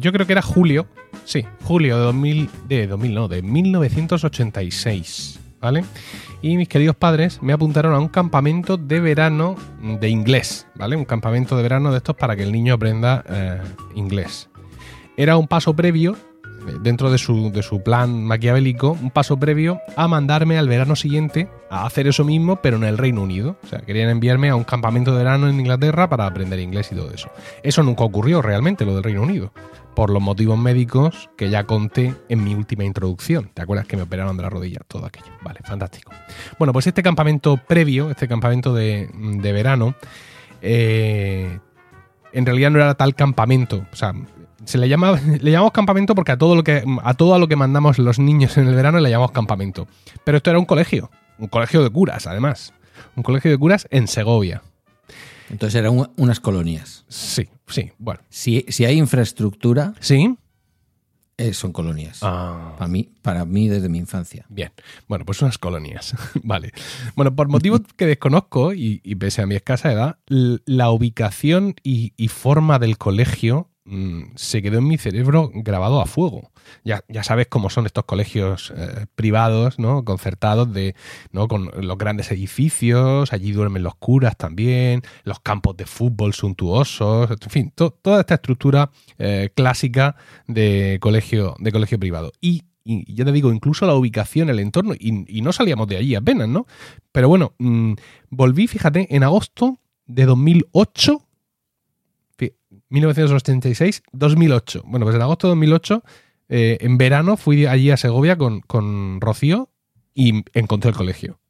yo creo que era julio, sí, julio de 2000, de 2000 no, de 1986, ¿vale? Y mis queridos padres me apuntaron a un campamento de verano de inglés, ¿vale? Un campamento de verano de estos para que el niño aprenda eh, inglés. Era un paso previo dentro de su, de su plan maquiavélico, un paso previo a mandarme al verano siguiente a hacer eso mismo, pero en el Reino Unido. O sea, querían enviarme a un campamento de verano en Inglaterra para aprender inglés y todo eso. Eso nunca ocurrió realmente, lo del Reino Unido, por los motivos médicos que ya conté en mi última introducción. ¿Te acuerdas que me operaron de la rodilla? Todo aquello. Vale, fantástico. Bueno, pues este campamento previo, este campamento de, verano, eh, en realidad no era tal campamento. O sea, se le llama, le llamamos campamento porque a todo lo que a todo lo que mandamos los niños en el verano le llamamos campamento. Pero esto era un colegio, un colegio de curas, además, un colegio de curas en Segovia. Entonces eran unas colonias. Sí, sí, bueno. Si, si hay infraestructura, sí, eh, son colonias. Ah. Para mí, para mí desde mi infancia. Bien, bueno, pues unas colonias. vale. Bueno, por motivos que desconozco y, y, pese a mi escasa edad, la ubicación y, y forma del colegio Mm, se quedó en mi cerebro grabado a fuego. Ya, ya sabes cómo son estos colegios eh, privados, ¿no? Concertados de, ¿no? Con los grandes edificios, allí duermen los curas también, los campos de fútbol suntuosos, en fin, toda esta estructura eh, clásica de colegio, de colegio privado. Y, ya te digo, incluso la ubicación, el entorno, y, no salíamos de allí apenas, ¿no? Pero bueno, mm, volví, fíjate, en agosto de 2008 1986-2008. Bueno, pues en agosto de 2008, eh, en verano, fui allí a Segovia con, con Rocío y encontré el colegio.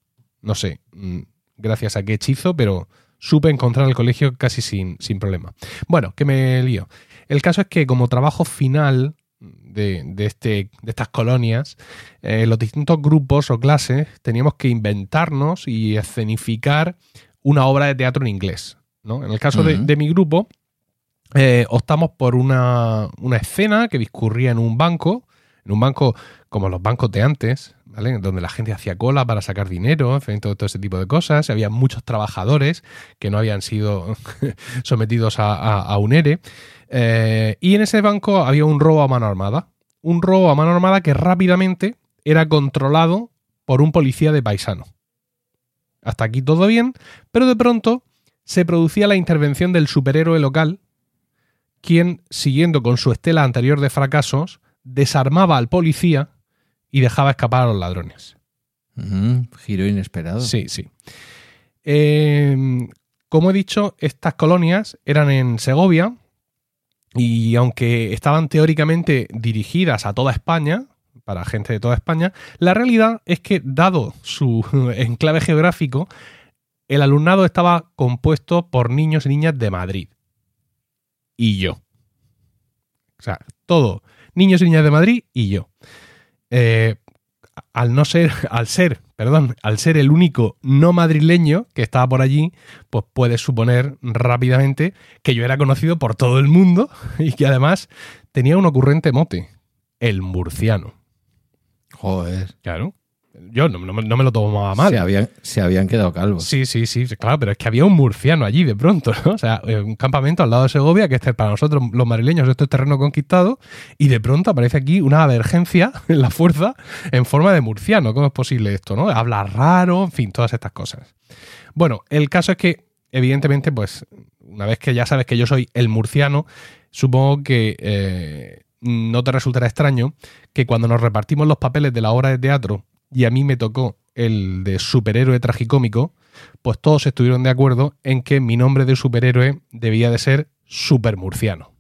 No sé, mm, gracias a qué hechizo, pero supe encontrar el colegio casi sin, sin problema. Bueno, que me lío. El caso es que como trabajo final de, de, este, de estas colonias, eh, los distintos grupos o clases teníamos que inventarnos y escenificar una obra de teatro en inglés. ¿no? En el caso de, de mi grupo, eh, optamos por una, escena que discurría en un banco, en un banco como los bancos de antes, ¿vale? Donde la gente hacía cola para sacar dinero, en todo, ese tipo de cosas. Había muchos trabajadores que no habían sido sometidos a, un ERE. Eh, y en ese banco había un robo a mano armada. Un robo a mano armada que rápidamente era controlado por un policía de paisano. Hasta aquí todo bien, pero de pronto se producía la intervención del superhéroe local, quien, siguiendo con su estela anterior de fracasos, desarmaba al policía y dejaba escapar a los ladrones. giro inesperado. Sí, sí. Em, como he dicho, estas colonias eran en Segovia y aunque estaban teóricamente dirigidas a toda España, para gente de toda España, la realidad es que, dado su enclave geográfico, el alumnado estaba compuesto por niños y niñas de Madrid y yo. O sea, todo. Niños y niñas de Madrid y yo. Eh, al no ser, al ser, perdón, al ser el único no madrileño que estaba por allí, pues puedes suponer rápidamente que yo era conocido por todo el mundo y que además tenía un ocurrente mote, el murciano. Joder. Claro. Yo no, me lo tomaba mal. Se habían, se habían quedado calvos. Sí, sí, sí, claro, pero es que había un murciano allí de pronto, ¿no? O sea, eh, un campamento al lado de Segovia, que este, para nosotros los madrileños esto es terreno conquistado, y de pronto aparece aquí una avergencia en la fuerza en forma de murciano. ¿Cómo es posible esto, no? Habla raro, en fin, todas estas cosas. Bueno, el caso es que, evidentemente, pues, una vez que ya sabes que yo soy el murciano, supongo que eh, no te resultará extraño que cuando nos repartimos los papeles de la obra de teatro y a mí me tocó el de superhéroe tragicómico, pues todos estuvieron de acuerdo en que mi nombre de superhéroe debía de ser Supermurciano.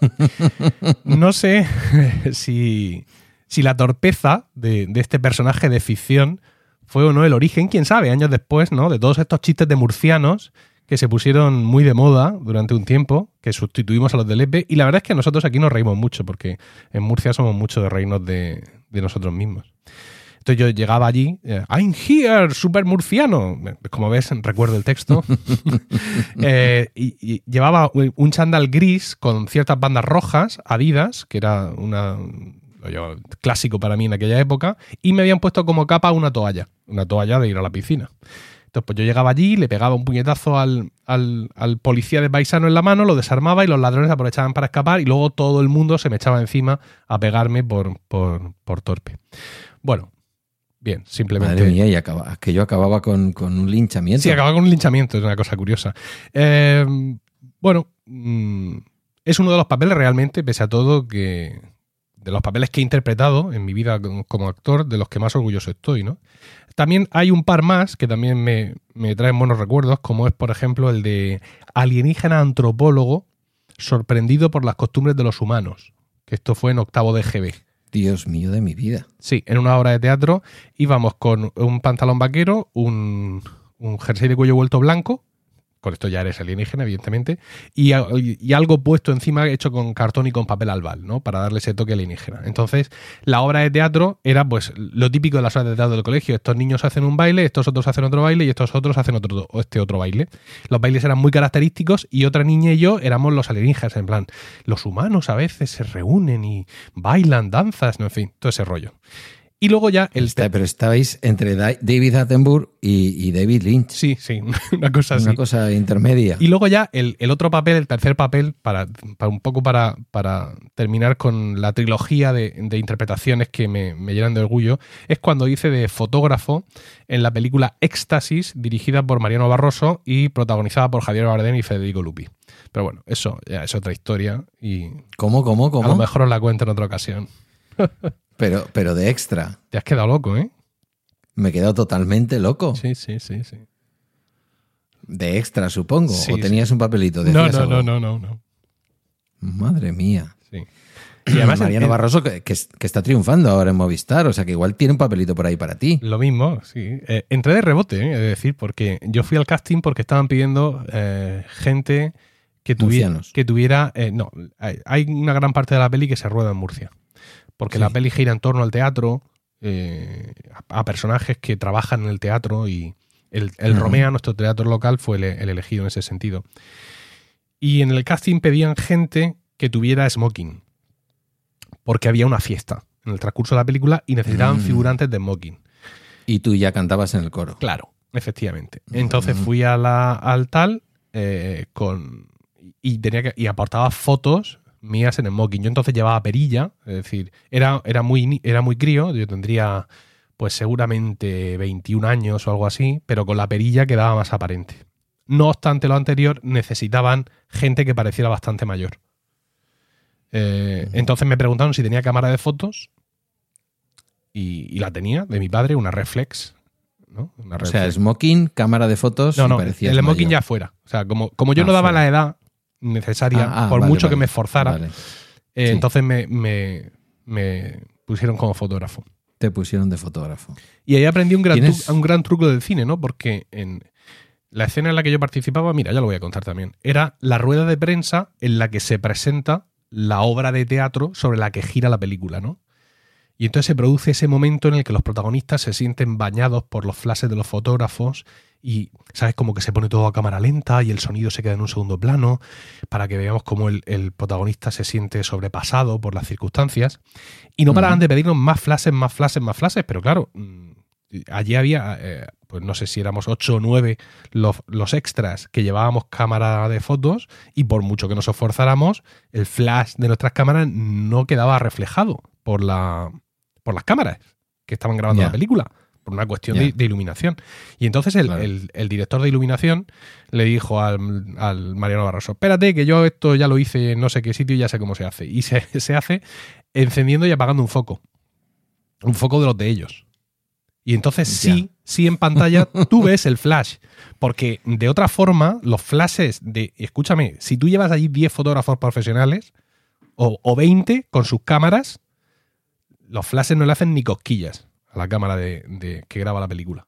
No sé si, si la torpeza de, este personaje de ficción fue o no el origen, quién sabe, años después, ¿no? De todos estos chistes de murcianos que se pusieron muy de moda durante un tiempo, que sustituimos a los de Lepe, y la verdad es que nosotros aquí nos reímos mucho, porque en Murcia somos mucho de reírnos de, de nosotros mismos. Entonces yo llegaba allí, eh, I'm here, super murciano. Como ves, recuerdo el texto. Eh, y, llevaba un chándal gris con ciertas bandas rojas, Adidas, que era una clásico para mí en aquella época, y me habían puesto como capa una toalla, una toalla de ir a la piscina. Entonces, pues yo llegaba allí, le pegaba un puñetazo al, al- al policía de paisano en la mano, lo desarmaba y los ladrones aprovechaban para escapar y luego todo el mundo se me echaba encima a pegarme por, por, por torpe. Bueno, bien, simplemente... Madre mía, y acaba, que yo acababa con, con un linchamiento. Sí, acaba con un linchamiento, es una cosa curiosa. Eh, bueno, mm, es uno de los papeles realmente, pese a todo, que de los papeles que he interpretado en mi vida como, como actor, de los que más orgulloso estoy, ¿no? También hay un par más que también me, me traen buenos recuerdos, como es, por ejemplo, el de alienígena antropólogo sorprendido por las costumbres de los humanos, que esto fue en octavo de GB. Dios mío de mi vida. Sí, en una obra de teatro íbamos con un pantalón vaquero, un, un jersey de cuello vuelto blanco, con esto ya eres alienígena, evidentemente, y, algo puesto encima hecho con cartón y con papel albal, ¿no? Para darle ese toque alienígena. Entonces, la obra de teatro era pues lo típico de las obras de teatro del colegio. Estos niños hacen un baile, estos otros hacen otro baile y estos otros hacen otro, este otro baile. Los bailes eran muy característicos y otra niña y yo éramos los alienígenas, en plan, los humanos a veces se reúnen y bailan, danzas, no, en fin, todo ese rollo. Y luego ya el... Está- pero estabais entre Da- David Attenborough y, y David Lynch. Sí, sí, una cosa así. Una cosa intermedia. Y luego ya el, el otro papel, el tercer papel, para, para un poco para, para terminar con la trilogía de, de interpretaciones que me, me llenan de orgullo, es cuando hice de fotógrafo en la película Éxtasis, dirigida por Mariano Barroso y protagonizada por Javier Bardem y Federico Lupi. Pero bueno, eso ya es otra historia y ¿Cómo, cómo, a lo cómo? mejor os la cuento en otra ocasión. Pero, pero de extra. Te has quedado loco, ¿eh? Me he quedado totalmente loco. Sí, sí, sí, sí. De extra, supongo. Sí, o tenías un papelito. No, decías no, algo. no, no, no, no. Madre mía. Sí. Y además Mariano Barroso, que, que es- que está triunfando ahora en Movistar. O sea que igual tiene un papelito por ahí para ti. Lo mismo, sí. Eh, entré de rebote, eh, de decir, porque yo fui al casting porque estaban pidiendo eh, gente que tuviera. Murcianos. Que tuviera no, hay, hay una gran parte de la peli que se rueda en Murcia. Porque Sí. la peli gira en torno al teatro, eh, a, a personajes que trabajan en el teatro y el, el Ujú. Romea, nuestro teatro local, fue el, el elegido en ese sentido. Y en el casting pedían gente que tuviera smoking. Porque había una fiesta en el transcurso de la película y necesitaban Mm. figurantes de smoking. Y tú ya cantabas en el coro. Claro, efectivamente. Entonces Ujú. fui a la, al tal eh, con y tenía que y aportaba fotos mías en smoking. Yo entonces llevaba perilla, es decir, era, era muy era muy crío, yo tendría pues seguramente 21 años o algo así, pero con la perilla quedaba más aparente. No obstante lo anterior, necesitaban gente que pareciera bastante mayor. Eh, entonces me preguntaron si tenía cámara de fotos y, y la tenía, de mi padre, una reflex. ¿no? Una O sea, smoking, cámara de fotos. No, y no, el smoking mayor. ya fuera. O sea, como, como yo Ah, no daba fuera. la edad necesaria, Ah, ah, por vale, mucho que me esforzara, Vale. eh, Sí. entonces me, me- me pusieron como fotógrafo. Te pusieron de fotógrafo. Y ahí aprendí un gran, ¿Tienes- tru- un gran truco del cine, ¿no? Porque en la escena en la que yo participaba, mira, ya lo voy a contar también, era la rueda de prensa en la que se presenta la obra de teatro sobre la que gira la película, ¿no? Y entonces se produce ese momento en el que los protagonistas se sienten bañados por los flashes de los fotógrafos y, ¿sabes? Como que se pone todo a cámara lenta y el sonido se queda en un segundo plano para que veamos cómo el, el protagonista se siente sobrepasado por las circunstancias. Y no paraban de pedirnos más flashes, más flashes, más flashes, pero claro, mm, allí había, eh, pues no sé si éramos 8 o 9 los, los extras que llevábamos cámara de fotos y por mucho que nos esforzáramos, el flash de nuestras cámaras no quedaba reflejado por, la, por las cámaras que estaban grabando la película, por una cuestión de, de iluminación. Y entonces el, Claro. el- el director de iluminación le dijo al, al Mariano Barroso, espérate que yo esto ya lo hice en no sé qué sitio y ya sé cómo se hace. Y se, se hace encendiendo y apagando un foco. Un foco de los de ellos. Y entonces sí, sí en pantalla tú ves el flash. Porque de otra forma, los flashes de. Escúchame, si tú llevas allí 10 fotógrafos profesionales o, o 20 con sus cámaras, los flashes no le hacen ni cosquillas a la cámara de, de- que graba la película.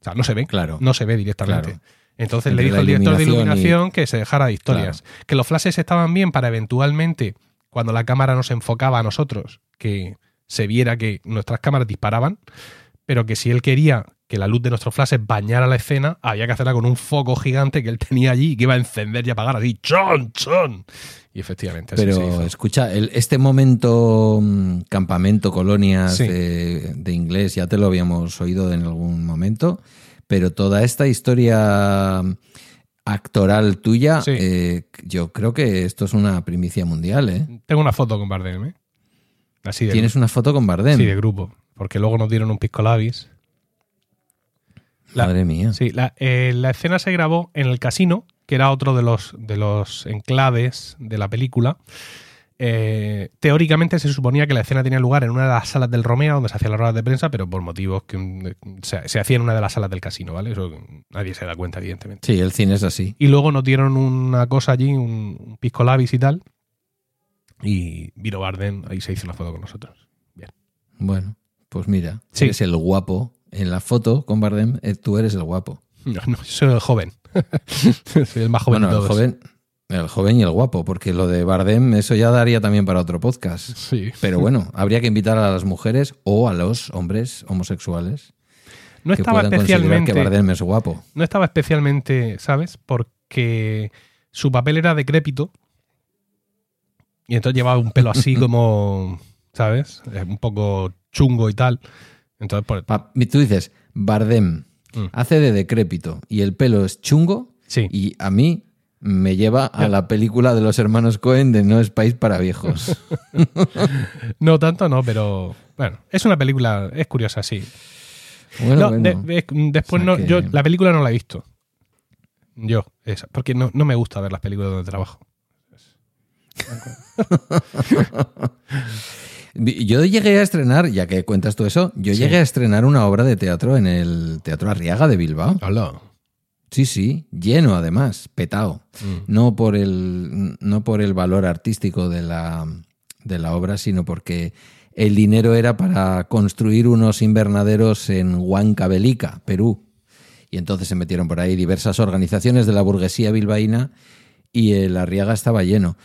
O sea, no se ve. Claro. No se ve directamente. Claro. Entonces Entre le dijo la el director de iluminación y- iluminación que se dejara de historias. Que los flashes estaban bien para eventualmente, cuando la cámara nos enfocaba a nosotros, que se viera que nuestras cámaras disparaban, pero que si él quería que la luz de nuestros flashes bañara la escena, había que hacerla con un foco gigante que él tenía allí y que iba a encender y apagar así, chon, chon. Y efectivamente, así se Pero hizo. escucha, el- este momento mm, campamento, colonias Sí. de, de inglés, ya te lo habíamos oído en algún momento, pero toda esta historia actoral tuya, Sí. eh, yo creo que esto es una primicia mundial, ¿eh? Tengo una foto con Bardem, ¿eh? Así de, Tienes una foto con Bardem. sí, de grupo. Porque luego nos dieron un pisco labis. La- Madre mía. Sí, la, eh, la escena se grabó en el casino, que era otro de los, de los enclaves de la película. Eh, teóricamente se suponía que la escena tenía lugar en una de las salas del Romea, donde se hacían las ruedas de prensa, pero por motivos que mm, se, se hacía en una de las salas del casino, ¿vale? Eso nadie se da cuenta, evidentemente. Sí, el cine es así. Y luego nos dieron una cosa allí, un, un pisco labis y tal. Y Viro Barden ahí se hizo una foto con nosotros. Bien. Bueno, pues mira, Sí. eres el guapo. En la foto con Bardem, eh, tú eres el guapo. No, no, yo soy el joven. soy el más joven bueno, de el todos. joven, el joven y el guapo, porque lo de Bardem, eso ya daría también para otro podcast. Sí. Pero bueno, habría que invitar a las mujeres o a los hombres homosexuales No que estaba especialmente. que Bardem es guapo. No estaba especialmente, ¿sabes? Porque su papel era decrépito. Y entonces llevaba un pelo así como, ¿sabes? Eh, Un poco chungo y tal. Entonces, Pa- Tú dices, Bardem Mm. hace de decrépito y el pelo es chungo sí. y a mí me lleva a la película de los hermanos Cohen de No es país para viejos. No tanto, no, pero bueno, es una película, es curiosa, sí. Bueno, No, bueno. de- de- después O sea no, que- yo la película no la he visto. Yo, esa, porque no, no me gusta ver las películas donde trabajo. Yo llegué a estrenar, ya que cuentas tú eso, yo Sí. llegué a estrenar una obra de teatro en el Teatro Arriaga de Bilbao. Hola. Sí, sí, lleno además, petao. Mm. No por el, no por el valor artístico de la, de la obra, sino porque el dinero era para construir unos invernaderos en Huancavelica, Perú. Y entonces se metieron por ahí diversas organizaciones de la burguesía bilbaína y el Arriaga estaba lleno.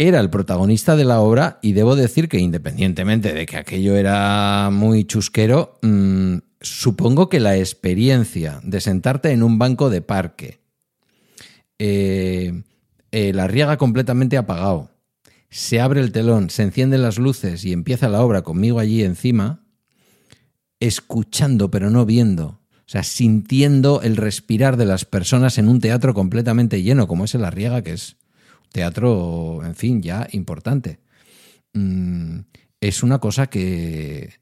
Era el protagonista de la obra y debo decir que independientemente de que aquello era muy chusquero, mm, supongo que la experiencia de sentarte en un banco de parque, eh, eh, la riega completamente apagado, se abre el telón, se encienden las luces y empieza la obra conmigo allí encima, escuchando pero no viendo, o sea, sintiendo el respirar de las personas en un teatro completamente lleno, como es el Arriaga, que es teatro, en fin, ya importante. Mm, es una cosa que,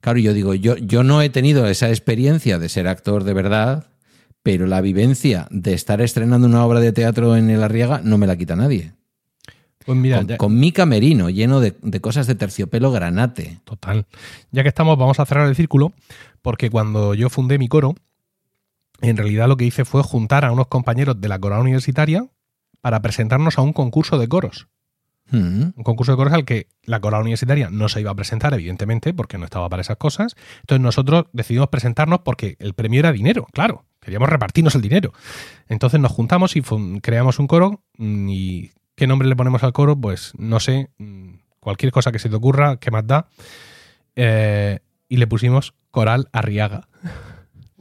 claro, yo digo, yo, yo no he tenido esa experiencia de ser actor de verdad, pero la vivencia de estar estrenando una obra de teatro en el Arriaga no me la quita nadie. Pues mira, con, ya- con mi camerino lleno de, de cosas de terciopelo granate. Total. Ya que estamos, vamos a cerrar el círculo, porque cuando yo fundé mi coro, en realidad lo que hice fue juntar a unos compañeros de la coral universitaria para presentarnos a un concurso de coros. Mm. Un concurso de coros al que la coral universitaria no se iba a presentar, evidentemente, porque no estaba para esas cosas. Entonces nosotros decidimos presentarnos porque el premio era dinero, claro. Queríamos repartirnos el dinero. Entonces nos juntamos y creamos un coro. mm, ¿Y qué nombre le ponemos al coro? Pues no sé, mm, cualquier cosa que se te ocurra, ¿qué más da? Eh, y le pusimos Coral Arriaga.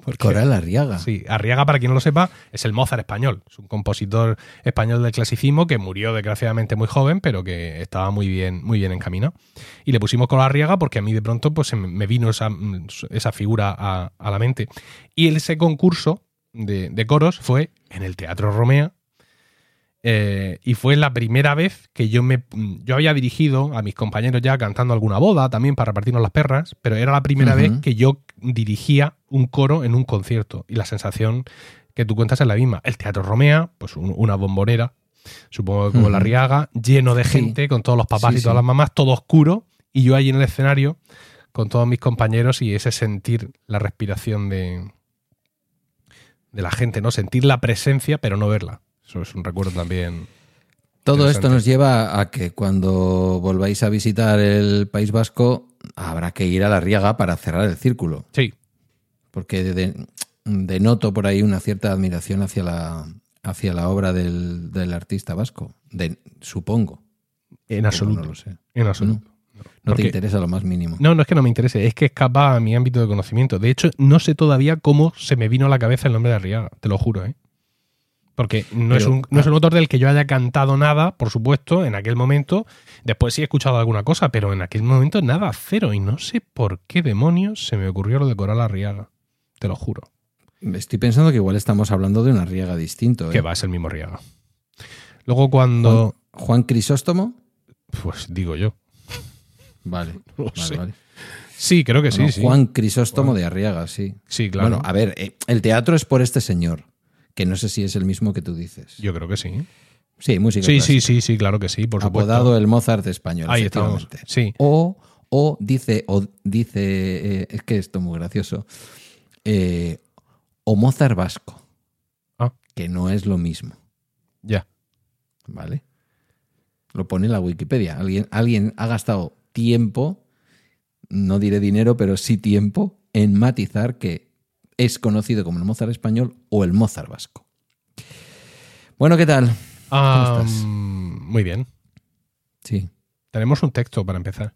Porque- Coral Arriaga. Sí, Arriaga, para quien no lo sepa, es el Mozart español. Es un compositor español del clasicismo que murió desgraciadamente muy joven, pero que estaba muy bien, muy bien encaminado. Y le pusimos con Arriaga porque a mí de pronto pues, me vino esa, esa figura a, a la mente. Y ese concurso de, de coros fue en el Teatro Romea. Eh, y fue la primera vez que yo me yo había dirigido a mis compañeros ya cantando alguna boda también para repartirnos las perras, pero era la primera vez que yo dirigía un coro en un concierto y la sensación que tú cuentas es la misma. El Teatro Romea, pues un- una bombonera, supongo que como la Riaga, lleno de Sí. gente, con todos los papás Sí, y todas sí. las mamás, todo oscuro, y yo allí en el escenario con todos mis compañeros y ese sentir la respiración de, de la gente, ¿no? Sentir la presencia, pero no verla. Eso es un recuerdo también. Todo esto nos lleva a que cuando volváis a visitar el País Vasco habrá que ir a la Riaga para cerrar el círculo, Sí, porque de- denoto por ahí una cierta admiración hacia la, hacia la obra del, del artista vasco, de, supongo. en absoluto. No lo sé. En absoluto. No Porque- te interesa lo más mínimo. No, no es que no me interese, es que escapa a mi ámbito de conocimiento. De hecho, no sé todavía cómo se me vino a la cabeza el nombre de Arriaga, te lo juro, ¿eh? Porque no, es un, no es un autor del que yo haya cantado nada, por supuesto, en aquel momento. Después sí he escuchado alguna cosa, pero en aquel momento nada, cero. Y no sé por qué demonios se me ocurrió lo de Coral Arriaga. Te lo juro. Estoy pensando que igual estamos hablando de una riega distinto. ¿eh? Que va a ser el mismo Riaga. Luego cuando... Juan, Juan Crisóstomo. Pues digo yo. Vale. No vale, sé. vale. Sí, creo que sí. Juan Crisóstomo de Arriaga, sí. Sí, claro. Bueno, a ver, eh, el teatro es por este señor, que no sé si es el mismo que tú dices. Yo creo que sí. Sí, música Sí, sí, clásica. sí, sí, claro que sí, por supuesto. Apodado el Mozart español. Ahí estamos. Sí. O, o dice, o dice, eh, es que esto es muy gracioso, eh, o Mozart vasco, Ah. que no es lo mismo, Ya. ¿vale? Lo pone en la Wikipedia. Alguien, alguien ha gastado tiempo, no diré dinero, pero sí tiempo, en matizar que es conocido como el Mozart español o el Mozart vasco. Bueno, ¿qué tal? Ah, estás? muy bien. Sí. Tenemos un texto para empezar.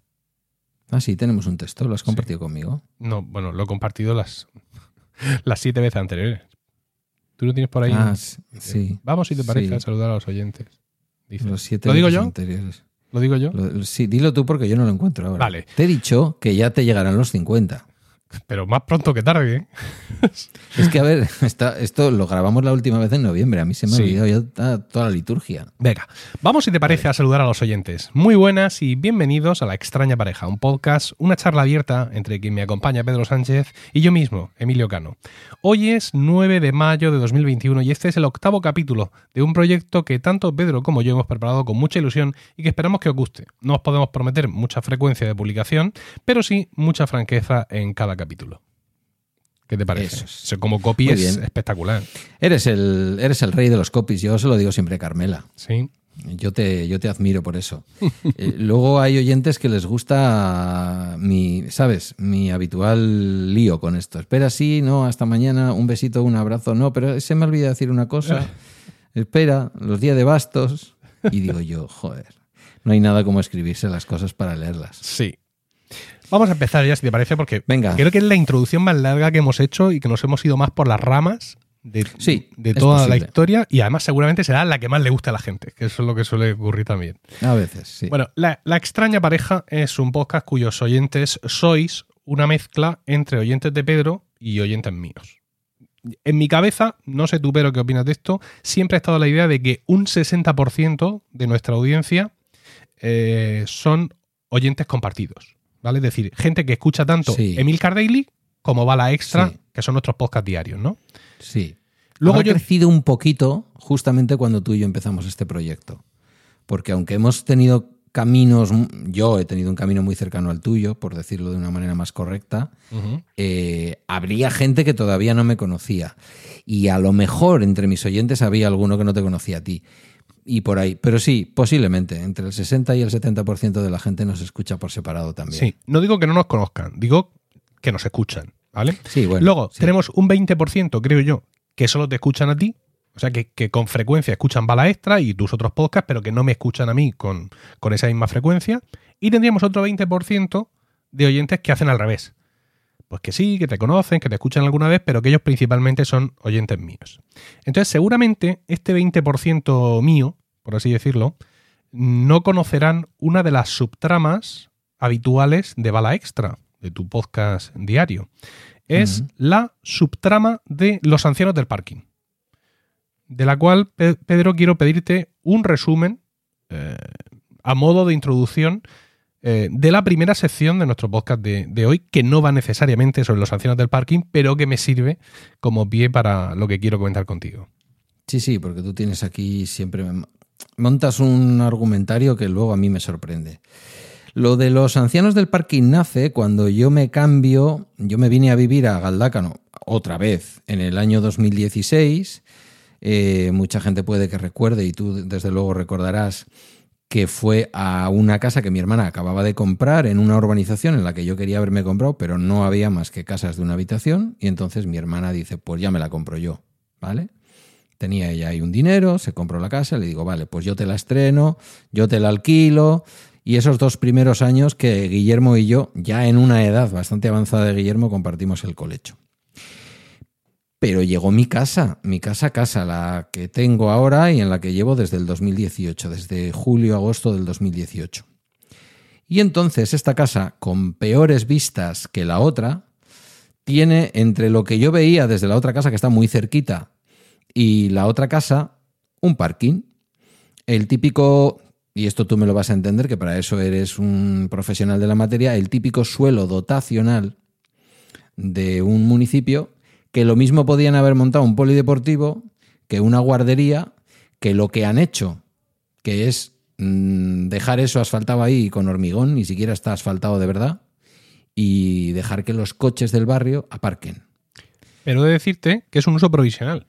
Ah, sí, tenemos un texto, lo has compartido conmigo. No, bueno, lo he compartido las, las siete veces anteriores. ¿Tú lo tienes por ahí? Ah, sí. Vamos, si te parece, Sí. a saludar a los oyentes. Dice. Los siete ¿Lo digo veces yo? anteriores. ¿Lo digo yo? Lo- sí, dilo tú porque yo no lo encuentro ahora. Vale. Te he dicho que ya te llegarán los 50. Pero más pronto que tarde, ¿eh? Es que, a ver, está- esto lo grabamos la última vez en noviembre. A mí se me ha Sí. olvidado ya toda la liturgia. Venga, vamos si te parece a saludar a los oyentes. Muy buenas y bienvenidos a La extraña pareja, un podcast, una charla abierta entre quien me acompaña Pedro Sánchez y yo mismo, Emilio Cano. Hoy es 9 de mayo de 2021 y este es el octavo capítulo de un proyecto que tanto Pedro como yo hemos preparado con mucha ilusión y que esperamos que os guste. No os podemos prometer mucha frecuencia de publicación, pero sí mucha franqueza en cada capítulo. ¿Qué te parece? Eso como copy Muy es bien. espectacular. Eres el, eres el rey de los copies. Yo se lo digo siempre Carmela. Sí. Yo te, yo te admiro por eso. Eh, luego hay oyentes que les gusta mi, ¿sabes? Mi habitual lío con esto. Espera, sí, no, hasta mañana, un besito, un abrazo, no, pero se me olvida decir una cosa. Espera, los días de bastos. Y digo yo, joder, no hay nada como escribirse las cosas para leerlas. Sí. Vamos a empezar ya, si te parece, porque Venga. creo que es la introducción más larga que hemos hecho y que nos hemos ido más por las ramas de, Sí, de toda la historia y además seguramente será la que más le gusta a la gente, que eso es lo que suele ocurrir también. A veces, sí. Bueno, la, La extraña pareja es un podcast cuyos oyentes sois una mezcla entre oyentes de Pedro y oyentes míos. En mi cabeza, no sé tú, Pedro, qué opinas de esto, siempre ha estado la idea de que un 60% de nuestra audiencia eh, son oyentes compartidos. ¿Vale? Es decir, gente que escucha tanto Sí. Emilcar Daily como Bala Extra, Sí. que son nuestros podcasts diarios, ¿no? Sí. Luego Habrá yo- crecido un poquito justamente cuando tú y yo empezamos este proyecto. Porque aunque hemos tenido caminos, yo he tenido un camino muy cercano al tuyo, por decirlo de una manera más correcta, eh, habría gente que todavía no me conocía. Y a lo mejor entre mis oyentes había alguno que no te conocía a ti. Y por ahí. Pero sí, posiblemente. Entre el 60 y el 70% de la gente nos escucha por separado también. Sí, no digo que no nos conozcan, digo que nos escuchan, ¿vale? Sí, bueno, Luego, sí. tenemos un 20%, creo yo, que solo te escuchan a ti. O sea, que, que con frecuencia escuchan Bala Extra y tus otros podcasts, pero que no me escuchan a mí con, con esa misma frecuencia. Y tendríamos otro 20% de oyentes que hacen al revés. Pues que sí, que te conocen, que te escuchan alguna vez, pero que ellos principalmente son oyentes míos. Entonces, seguramente este 20% mío, por así decirlo, no conocerán una de las subtramas habituales de Bala Extra, de tu podcast diario. Es la subtrama de Los ancianos del parking, de la cual, Pe- Pedro, quiero pedirte un resumen eh, a modo de introducción eh, de la primera sección de nuestro podcast de, de hoy, que no va necesariamente sobre los ancianos del parking, pero que me sirve como pie para lo que quiero comentar contigo. Sí, sí, porque tú tienes aquí siempre montas un argumentario que luego a mí me sorprende. Lo de los ancianos del parking nace cuando yo me cambio, yo me vine a vivir a Galdácano otra vez en el año 2016. Eh, mucha gente puede que recuerde y tú desde luego recordarás que fue a una casa que mi hermana acababa de comprar en una urbanización en la que yo quería haberme comprado, pero no había más que casas de una habitación y entonces mi hermana dice, pues ya me la compro yo, ¿vale? Tenía ella ahí un dinero, se compró la casa, le digo, vale, pues yo te la estreno, yo te la alquilo. Y esos dos primeros años que Guillermo y yo, ya en una edad bastante avanzada de Guillermo, compartimos el colecho. Pero llegó mi casa, mi casa casa, la que tengo ahora y en la que llevo desde el 2018, desde julio, agosto del 2018. Y entonces esta casa, con peores vistas que la otra, tiene entre lo que yo veía desde la otra casa, que está muy cerquita, y la otra casa, un parking. El típico, y esto tú me lo vas a entender, que para eso eres un profesional de la materia, el típico suelo dotacional de un municipio, que lo mismo podían haber montado un polideportivo que una guardería, que lo que han hecho, que es mm, dejar eso asfaltado ahí con hormigón, ni siquiera está asfaltado de verdad, y dejar que los coches del barrio aparquen. Pero he de decirte que es un uso provisional.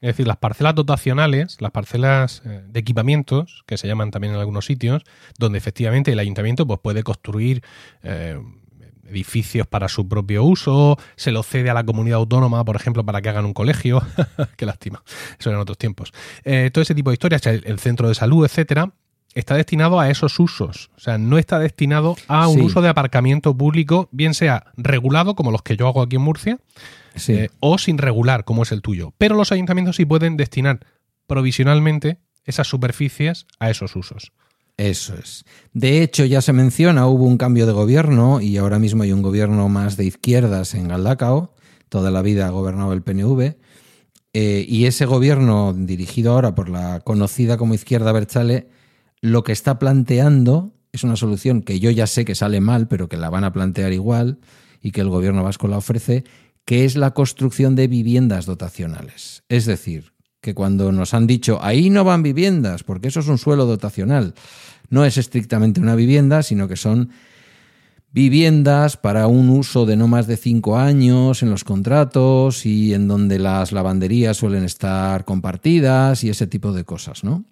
Es decir, las parcelas dotacionales, las parcelas eh, de equipamientos, que se llaman también en algunos sitios, donde efectivamente el ayuntamiento pues, puede construir eh, edificios para su propio uso, se lo cede a la comunidad autónoma, por ejemplo, para que hagan un colegio. Qué lástima. Eso en otros tiempos. Eh, todo ese tipo de historias, el, el centro de salud, etcétera, está destinado a esos usos. O sea, no está destinado a un Sí. uso de aparcamiento público, bien sea regulado, como los que yo hago aquí en Murcia, Sí. eh, o sin regular, como es el tuyo. Pero los ayuntamientos sí pueden destinar provisionalmente esas superficies a esos usos. Eso es. De hecho, ya se menciona, hubo un cambio de gobierno y ahora mismo hay un gobierno más de izquierdas en Galdacao. Toda la vida ha gobernado el PNV. Eh, y ese gobierno, dirigido ahora por la conocida como Izquierda Berchale, lo que está planteando es una solución que yo ya sé que sale mal, pero que la van a plantear igual y que el gobierno vasco la ofrece, que es la construcción de viviendas dotacionales. Es decir, que cuando nos han dicho ahí no van viviendas, porque eso es un suelo dotacional, no es estrictamente una vivienda, sino que son viviendas para un uso de no más de cinco años en los contratos y en donde las lavanderías suelen estar compartidas y ese tipo de cosas, ¿no?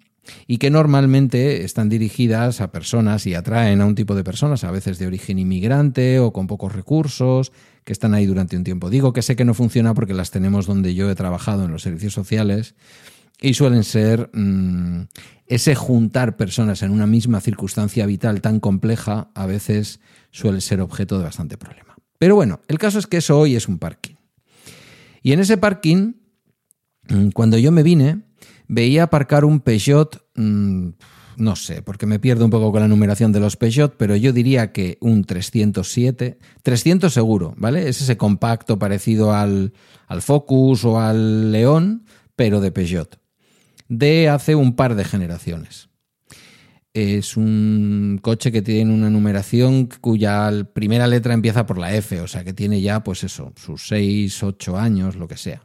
Y que normalmente están dirigidas a personas y atraen a un tipo de personas, a veces de origen inmigrante o con pocos recursos, que están ahí durante un tiempo. Digo que sé que no funciona porque las tenemos donde yo he trabajado en los servicios sociales y suelen ser mmm, ese juntar personas en una misma circunstancia vital tan compleja, a veces suele ser objeto de bastante problema. Pero bueno, el caso es que eso hoy es un parking. Y en ese parking, mm, cuando yo me vine, veía aparcar un Peugeot, mmm, no sé, porque me pierdo un poco con la numeración de los Peugeot, pero yo diría que un 307, 300 seguro, ¿vale? Es ese compacto parecido al, al Focus o al León, pero de Peugeot, de hace un par de generaciones. Es un coche que tiene una numeración cuya primera letra empieza por la F, o sea que tiene ya, pues eso, sus 6, 8 años, lo que sea.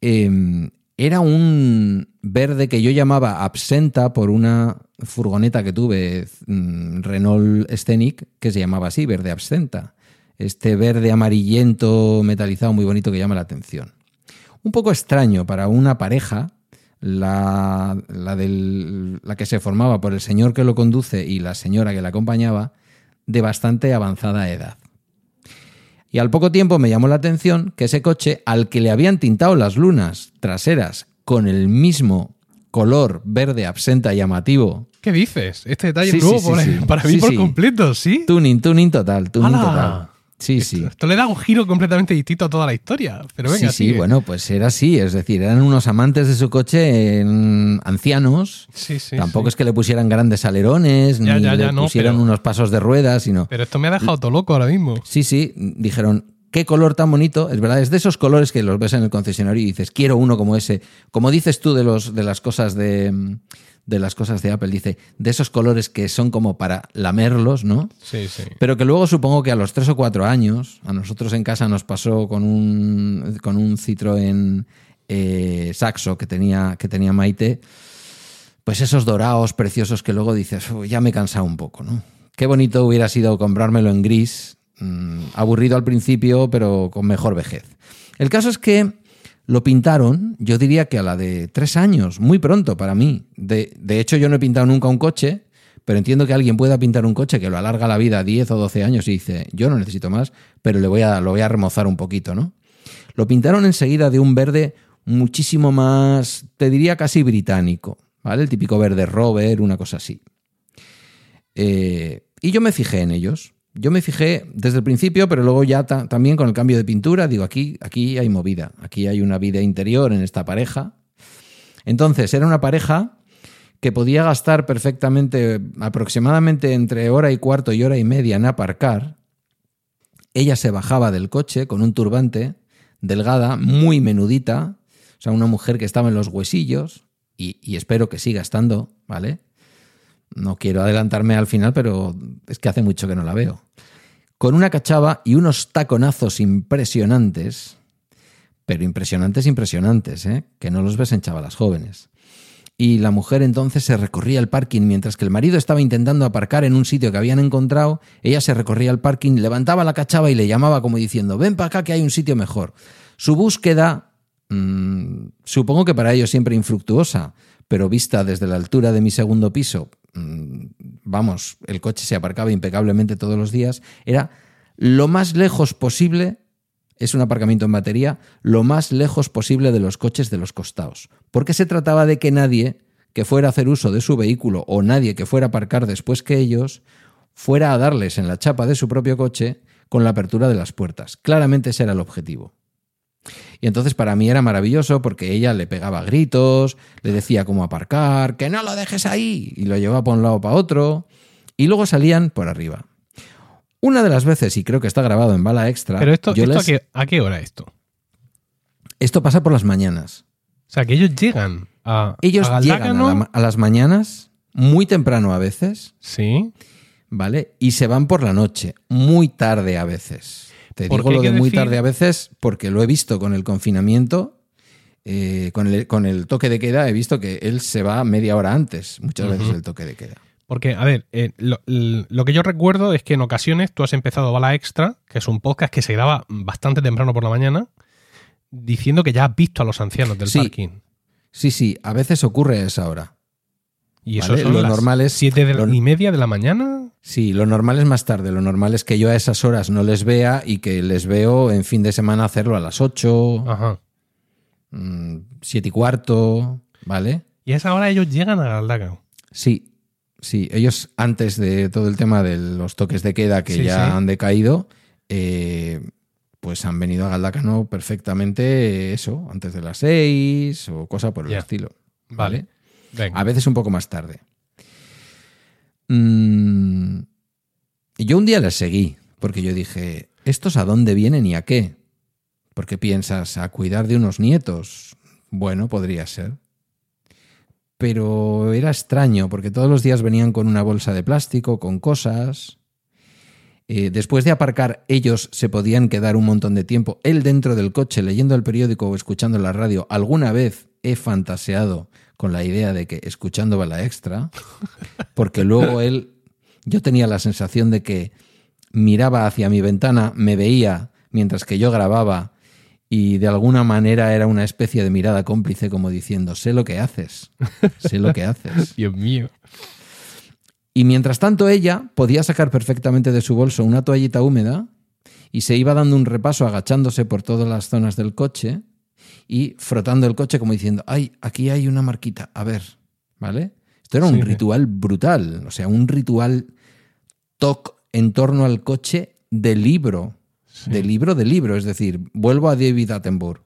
Eh, era un verde que yo llamaba absenta por una furgoneta que tuve, mm, Renault Scenic, que se llamaba así, verde absenta. Este verde amarillento metalizado muy bonito que llama la atención. Un poco extraño para una pareja, la, la, del, la que se formaba por el señor que lo conduce y la señora que la acompañaba, de bastante avanzada edad. Y al poco tiempo me llamó la atención que ese coche, al que le habían tintado las lunas traseras con el mismo color verde absenta llamativo. ¿Qué dices? Este detalle sí, es nuevo sí, para, para mí por completo, ¿sí? Tuning, tuning total, tuning ¡Hala! total. Sí, esto, sí. Esto le da un giro completamente distinto a toda la historia. Pero venga, sí, sí, bueno, pues era así. Es decir, eran unos amantes de su coche en ancianos. Sí, sí. Tampoco es que le pusieran grandes alerones, ya, ni ya, ya, le no, pusieran pero... unos pasos de ruedas, sino. Pero esto me ha dejado todo loco ahora mismo. Sí, sí. Dijeron, qué color tan bonito, es verdad, es de esos colores que los ves en el concesionario y dices, quiero uno como ese. Como dices tú de los de las cosas de, de las cosas de Apple, dice, de esos colores que son como para lamerlos, ¿no? Sí, sí. Pero que luego supongo que a los tres o cuatro años, a nosotros en casa nos pasó con un, con un Citroën eh, Saxo que tenía, que tenía Maite, pues esos dorados preciosos que luego dices, ya me he cansado un poco, ¿no? Qué bonito hubiera sido comprármelo en gris, mmm, aburrido al principio, pero con mejor vejez. El caso es que lo pintaron, yo diría que a la de tres años, muy pronto para mí. De, hecho, yo no he pintado nunca un coche, pero entiendo que alguien pueda pintar un coche que lo alarga la vida 10 o 12 años y dice, yo no necesito más, pero le voy a, lo voy a remozar un poquito, ¿no? Lo pintaron enseguida de un verde muchísimo más, te diría casi británico, ¿vale? El típico verde rover, una cosa así. Eh, y yo me fijé en ellos. Yo me fijé desde el principio, pero luego ya ta también con el cambio de pintura, digo, aquí, aquí hay movida, aquí hay una vida interior en esta pareja. Entonces, era una pareja que podía gastar perfectamente aproximadamente entre hora y cuarto y hora y media en aparcar ella se bajaba del coche con un turbante, delgada, muy menudita, o sea, una mujer que estaba en los huesillos, y espero que siga estando, ¿vale? No quiero adelantarme al final, pero es que hace mucho que no la veo. Con una cachava y unos taconazos impresionantes, pero impresionantes, impresionantes, ¿eh? que no los ves en chavalas jóvenes. Y la mujer entonces se recorría el parking mientras que el marido estaba intentando aparcar en un sitio que habían encontrado. Ella se recorría el parking, levantaba la cachava y le llamaba como diciendo, ven para acá que hay un sitio mejor. Su búsqueda, mmm, supongo que para ellos siempre infructuosa, pero vista desde la altura de mi segundo piso, mmm, vamos, el coche se aparcaba impecablemente todos los días, era lo más lejos posible es un aparcamiento en batería lo más lejos posible de los coches de los costados, porque se trataba de que nadie que fuera a hacer uso de su vehículo o nadie que fuera a aparcar después que ellos fuera a darles en la chapa de su propio coche con la apertura de las puertas. Claramente ese era el objetivo. Y entonces para mí era maravilloso porque ella le pegaba gritos, le decía cómo aparcar, que no lo dejes ahí, y lo llevaba por un lado para otro, y luego salían por arriba. Una de las veces, y creo que está grabado en bala extra. Pero esto, esto les... ¿a, qué, ¿a, qué, hora esto? Esto pasa por las mañanas. O sea, que ellos llegan a. Ellos a llegan a, la, a, las mañanas, muy temprano a veces. Sí. ¿Vale? Y se van por la noche, muy tarde a veces. Te digo lo de muy decir... tarde a veces porque lo he visto con el confinamiento. Eh, con, el, con el toque de queda he visto que él se va media hora antes, muchas uh -huh. veces el toque de queda. Porque, a ver, eh, lo, lo, que yo recuerdo es que en ocasiones tú has empezado Bala Extra, que es un podcast que se graba bastante temprano por la mañana, diciendo que ya has visto a los ancianos del sí. parking. Sí, sí, a veces ocurre a esa hora. ¿Y eso ¿vale? lo normal es siete de lo, y media de la mañana? Sí, lo normal es más tarde. Lo normal es que yo a esas horas no les vea y que les veo en fin de semana hacerlo a las 8, Ajá. 7 y cuarto, ¿vale? Y a esa hora ellos llegan a Galdacao. Sí, Sí, ellos antes de todo el tema de los toques de queda que Sí, ya sí. han decaído, eh, pues han venido a Galdacano perfectamente eso, antes de las seis o cosa por el estilo. Vale. A veces un poco más tarde. Mm, y yo un día les seguí, porque yo dije, ¿estos a dónde vienen y a qué? Porque piensas, a cuidar de unos nietos. Bueno, podría ser. Pero era extraño, porque todos los días venían con una bolsa de plástico, con cosas. Eh, después de aparcar, ellos se podían quedar un montón de tiempo, él dentro del coche, leyendo el periódico o escuchando la radio. Alguna vez he fantaseado con la idea de que escuchando Bala Extra, porque luego él, yo tenía la sensación de que miraba hacia mi ventana, me veía mientras que yo grababa y de alguna manera era una especie de mirada cómplice como diciendo, sé lo que haces, sé lo que haces. Dios mío. Y mientras tanto ella podía sacar perfectamente de su bolso una toallita húmeda y se iba dando un repaso agachándose por todas las zonas del coche y frotando el coche como diciendo, ay, aquí hay una marquita, a ver, ¿vale? Esto era un Sí. ritual brutal, o sea, un ritual toc en torno al coche de libro, Sí. de libro de libro, es decir, vuelvo a David Attenborough.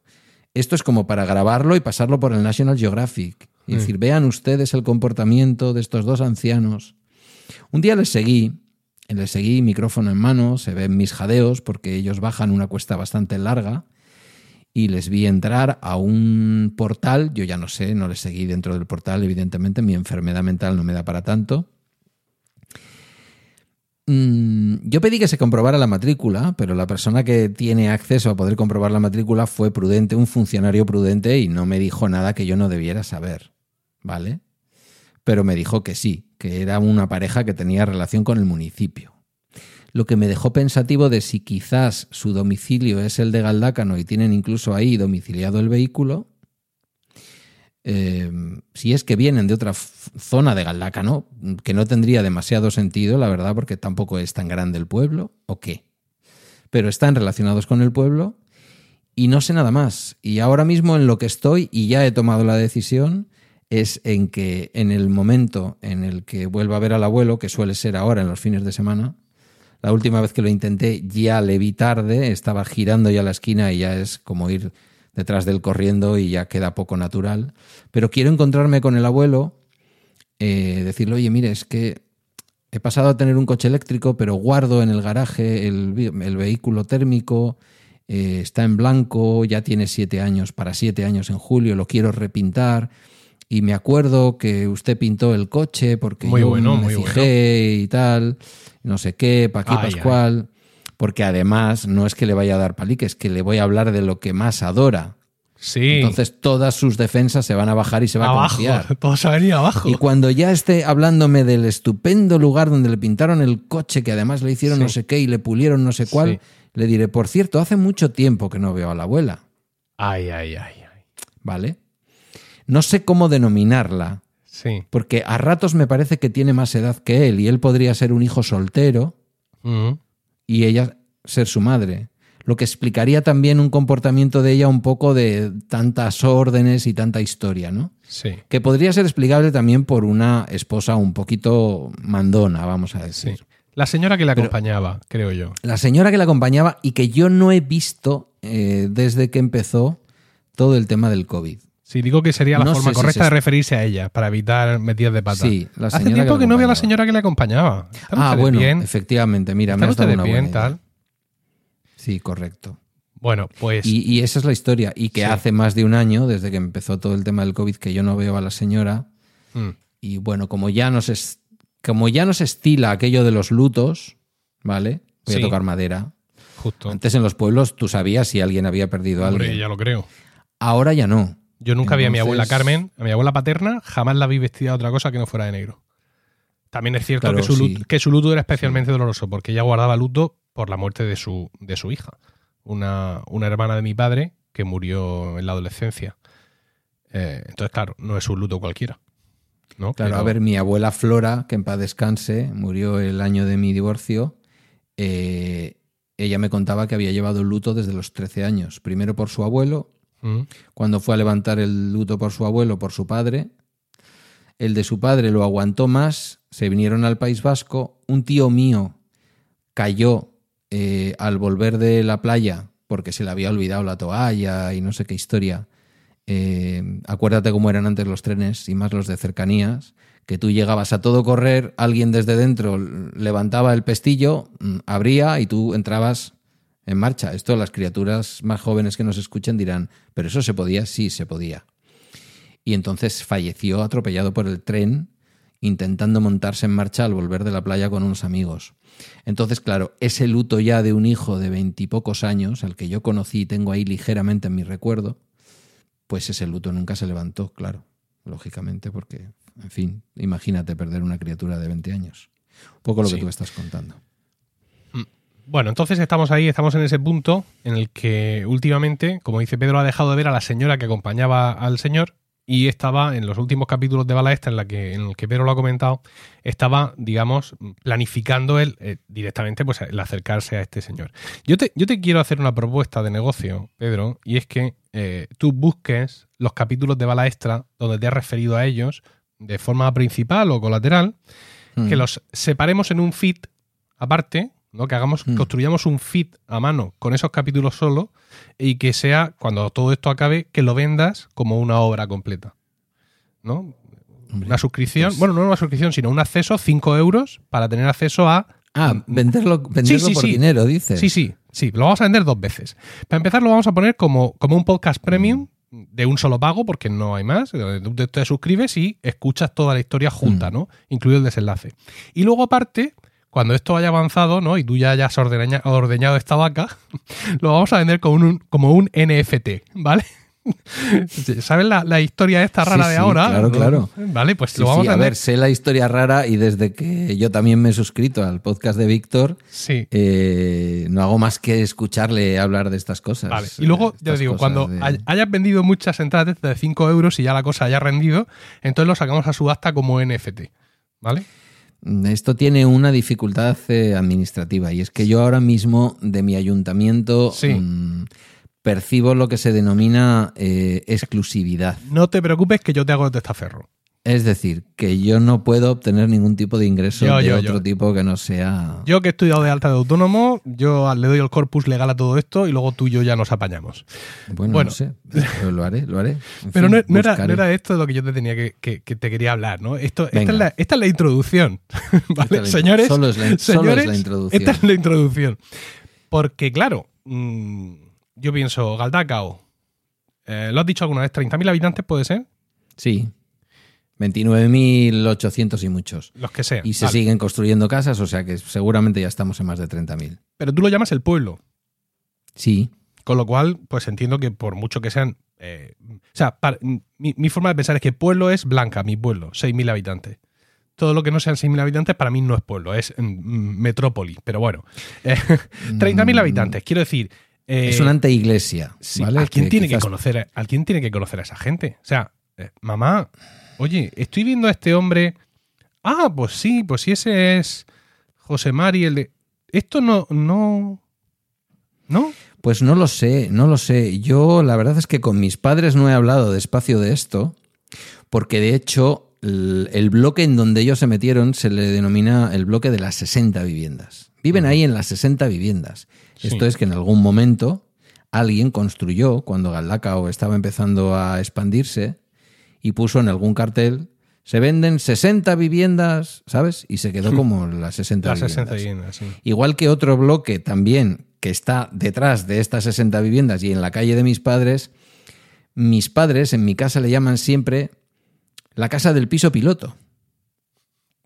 Esto es como para grabarlo y pasarlo por el National Geographic. Y decir, vean ustedes el comportamiento de estos dos ancianos. Un día les seguí, les seguí micrófono en mano, se ven mis jadeos porque ellos bajan una cuesta bastante larga y les vi entrar a un portal, yo ya no sé, no les seguí dentro del portal, evidentemente mi enfermedad mental no me da para tanto. Mm, Yo pedí que se comprobara la matrícula, pero la persona que tiene acceso a poder comprobar la matrícula fue prudente, un funcionario prudente, y no me dijo nada que yo no debiera saber, ¿vale? Pero me dijo que sí, que era una pareja que tenía relación con el municipio. Lo que me dejó pensativo de si quizás su domicilio es el de Galdácano y tienen incluso ahí domiciliado el vehículo. Eh, si es que vienen de otra zona de Galdácano, que no tendría demasiado sentido, la verdad, porque tampoco es tan grande el pueblo, o qué. Pero están relacionados con el pueblo y no sé nada más. Y ahora mismo en lo que estoy, y ya he tomado la decisión, es en que en el momento en el que vuelva a ver al abuelo, que suele ser ahora en los fines de semana, la última vez que lo intenté ya le vi tarde, estaba girando ya la esquina y ya es como ir detrás del corriendo y ya queda poco natural. Pero quiero encontrarme con el abuelo, eh, decirle, oye, mire, es que he pasado a tener un coche eléctrico, pero guardo en el garaje el, vehículo térmico, eh, está en blanco, ya tiene siete años, para siete años en julio, lo quiero repintar. Y me acuerdo que usted pintó el coche porque Muy yo bueno, me muy fijé y tal, no sé qué, pa' Ay, Pascual. Porque además no es que le vaya a dar palique, es que le voy a hablar de lo que más adora. Sí. Entonces todas sus defensas se van a bajar y se va a abajo. confiar. Todo se ha venido abajo. Y cuando ya esté hablándome del estupendo lugar donde le pintaron el coche, que además le hicieron Sí. no sé qué y le pulieron no sé cuál, Sí. le diré, por cierto, hace mucho tiempo que no veo a la abuela, Ay, ay, ay, ay. ¿vale? No sé cómo denominarla, Sí. porque a ratos me parece que tiene más edad que él y él podría ser un hijo soltero Mm. y ella ser su madre. Lo que explicaría también un comportamiento de ella un poco de tantas órdenes y tanta historia, ¿no? Sí. Que podría ser explicable también por una esposa un poquito mandona, vamos a Sí. decir. La señora que la acompañaba, creo yo. La señora que la acompañaba y que yo no he visto eh, desde que empezó todo el tema del COVID. Sí, digo que sería la No forma sé correcta de referirse a ella, para evitar metidas de pata. Sí, la Hace tiempo que no veo a la señora que le acompañaba. ¿Están Ah, bueno, bien? efectivamente, mira, me ¿Están has dado ustedes una bien, idea. tal? Sí, correcto. Bueno, pues Y, y esa es la historia. Y que Sí. hace más de un año, desde que empezó todo el tema del COVID, que yo no veo a la señora. mm, Y bueno, como ya nos, es- como ya nos estila aquello de los lutos, ¿vale? Voy Sí. a tocar madera. justo. Antes en los pueblos tú sabías si alguien había perdido Hombre, alguien. ya lo creo. Ahora ya no. Yo nunca vi a mi abuela Carmen, a mi abuela paterna, jamás la vi vestida de otra cosa que no fuera de negro. También es cierto Claro, que, su luto, sí. que su luto era especialmente doloroso, porque ella guardaba luto por la muerte de su, de su hija, una, una hermana de mi padre que murió en la adolescencia. Eh, entonces, claro, no es un luto cualquiera. ¿no? Claro, Pero- a ver, mi abuela Flora, que en paz descanse, murió el año de mi divorcio. eh, ella me contaba que había llevado luto desde los 13 años. Primero por su abuelo, Mm, cuando fue a levantar el luto por su abuelo, por su padre. El de su padre lo aguantó más, se vinieron al País Vasco. Un tío mío cayó eh, al volver de la playa porque se le había olvidado la toalla y no sé qué historia. Eh, acuérdate cómo eran antes los trenes y más los de cercanías, que tú llegabas a todo correr, alguien desde dentro levantaba el pestillo, mm, abría y tú entrabas en marcha. Esto las criaturas más jóvenes que nos escuchen dirán, pero eso se podía, sí, se podía. Y entonces falleció atropellado por el tren intentando montarse en marcha al volver de la playa con unos amigos. Entonces, claro, ese luto ya de un hijo de veintipocos años, al que yo conocí y tengo ahí ligeramente en mi recuerdo, pues ese luto nunca se levantó, claro, lógicamente, porque, en fin, imagínate perder una criatura de 20 años. Un poco lo Sí. que tú estás contando. Bueno, entonces estamos ahí, estamos en ese punto en el que últimamente, como dice Pedro, ha dejado de ver a la señora que acompañaba al señor y estaba en los últimos capítulos de Bala Extra en, la que, en el que Pedro lo ha comentado, estaba, digamos, planificando él eh, directamente pues, el acercarse a este señor. Yo te, yo te quiero hacer una propuesta de negocio, Pedro, y es que eh, tú busques los capítulos de Bala Extra donde te has referido a ellos de forma principal o colateral, que Mm. los separemos en un feed aparte, ¿no? Que hagamos, Mm. construyamos un feed a mano con esos capítulos solo y que sea, cuando todo esto acabe, que lo vendas como una obra completa. ¿No? Hombre, Una suscripción, pues- bueno, no una suscripción, sino un acceso, 5 euros, para tener acceso a. Ah, venderlo, venderlo sí, por sí. dinero, dices. Sí, sí, sí, lo vamos a vender dos veces. Para empezar, lo vamos a poner como, como un podcast premium de un solo pago, porque no hay más. te, te suscribes y escuchas toda la historia junta, Mm. ¿no? Incluido el desenlace. Y luego, aparte, cuando esto haya avanzado, ¿no? Y tú ya hayas ordeña- ordeñado esta vaca, lo vamos a vender como un, como un NFT, ¿vale? ¿Sabes la, la historia esta Sí, rara de sí, ahora? claro, claro. Vale, pues Sí, lo vamos a a ver, sé la historia rara y desde que yo también me he suscrito al podcast de Víctor, Sí. eh, no hago más que escucharle hablar de estas cosas. Vale. Y luego, eh, ya estas te digo, cuando de- hayas vendido muchas entradas de 5 euros y ya la cosa haya rendido, entonces lo sacamos a subasta como NFT. ¿Vale? Esto tiene una dificultad eh, administrativa y es que yo ahora mismo de mi ayuntamiento Sí. mm, percibo lo que se denomina eh, exclusividad. No te preocupes que yo te hago el testaferro. Es decir, que yo no puedo obtener ningún tipo de ingreso Yo, de yo, otro yo. tipo que no sea. Yo que he estudiado de alta de autónomo, yo le doy el corpus legal a todo esto y luego tú y yo ya nos apañamos. Bueno, bueno. no sé. Pero lo haré, lo haré. En Pero fin, no, no era, buscaré. no era esto de lo que yo te tenía que, que- que te quería hablar, ¿no? Esto, esta, es la, esta es la introducción, ¿vale? La- señores, solo es la- solo es la señores, introducción. Esta es la introducción. Porque, claro, mm, yo pienso, Galdacao, eh, ¿lo has dicho alguna vez? ¿30.000 habitantes puede ser? Sí. 29.800 y muchos. Los que sean. Y se Vale. siguen construyendo casas, o sea que seguramente ya estamos en más de 30.000. Pero tú lo llamas el pueblo. Sí. Con lo cual, pues entiendo que por mucho que sean. eh, o sea, para- mi, mi forma de pensar es que pueblo es Blanca, mi pueblo, 6.000 habitantes. Todo lo que no sean 6.000 habitantes para mí no es pueblo, es mm, metrópoli. Pero bueno, eh, 30.000 habitantes, quiero decir. eh, es una anteiglesia. sí, ¿vale? ¿Alguien tiene que conocer a, alguien tiene que conocer a esa gente? O sea, eh, mamá, oye, estoy viendo a este hombre. Ah, pues sí, pues sí, ese es José Mari, el de. Esto no. no ¿No? Pues no lo sé, no lo sé. Yo la verdad es que con mis padres no he hablado despacio de esto, porque de hecho el, el bloque en donde ellos se metieron se le denomina el bloque de las 60 viviendas. Viven ahí en las 60 viviendas. Sí. Esto es que en algún momento alguien construyó, cuando Galdacao estaba empezando a expandirse, y puso en algún cartel, se venden 60 viviendas, ¿sabes? Y se quedó como las 60 Las viviendas. 60 viviendas, sí. Igual que otro bloque también que está detrás de estas 60 viviendas y en la calle de mis padres, mis padres en mi casa le llaman siempre la casa del piso piloto.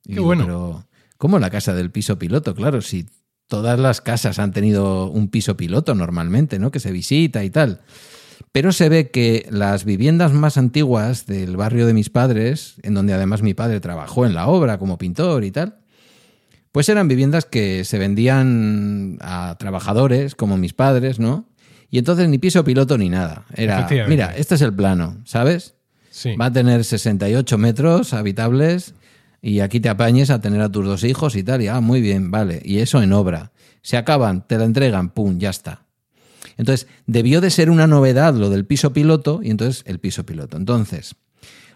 Y Qué bueno. Pero, ¿cómo la casa del piso piloto? Claro, si todas las casas han tenido un piso piloto normalmente, ¿no? Que se visita y tal. Pero se ve que las viviendas más antiguas del barrio de mis padres, en donde además mi padre trabajó en la obra como pintor y tal, pues eran viviendas que se vendían a trabajadores como mis padres, ¿no? Y entonces ni piso piloto ni nada. Era, mira, este es el plano, ¿sabes? Sí. Va a tener 68 metros habitables y aquí te apañes a tener a tus dos hijos y tal. Y, ah, muy bien, vale. Y eso en obra. Se acaban, te la entregan, pum, ya está. Entonces, debió de ser una novedad lo del piso piloto y entonces el piso piloto. Entonces,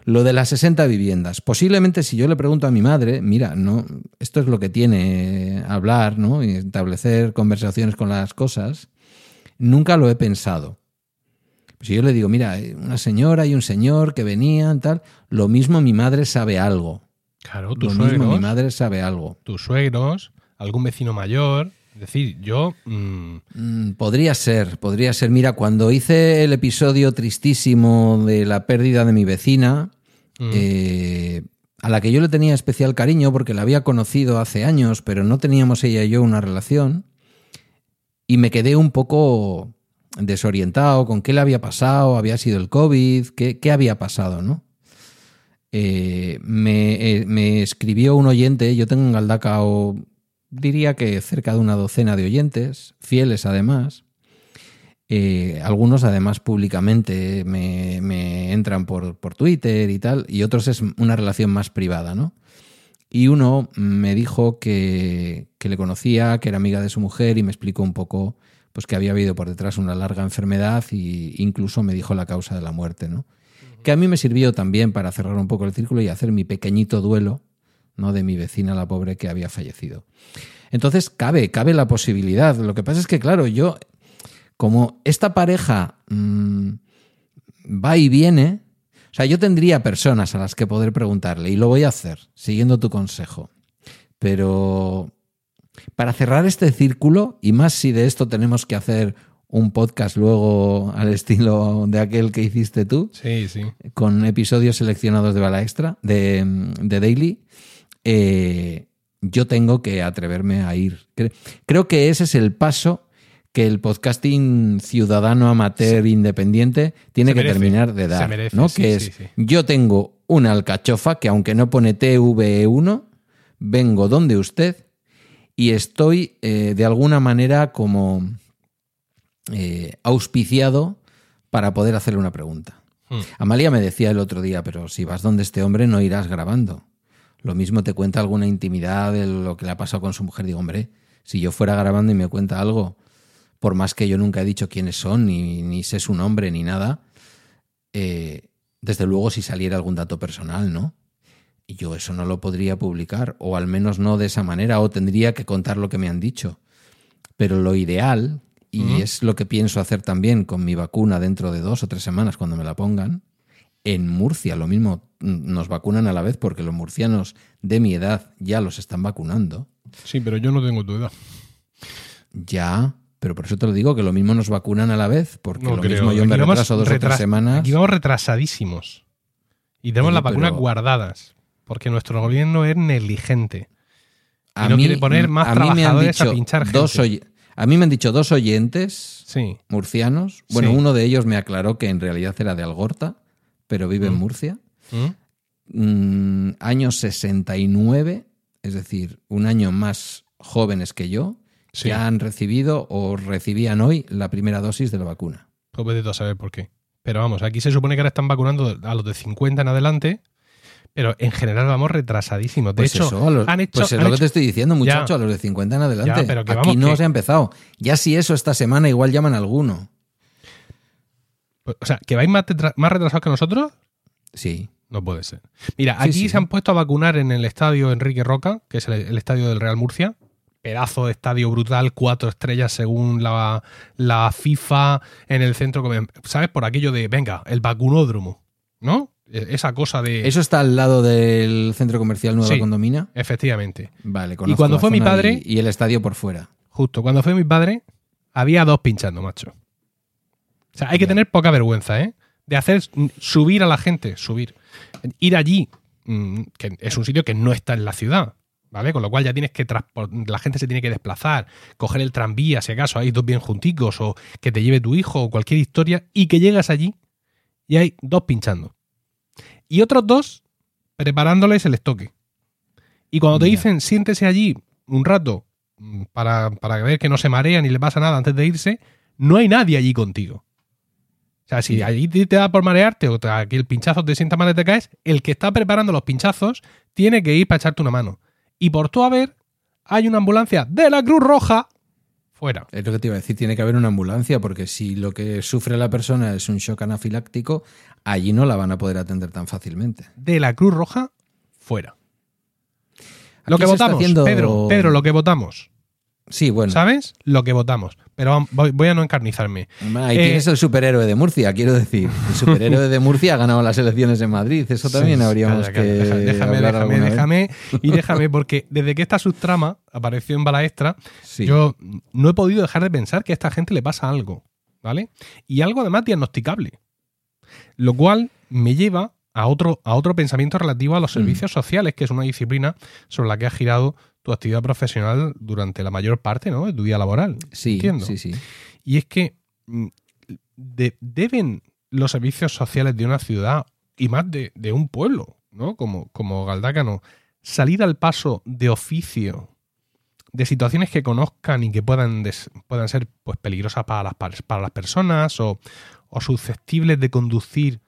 lo de las 60 viviendas. Posiblemente si yo le pregunto a mi madre, mira, no, esto es lo que tiene hablar, ¿no? Y establecer conversaciones con las cosas, nunca lo he pensado. Si yo le digo, mira, una señora y un señor que venían, tal, lo mismo mi madre sabe algo. Claro, Lo tus mismo mi suegros, madre sabe algo. tus suegros, algún vecino mayor. Es decir, yo. mm, Mm, podría ser, podría ser. Mira, cuando hice el episodio tristísimo de la pérdida de mi vecina, Mm. eh, a la que yo le tenía especial cariño porque la había conocido hace años, pero no teníamos ella y yo una relación, y me quedé un poco desorientado con qué le había pasado, había sido el COVID, qué, qué había pasado, ¿no? Eh, me, eh, me escribió un oyente, yo tengo en Galdacao, diría que cerca de una docena de oyentes, fieles además. Eh, algunos además públicamente me, me entran por, por Twitter y tal, y otros es una relación más privada, ¿no? Y uno me dijo que, que le conocía, que era amiga de su mujer y me explicó un poco pues que había habido por detrás una larga enfermedad e incluso me dijo la causa de la muerte, ¿no? Que a mí me sirvió también para cerrar un poco el círculo y hacer mi pequeñito duelo, ¿no? De mi vecina, la pobre, que había fallecido. Entonces, cabe, cabe la posibilidad. Lo que pasa es que, claro, yo, como esta pareja mmm, va y viene, o sea, yo tendría personas a las que poder preguntarle y lo voy a hacer, siguiendo tu consejo. Pero para cerrar este círculo, y más si de esto tenemos que hacer un podcast luego al estilo de aquel que hiciste tú, Sí, sí. con episodios seleccionados de Bala Extra, de, de Daily, eh, yo tengo que atreverme a ir. Creo que ese es el paso que el podcasting ciudadano amateur independiente tiene Se que merece, terminar de se dar. merece, ¿no? sí, que es, sí. yo tengo una alcachofa que aunque no pone TV1, vengo donde usted y estoy eh, de alguna manera como eh, auspiciado para poder hacerle una pregunta. Hmm. Amalia me decía el otro día, pero si vas donde este hombre no irás grabando. Lo mismo te cuenta alguna intimidad de lo que le ha pasado con su mujer. Digo, hombre, si yo fuera grabando y me cuenta algo, por más que yo nunca he dicho quiénes son, ni, ni sé su nombre, ni nada, eh, desde luego si saliera algún dato personal, ¿no? Y yo eso no lo podría publicar, o al menos no de esa manera, o tendría que contar lo que me han dicho. Pero lo ideal, y es lo que pienso hacer también con mi vacuna dentro de dos o tres semanas cuando me la pongan, en Murcia lo mismo nos vacunan a la vez porque los murcianos de mi edad ya los están vacunando. Sí, pero yo no tengo tu edad. Ya, pero por eso te lo digo, que lo mismo nos vacunan a la vez, porque No lo creo. mismo yo me Aquí vamos retraso dos o tres semanas. Aquí vamos retrasadísimos. Y tenemos Oye, las vacunas pero- guardadas. Porque nuestro gobierno es negligente. A y no mí, quiere poner más a mí me han trabajadores a dicho pinchar dos gente. oy- A mí me han dicho dos oyentes Sí. murcianos. Bueno, Sí. uno de ellos me aclaró que en realidad era de Algorta, pero vive en Mm. Murcia. ¿Mm? Mm, año 69, es decir, un año más jóvenes que yo, Sí. ya han recibido o recibían hoy la primera dosis de la vacuna. Pues a saber por qué. Pero vamos, aquí se supone que ahora están vacunando a los de 50 en adelante, pero en general vamos retrasadísimos. De Pues hecho, eso, a los- han hecho, pues es han lo que te estoy diciendo, Ya. muchacho, a los de 50 en adelante. Ya, pero que Aquí vamos no que- se ha empezado. Ya si eso esta semana igual llaman a alguno. pues, o sea, que vais más retrasados que nosotros, Sí. No puede ser. Mira, Sí, aquí sí. se han puesto a vacunar en el estadio Enrique Roca, que es el, el estadio del Real Murcia. Pedazo de estadio brutal, cuatro estrellas según la, la FIFA en el centro. ¿Sabes? Por aquello de, venga, el vacunódromo, ¿no? E- Esa cosa de. ¿Eso está al lado del centro comercial Nueva Sí. Condomina? Efectivamente. Vale, conozco cuando fue mi padre- Y, y el estadio por fuera. Justo, cuando fue mi padre, había dos pinchando, macho. O sea, hay que tener poca vergüenza, ¿eh? De hacer subir a la gente, subir. Ir allí, mm, que es un sitio que no está en la ciudad, ¿vale? Con lo cual ya tienes que la gente se tiene que desplazar, coger el tranvía, si acaso hay dos bien junticos, o que te lleve tu hijo, o cualquier historia, y que llegas allí y hay dos pinchando. Y otros dos preparándoles el estoque. Y cuando te dicen siéntese allí un rato mm, para, para ver que no se marea ni le pasa nada antes de irse, no hay nadie allí contigo. O sea, si Ya. allí te da por marearte o te- aquí el pinchazo te sienta mal y te caes, el que está preparando los pinchazos tiene que ir para echarte una mano. Y por tu haber, hay una ambulancia de la Cruz Roja fuera. Es lo que te iba a decir, tiene que haber una ambulancia, porque si lo que sufre la persona es un shock anafiláctico, allí no la van a poder atender tan fácilmente. De la Cruz Roja fuera. Lo que votamos, haciendo- Pedro, Pedro, lo que votamos. Sí, bueno. ¿Sabes? Lo que votamos. Pero voy, a no encarnizarme. Ahí Eh, tienes el superhéroe de Murcia, quiero decir. El superhéroe de Murcia ha ganado las elecciones en Madrid. Eso también Sí, habríamos calla, calla, que. déjame, déjame, vez. déjame y déjame, porque desde que esta subtrama apareció en Bala Extra, Sí. yo no he podido dejar de pensar que a esta gente le pasa algo, ¿vale? Y algo además diagnosticable. Lo cual me lleva a otro, a otro pensamiento relativo a los Mm. servicios sociales, que es una disciplina sobre la que ha girado tu actividad profesional durante la mayor parte ¿no? de tu vida laboral. sí, Entiendo. sí, sí. Y es que mm, de- deben los servicios sociales de una ciudad y más de, de un pueblo, ¿no? Como, como Galdácano, salir al paso de oficio de situaciones que conozcan y que puedan, des- puedan ser pues, peligrosas para las, par- para las personas o, o susceptibles de conducir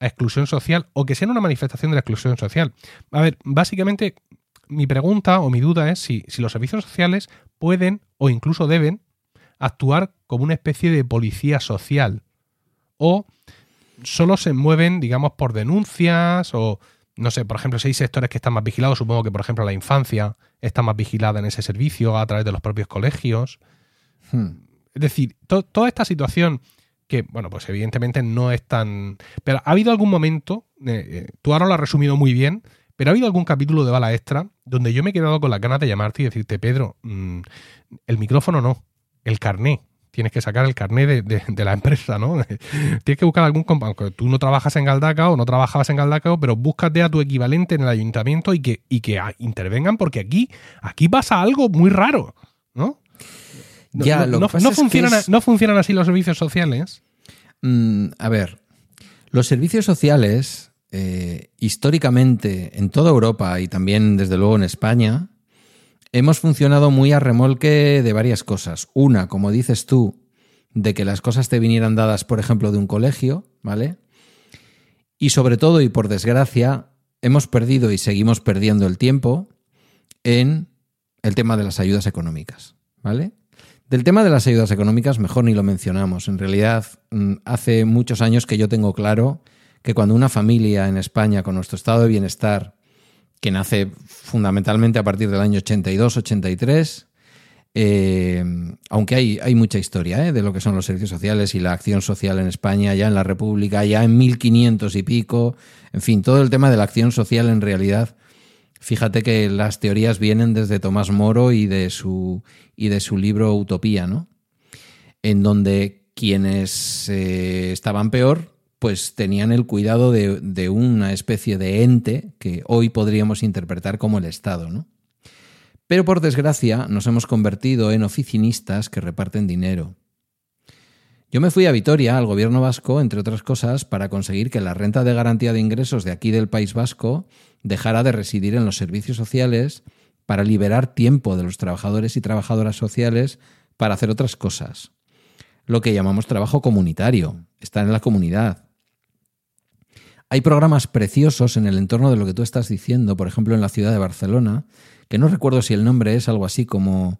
a exclusión social o que sean una manifestación de la exclusión social. A ver, básicamente mi pregunta o mi duda es si, si los servicios sociales pueden o incluso deben actuar como una especie de policía social o solo se mueven, digamos, por denuncias o, no sé, por ejemplo, si hay sectores que están más vigilados, supongo que, por ejemplo, la infancia está más vigilada en ese servicio a través de los propios colegios. Hmm. Es decir, to- toda esta situación que, bueno, pues evidentemente no es tan... Pero ha habido algún momento, eh, eh, tú ahora lo has resumido muy bien, pero ha habido algún capítulo de Bala Extra donde yo me he quedado con las ganas de llamarte y decirte, Pedro, mm, el micrófono no, el carné. Tienes que sacar el carné de, de- de la empresa, ¿no? Tienes que buscar algún... compa- Aunque tú no trabajas en Galdacao o no trabajabas en Galdacao, pero búscate a tu equivalente en el ayuntamiento y que, y que ah, intervengan porque aquí, aquí pasa algo muy raro, ¿no? No, Ya, no- no- no funcionan, es- no funcionan así los servicios sociales. Mm, a ver, los servicios sociales, eh, históricamente en toda Europa y también desde luego en España, hemos funcionado muy a remolque de varias cosas. Una, como dices tú, de que las cosas te vinieran dadas, por ejemplo, de un colegio, ¿vale? Y sobre todo, y por desgracia, hemos perdido y seguimos perdiendo el tiempo en el tema de las ayudas económicas, ¿vale? Del tema de las ayudas económicas mejor ni lo mencionamos. En realidad, mm, hace muchos años que yo tengo claro que cuando una familia en España con nuestro estado de bienestar que nace fundamentalmente a partir del año 82-83. Eh, aunque hay, hay, mucha historia ¿eh? de lo que son los servicios sociales y la acción social en España, ya en la República, ya en 1500 y pico, en fin, todo el tema de la acción social en realidad. Fíjate que las teorías vienen desde Tomás Moro y de su, y de su libro Utopía, ¿no? En donde quienes eh, estaban peor, pues tenían el cuidado de, de, una especie de ente que hoy podríamos interpretar como el Estado, ¿no? Pero por desgracia nos hemos convertido en oficinistas que reparten dinero. Yo me fui a Vitoria, al gobierno vasco, entre otras cosas, para conseguir que la renta de garantía de ingresos de aquí del País Vasco dejara de residir en los servicios sociales para liberar tiempo de los trabajadores y trabajadoras sociales para hacer otras cosas. Lo que llamamos trabajo comunitario, estar en la comunidad. Hay programas preciosos en el entorno de lo que tú estás diciendo, por ejemplo en la ciudad de Barcelona, que no recuerdo si el nombre es algo así como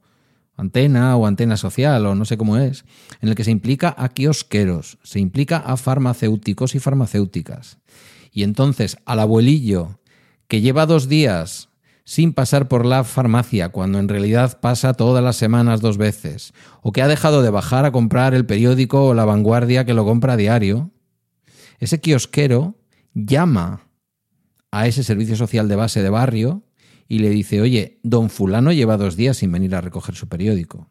antena o antena social o no sé cómo es, en el que se implica a kiosqueros, se implica a farmacéuticos y farmacéuticas. Y entonces al abuelillo que lleva dos días sin pasar por la farmacia cuando en realidad pasa todas las semanas dos veces, o que ha dejado de bajar a comprar el periódico o la vanguardia que lo compra a diario, ese kiosquero llama a ese servicio social de base de barrio y le dice, oye, don fulano lleva dos días sin venir a recoger su periódico.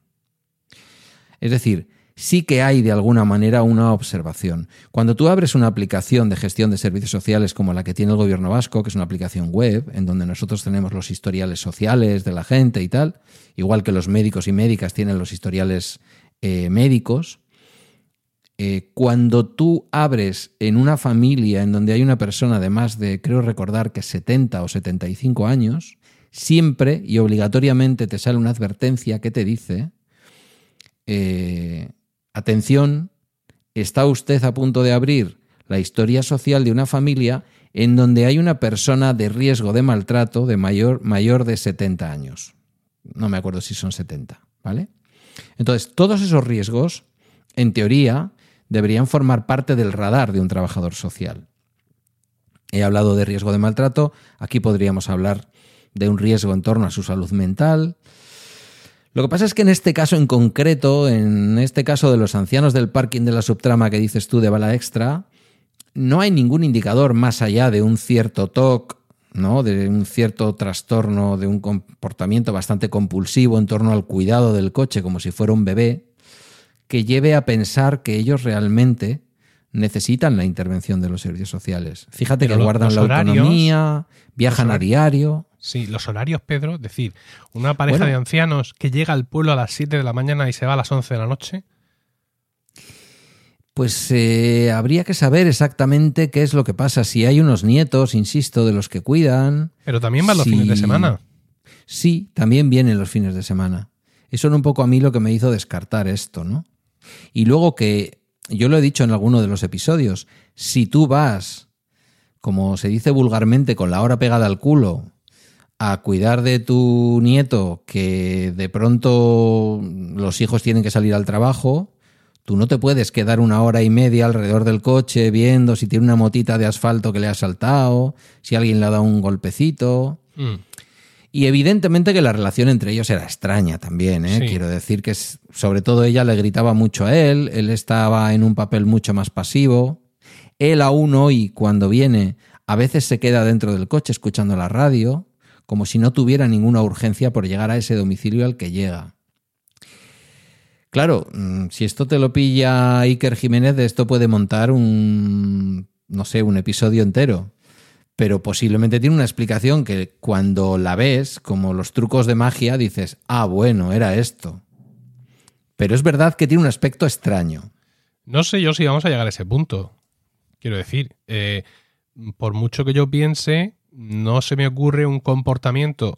Es decir, sí que hay de alguna manera una observación. Cuando tú abres una aplicación de gestión de servicios sociales como la que tiene el gobierno vasco, que es una aplicación web, en donde nosotros tenemos los historiales sociales de la gente y tal, igual que los médicos y médicas tienen los historiales eh, médicos, eh, cuando tú abres en una familia en donde hay una persona de más de, creo recordar que 70 o 75 años, siempre y obligatoriamente te sale una advertencia que te dice, eh, atención, está usted a punto de abrir la historia social de una familia en donde hay una persona de riesgo de maltrato de mayor, mayor de 70 años. No me acuerdo si son 70, ¿vale? Entonces, todos esos riesgos, en teoría, deberían formar parte del radar de un trabajador social. He hablado de riesgo de maltrato, aquí podríamos hablar de un riesgo en torno a su salud mental. Lo que pasa es que en este caso en concreto, en este caso de los ancianos del parking de la subtrama que dices tú de bala extra, no hay ningún indicador más allá de un cierto TOC, ¿no? de un cierto trastorno, de un comportamiento bastante compulsivo en torno al cuidado del coche como si fuera un bebé, que lleve a pensar que ellos realmente necesitan la intervención de los servicios sociales. Fíjate que guardan la autonomía, viajan a diario. Sí, los horarios, Pedro, es decir, una pareja de ancianos que llega al pueblo a las 7 de la mañana y se va a las 11 de la noche. Pues eh, habría que saber exactamente qué es lo que pasa. Si hay unos nietos, insisto, de los que cuidan. Pero también van los fines de semana. Sí, también vienen los fines de semana. Eso era un poco a mí lo que me hizo descartar esto, ¿no? Y luego que, yo lo he dicho en alguno de los episodios, si tú vas, como se dice vulgarmente, con la hora pegada al culo, a cuidar de tu nieto que de pronto los hijos tienen que salir al trabajo, tú no te puedes quedar una hora y media alrededor del coche viendo si tiene una motita de asfalto que le ha saltado, si alguien le ha dado un golpecito. Mm. Y evidentemente que la relación entre ellos era extraña también, ¿eh? quiero decir que sobre todo ella le gritaba mucho a él, él estaba en un papel mucho más pasivo, él aún hoy cuando viene a veces se queda dentro del coche escuchando la radio, como si no tuviera ninguna urgencia por llegar a ese domicilio al que llega. Claro, mm, si esto te lo pilla Iker Jiménez, de esto puede montar un, no sé, un episodio entero pero posiblemente tiene una explicación que cuando la ves, como los trucos de magia, dices, ah, bueno, era esto. Pero es verdad que tiene un aspecto extraño. No sé yo si vamos a llegar a ese punto. Quiero decir, eh, por mucho que yo piense, no se me ocurre un comportamiento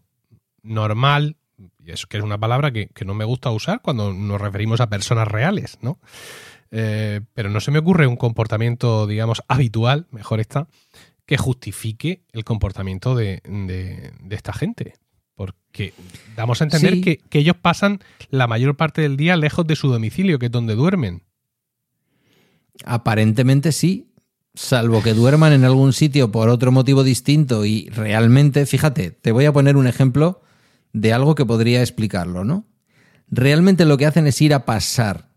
normal, y que es una palabra que, no me gusta usar cuando nos referimos a personas reales, ¿no? Eh, pero no se me ocurre un comportamiento, digamos, habitual, mejor está, que justifique el comportamiento de, esta gente. Porque damos a entender que, ellos pasan la mayor parte del día lejos de su domicilio, que es donde duermen. Aparentemente sí, salvo que duerman en algún sitio por otro motivo distinto y realmente, fíjate, te voy a poner un ejemplo de algo que podría explicarlo, ¿no? Realmente lo que hacen es ir a pasar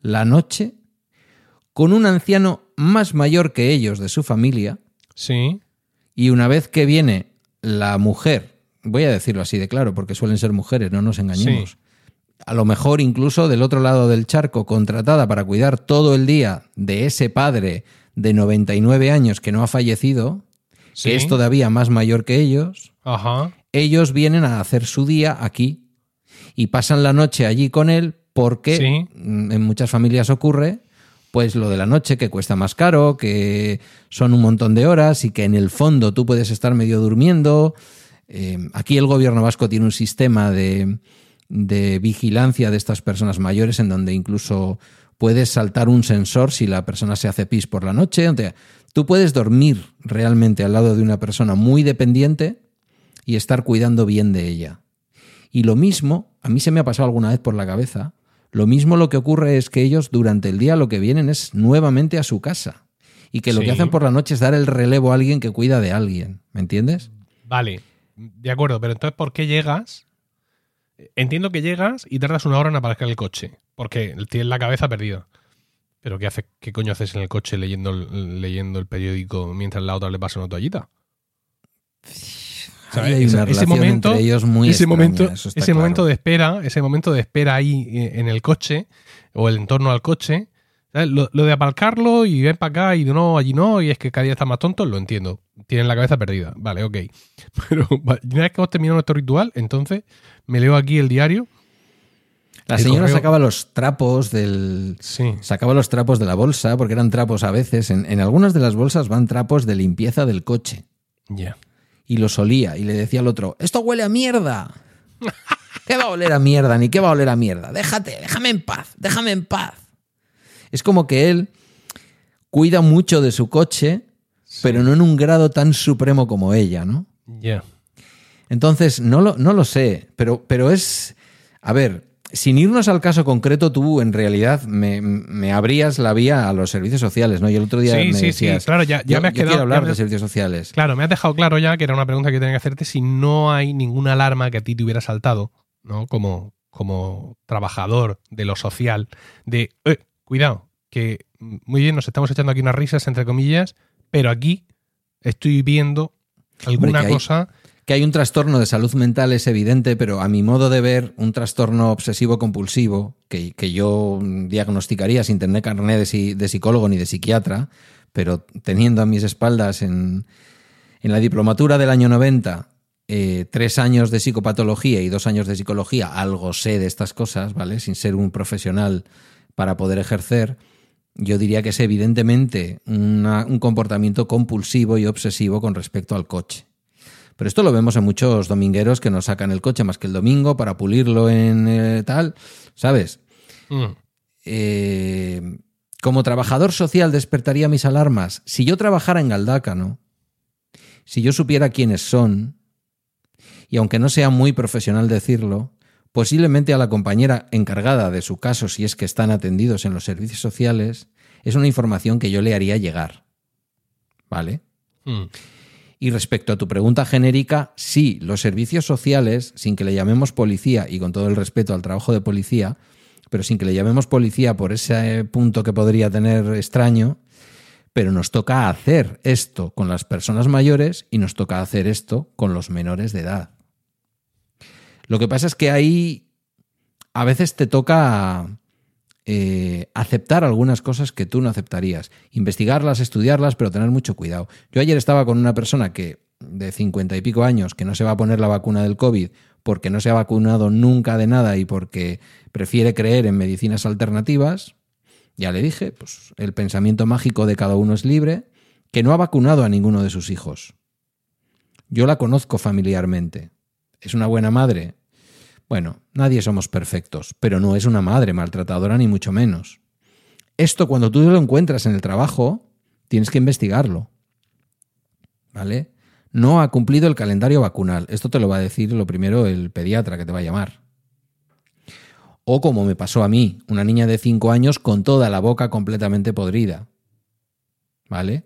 la noche con un anciano más mayor que ellos de su familia. Sí. Y una vez que viene la mujer, voy a decirlo así de claro, porque suelen ser mujeres, no nos engañemos. Sí. A lo mejor incluso del otro lado del charco, contratada para cuidar todo el día de ese padre de 99 años que no ha fallecido, Sí. que es todavía más mayor que ellos, Ajá. ellos vienen a hacer su día aquí y pasan la noche allí con él porque Sí. en muchas familias ocurre pues lo de la noche que cuesta más caro, que son un montón de horas y que en el fondo tú puedes estar medio durmiendo. Eh, aquí el gobierno vasco tiene un sistema de, de vigilancia de estas personas mayores en donde incluso puedes saltar un sensor si la persona se hace pis por la noche. Tú puedes dormir realmente al lado de una persona muy dependiente y estar cuidando bien de ella. Y lo mismo, a mí se me ha pasado alguna vez por la cabeza, lo mismo lo que ocurre es que ellos durante el día lo que vienen es nuevamente a su casa. Y que lo Sí. que hacen por la noche es dar el relevo a alguien que cuida de alguien. ¿Me entiendes? Vale. De acuerdo, pero entonces, ¿por qué llegas? Entiendo que llegas y tardas una hora en aparcar el coche. Porque tienes la cabeza perdida. Pero ¿qué, hace, ¿qué coño haces en el coche leyendo, el- leyendo el periódico mientras la otra le pasa una toallita? ¿Sabes? Ahí hay Ese- una ese relación momento- entre ellos muy ese extraña, momento, ese claro. momento de espera, ese momento de espera ahí eh, en el coche o el entorno al coche. Lo, lo de aparcarlo y ven para acá y no, allí no, y es que cada día está más tonto, lo entiendo. Tienen la cabeza perdida. Vale, ok. Pero una vez que hemos terminado nuestro ritual, entonces me leo aquí el diario. La señora correo- sacaba los trapos del, Sí. sacaba los trapos de la bolsa, porque eran trapos a veces. En, en algunas de las bolsas van trapos de limpieza del coche. Ya. Y los olía y le decía al otro, esto huele a mierda. ¿Qué va a oler a mierda? Ni qué va a oler a mierda. Déjate, déjame en paz, déjame en paz. Es como que él cuida mucho de su coche, pero no en un grado tan supremo como ella, ¿no? Ya. Entonces, no lo, no lo sé, pero, pero es... A ver, sin irnos al caso concreto, tú en realidad me, me abrías la vía a los servicios sociales, ¿no? Y el otro día Sí, me sí, sí, decías, claro, ya- ya yo- me has yo quedado- quiero hablar ya me- de servicios sociales. Claro, me has dejado claro ya que era una pregunta que tenía que hacerte si no hay ninguna alarma que a ti te hubiera saltado, ¿no? Como, como trabajador de lo social, de, eh, cuidado, que muy bien, nos estamos echando aquí unas risas, entre comillas, pero aquí estoy viendo alguna hay- cosa. Que hay un trastorno de salud mental es evidente, pero a mi modo de ver, un trastorno obsesivo-compulsivo, que, que yo diagnosticaría sin tener carnet de, si- de psicólogo ni de psiquiatra, pero teniendo a mis espaldas en, en la diplomatura del año 90 eh, tres años de psicopatología y dos años de psicología, algo sé de estas cosas, ¿vale? Sin ser un profesional para poder ejercer, yo diría que es evidentemente un comportamiento compulsivo y obsesivo con respecto al coche. Pero esto lo vemos en muchos domingueros que no sacan el coche más que el domingo para pulirlo en eh, tal, ¿sabes? Mm, Eh, como trabajador social despertaría mis alarmas. Si yo trabajara en Galdácano, si yo supiera quiénes son, y aunque no sea muy profesional decirlo, posiblemente a la compañera encargada de su caso, si es que están atendidos en los servicios sociales, es una información que yo le haría llegar. ¿Vale? mm. Y respecto a tu pregunta genérica, sí, los servicios sociales, sin que le llamemos policía, y con todo el respeto al trabajo de policía, pero sin que le llamemos policía por ese punto que podría tener extraño, pero nos toca hacer esto con las personas mayores y nos toca hacer esto con los menores de edad. Lo que pasa es que ahí a veces te toca eh, aceptar algunas cosas que tú no aceptarías, investigarlas, estudiarlas, pero tener mucho cuidado. Yo ayer estaba con una persona que de cincuenta y pico años que no se va a poner la vacuna del COVID porque no se ha vacunado nunca de nada y porque prefiere creer en medicinas alternativas. Ya le dije, pues el pensamiento mágico de cada uno es libre, que no ha vacunado a ninguno de sus hijos. Yo la conozco familiarmente. ¿Es una buena madre? Bueno, nadie somos perfectos, pero no es una madre maltratadora ni mucho menos. Esto cuando tú lo encuentras en el trabajo, tienes que investigarlo. ¿Vale? No ha cumplido el calendario vacunal. Esto te lo va a decir lo primero el pediatra que te va a llamar. O como me pasó a mí, una niña de 5 años con toda la boca completamente podrida. ¿Vale?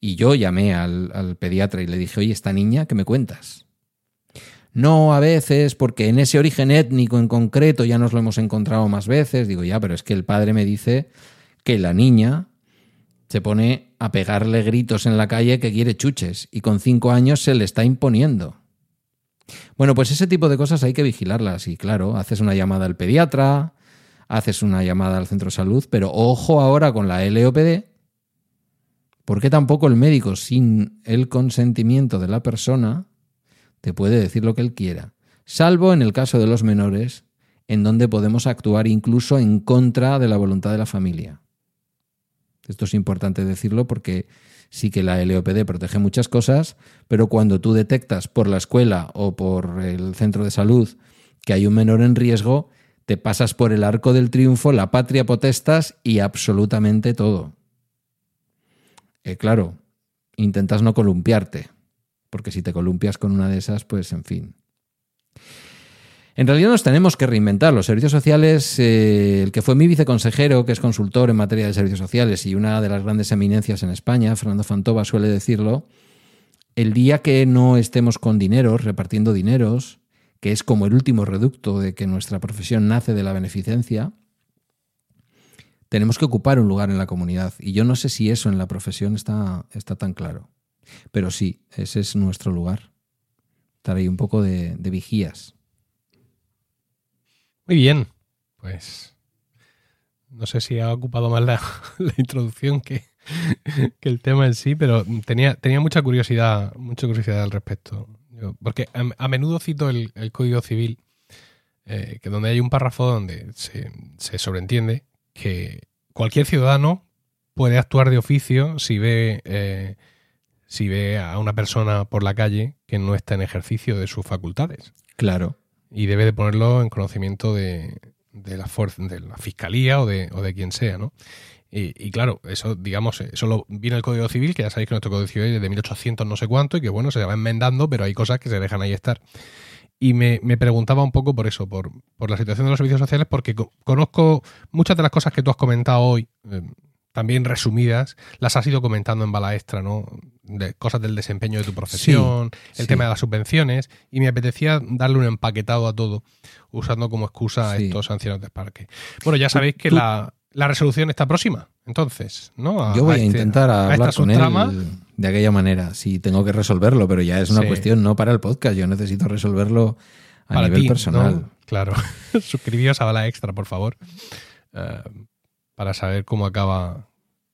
Y yo llamé al, al pediatra y le dije, oye, esta niña, ¿qué me cuentas? No, a veces, porque en ese origen étnico en concreto ya nos lo hemos encontrado más veces. Digo, ya, pero es que el padre me dice que la niña se pone a pegarle gritos en la calle que quiere chuches y con cinco años se le está imponiendo. Bueno, pues ese tipo de cosas hay que vigilarlas y claro, haces una llamada al pediatra, haces una llamada al centro de salud, pero ojo ahora con la LOPD, porque tampoco el médico sin el consentimiento de la persona te puede decir lo que él quiera, salvo en el caso de los menores, en donde podemos actuar incluso en contra de la voluntad de la familia. Esto es importante decirlo porque sí que la LOPD protege muchas cosas, pero cuando tú detectas por la escuela o por el centro de salud que hay un menor en riesgo, te pasas por el arco del triunfo, la patria potestas y absolutamente todo. Eh, claro, intentas no columpiarte, porque si te columpias con una de esas, pues en fin. En realidad nos tenemos que reinventar. Los servicios sociales, eh, el que fue mi viceconsejero, que es consultor en materia de servicios sociales y una de las grandes eminencias en España, Fernando Fantova, suele decirlo, el día que no estemos con dineros, repartiendo dineros, que es como el último reducto de que nuestra profesión nace de la beneficencia, tenemos que ocupar un lugar en la comunidad. Y yo no sé si eso en la profesión está, está tan claro. Pero sí, ese es nuestro lugar. Estar ahí un poco de, vigías. Muy bien, pues no sé si ha ocupado más la, introducción que, que, el tema en sí, pero tenía, tenía mucha curiosidad, mucha curiosidad al respecto. Porque a, menudo cito el, el Código Civil, eh, que donde hay un párrafo donde se, se, sobreentiende que cualquier ciudadano puede actuar de oficio si ve, eh, si ve a una persona por la calle que no está en ejercicio de sus facultades. Claro y debe de ponerlo en conocimiento de, de la, de la fiscalía o de, o de quien sea, ¿no? Y, y, claro, eso, digamos, eso lo viene el Código Civil, que ya sabéis que nuestro Código Civil es de 1800 no sé cuánto y que, bueno, se va enmendando, pero hay cosas que se dejan ahí estar. Y me, me preguntaba un poco por eso, por, por, la situación de los servicios sociales, porque conozco muchas de las cosas que tú has comentado hoy, eh, también resumidas, las has ido comentando en bala extra, ¿no? De cosas del desempeño de tu profesión, sí, el sí. tema de las subvenciones, y me apetecía darle un empaquetado a todo, usando como excusa sí. estos ancianos de parque. Bueno, ya sabéis que la, la, resolución está próxima, entonces, ¿no? A, Yo voy a, este, intentar a hablar con él de aquella manera, si tengo que resolverlo, pero ya es una cuestión no para el podcast, yo necesito resolverlo a para nivel ti, personal. ¿no? Claro. Suscribíos a bala extra, por favor. Uh, para saber cómo acaba,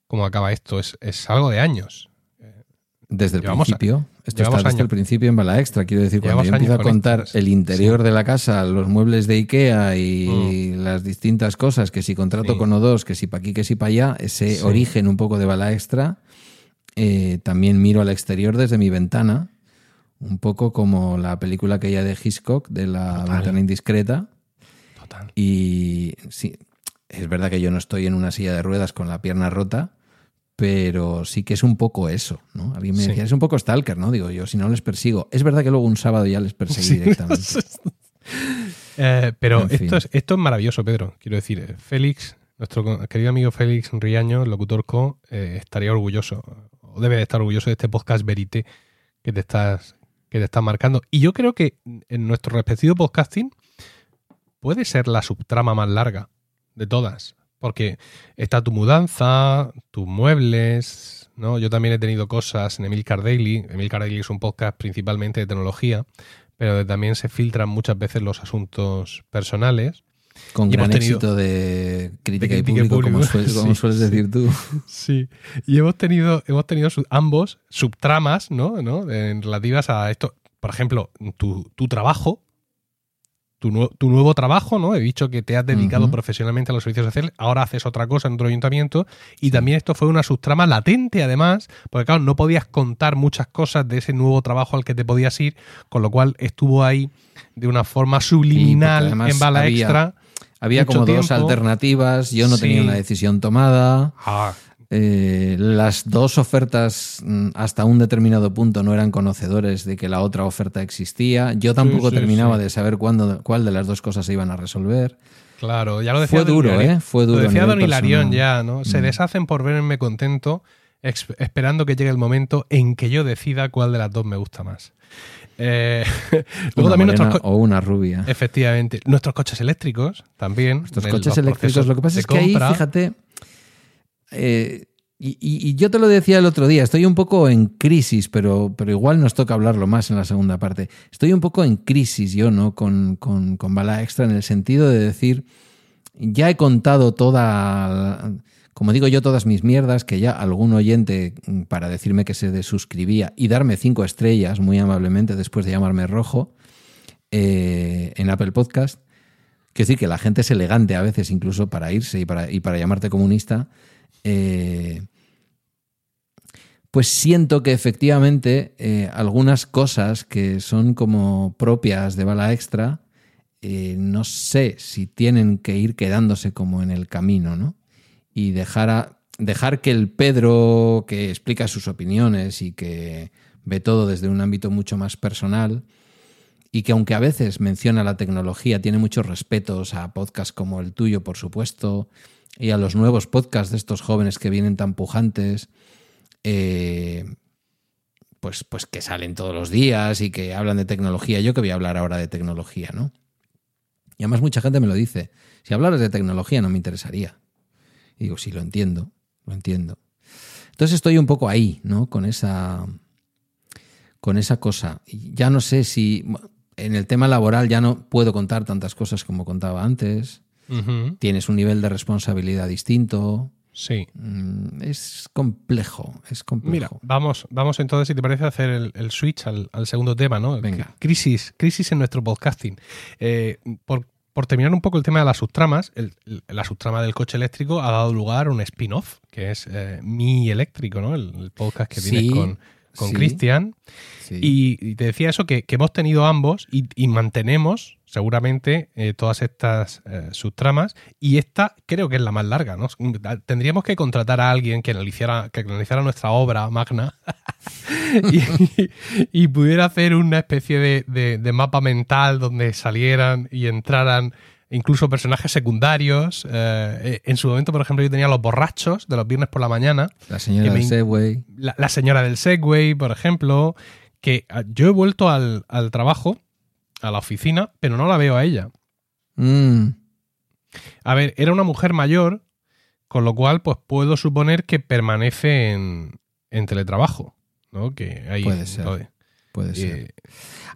cómo acaba esto. Es, es algo de años. Desde el llevamos principio. A, esto está desde años. el principio en bala extra. Quiero decir, cuando llevamos yo empiezo a contar el interior sí. de la casa, los muebles de Ikea y mm. las distintas cosas, que si contrato sí. con O2, que si para aquí, que si para allá, ese sí. origen un poco de bala extra, eh, también miro al exterior desde mi ventana, un poco como la película aquella de Hitchcock, de la Total. ventana indiscreta. Total. Y sí, es verdad que yo no estoy en una silla de ruedas con la pierna rota, pero sí que es un poco eso, ¿no? A mí me sí. decía, es un poco stalker, ¿no? Digo yo, si no les persigo. Es verdad que luego un sábado ya les perseguí sí. directamente. eh, pero en esto, es, esto es maravilloso, Pedro. Quiero decir, eh, Félix, nuestro querido amigo Félix Riaño, locutor co, eh, estaría orgulloso, o debe de estar orgulloso de este podcast Verité que te estás, que te estás marcando. Y yo creo que en nuestro respectivo podcasting puede ser la subtrama más larga de todas. Porque está tu mudanza, tus muebles, ¿no? Yo también he tenido cosas en Emilcar Daily. Emilcar Daily es un podcast principalmente de tecnología, pero también se filtran muchas veces los asuntos personales. Con y gran tenido, éxito de crítica, de crítica y público, público. como, sueles, como sí, sueles decir tú. Sí, y hemos tenido, hemos tenido ambos subtramas, ¿no? ¿no? En relativas a esto. Por ejemplo, tu, tu trabajo, tu, nu tu, nuevo trabajo, ¿no? He dicho que te has dedicado uh -huh. profesionalmente a los servicios sociales, ahora haces otra cosa en otro ayuntamiento y también esto fue una subtrama latente además, porque claro, no podías contar muchas cosas de ese nuevo trabajo al que te podías ir, con lo cual estuvo ahí de una forma subliminal en bala había, extra. Había como tiempo. dos alternativas, yo no sí. tenía una decisión tomada. Ah, eh, las dos ofertas mm, hasta un determinado punto no eran conocedores de que la otra oferta existía. Yo tampoco sí, sí, terminaba de saber cuándo, cuál de las dos cosas se iban a resolver. Claro, ya lo decía. Fue duro, ¿eh? Fue duro. Lo decía Don Hilarión ya, ¿no? Se mm. deshacen por verme contento. esperando que llegue el momento en que yo decida cuál de las dos me gusta más. Eh, luego también nuestros o una rubia. Efectivamente. Nuestros coches eléctricos también. Nuestros coches eléctricos. Lo que pasa es que ahí, fíjate. Eh, y, yo te lo decía el otro día, estoy un poco en crisis, pero, pero igual nos toca hablarlo más en la segunda parte. Estoy un poco en crisis yo, ¿no? Con, con, con Bala Extra en el sentido de decir, ya he contado toda como digo yo, todas mis mierdas, que ya algún oyente mm, para decirme que se desuscribía y darme cinco estrellas muy amablemente después de llamarme rojo eh, en Apple Podcast. Quiero decir que la gente es elegante a veces incluso para irse y para, y para llamarte comunista. Eh, pues siento que efectivamente eh, algunas cosas que son como propias de bala extra, no sé si tienen que ir quedándose como en el camino, ¿no? y dejar, dejar que el Pedro que explica sus opiniones y que ve todo desde un ámbito mucho más personal y que aunque a veces menciona la tecnología, tiene muchos respetos a podcasts como el tuyo, por supuesto, y a los nuevos podcasts de estos jóvenes que vienen tan pujantes, eh, pues, pues que salen todos los días y que hablan de tecnología. Yo que voy a hablar ahora de tecnología, ¿no? Y además mucha gente me lo dice. Si hablaras de tecnología no me interesaría. Y digo, sí, lo entiendo, lo entiendo. Entonces estoy un poco ahí, ¿no? Con esa, con esa cosa. Ya no sé si en el tema laboral ya no puedo contar tantas cosas como contaba antes. Tienes un nivel de responsabilidad distinto. Sí. Mm, es complejo, es complejo. Mira, vamos, vamos entonces, si te parece, a hacer el, switch al, segundo tema, ¿no? Venga. Crisis, crisis en nuestro podcasting. Eh, por, por terminar un poco el tema de las subtramas, la subtrama del coche eléctrico ha dado lugar a un spin-off, que es eh, Mi Eléctrico, ¿no? El, podcast que viene con, con Cristian. Y, te decía eso, que, hemos tenido ambos y, mantenemos seguramente eh, todas estas eh, subtramas. Y esta creo que es la más larga, ¿no? Tendríamos que contratar a alguien que analizara, que analizara nuestra obra magna y, pudiera hacer una especie de, de mapa mental donde salieran y entraran incluso personajes secundarios. Eh, eh, en su momento, por ejemplo, yo tenía los borrachos de los viernes por la mañana. La señora del Segway. La, señora del Segway, por ejemplo. Que ah, yo he vuelto al, trabajo, a la oficina, pero no la veo a ella. Mm. A ver, era una mujer mayor, con lo cual, pues puedo suponer que permanece en, teletrabajo. ¿no? Que ahí, Puede ser. Puede ser.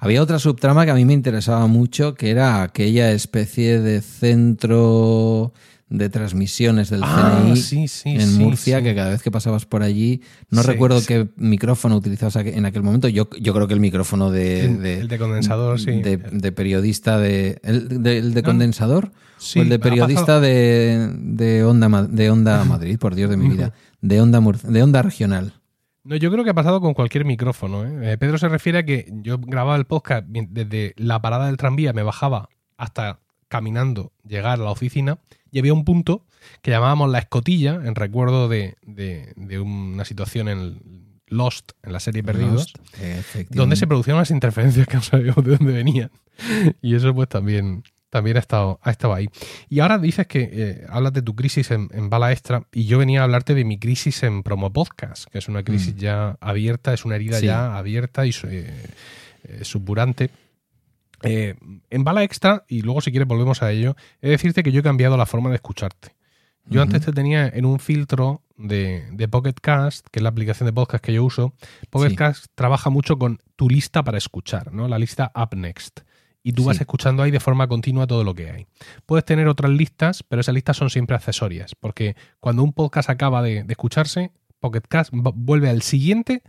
Había otra subtrama que a mí me interesaba mucho, que era aquella especie de centro de transmisiones del ah, CNI en Murcia, que cada vez que pasabas por allí, no recuerdo qué micrófono utilizabas en aquel momento, yo, yo creo que el micrófono de... el de condensador, sí. De, periodista de... ¿El de, condensador? O el de periodista de, de, onda, de Onda Madrid, por Dios de mi vida, de Onda, de onda Regional. No, yo creo que ha pasado con cualquier micrófono. ¿eh? Eh, Pedro se refiere a que yo grababa el podcast desde la parada del tranvía, me bajaba hasta caminando llegar a la oficina y había un punto que llamábamos la escotilla, en recuerdo de, una situación en Lost, en la serie Perdidos, donde se producían unas interferencias que no sabíamos de dónde venían. Y eso pues también también ha estado, ha estado ahí. Y ahora dices que eh, hablas de tu crisis en, bala extra y yo venía a hablarte de mi crisis en promo podcast, que es una crisis mm. ya abierta, es una herida ya abierta y eh, eh subburante. Eh, en bala extra, y luego si quieres volvemos a ello, he de decirte que yo he cambiado la forma de escucharte. Yo antes te tenía en un filtro de, de Pocket Cast, que es la aplicación de podcast que yo uso. Pocket Cast trabaja mucho con tu lista para escuchar, ¿no? La lista Up Next y tú vas escuchando ahí de forma continua todo lo que hay. Puedes tener otras listas, pero esas listas son siempre accesorias, porque cuando un podcast acaba de, escucharse, Pocket Cast vuelve al siguiente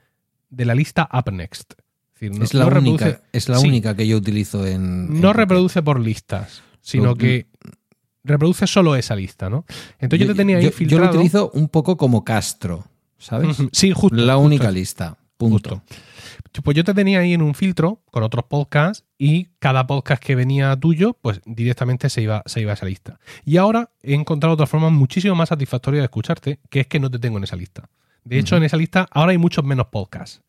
de la lista Up Next. Es, la, única, es la única que yo utilizo en... no reproduce por listas, sino que reproduce solo esa lista, ¿no? Entonces yo, te tenía ahí filtrado... Yo lo utilizo un poco como Castro, ¿sabes? Sí, justo. La única lista, punto. Pues yo te tenía ahí en un filtro con otros podcasts y cada podcast que venía tuyo, pues directamente se iba, se iba a esa lista. Y ahora he encontrado otra forma muchísimo más satisfactoria de escucharte, que es que no te tengo en esa lista. De hecho, en esa lista ahora hay muchos menos podcasts.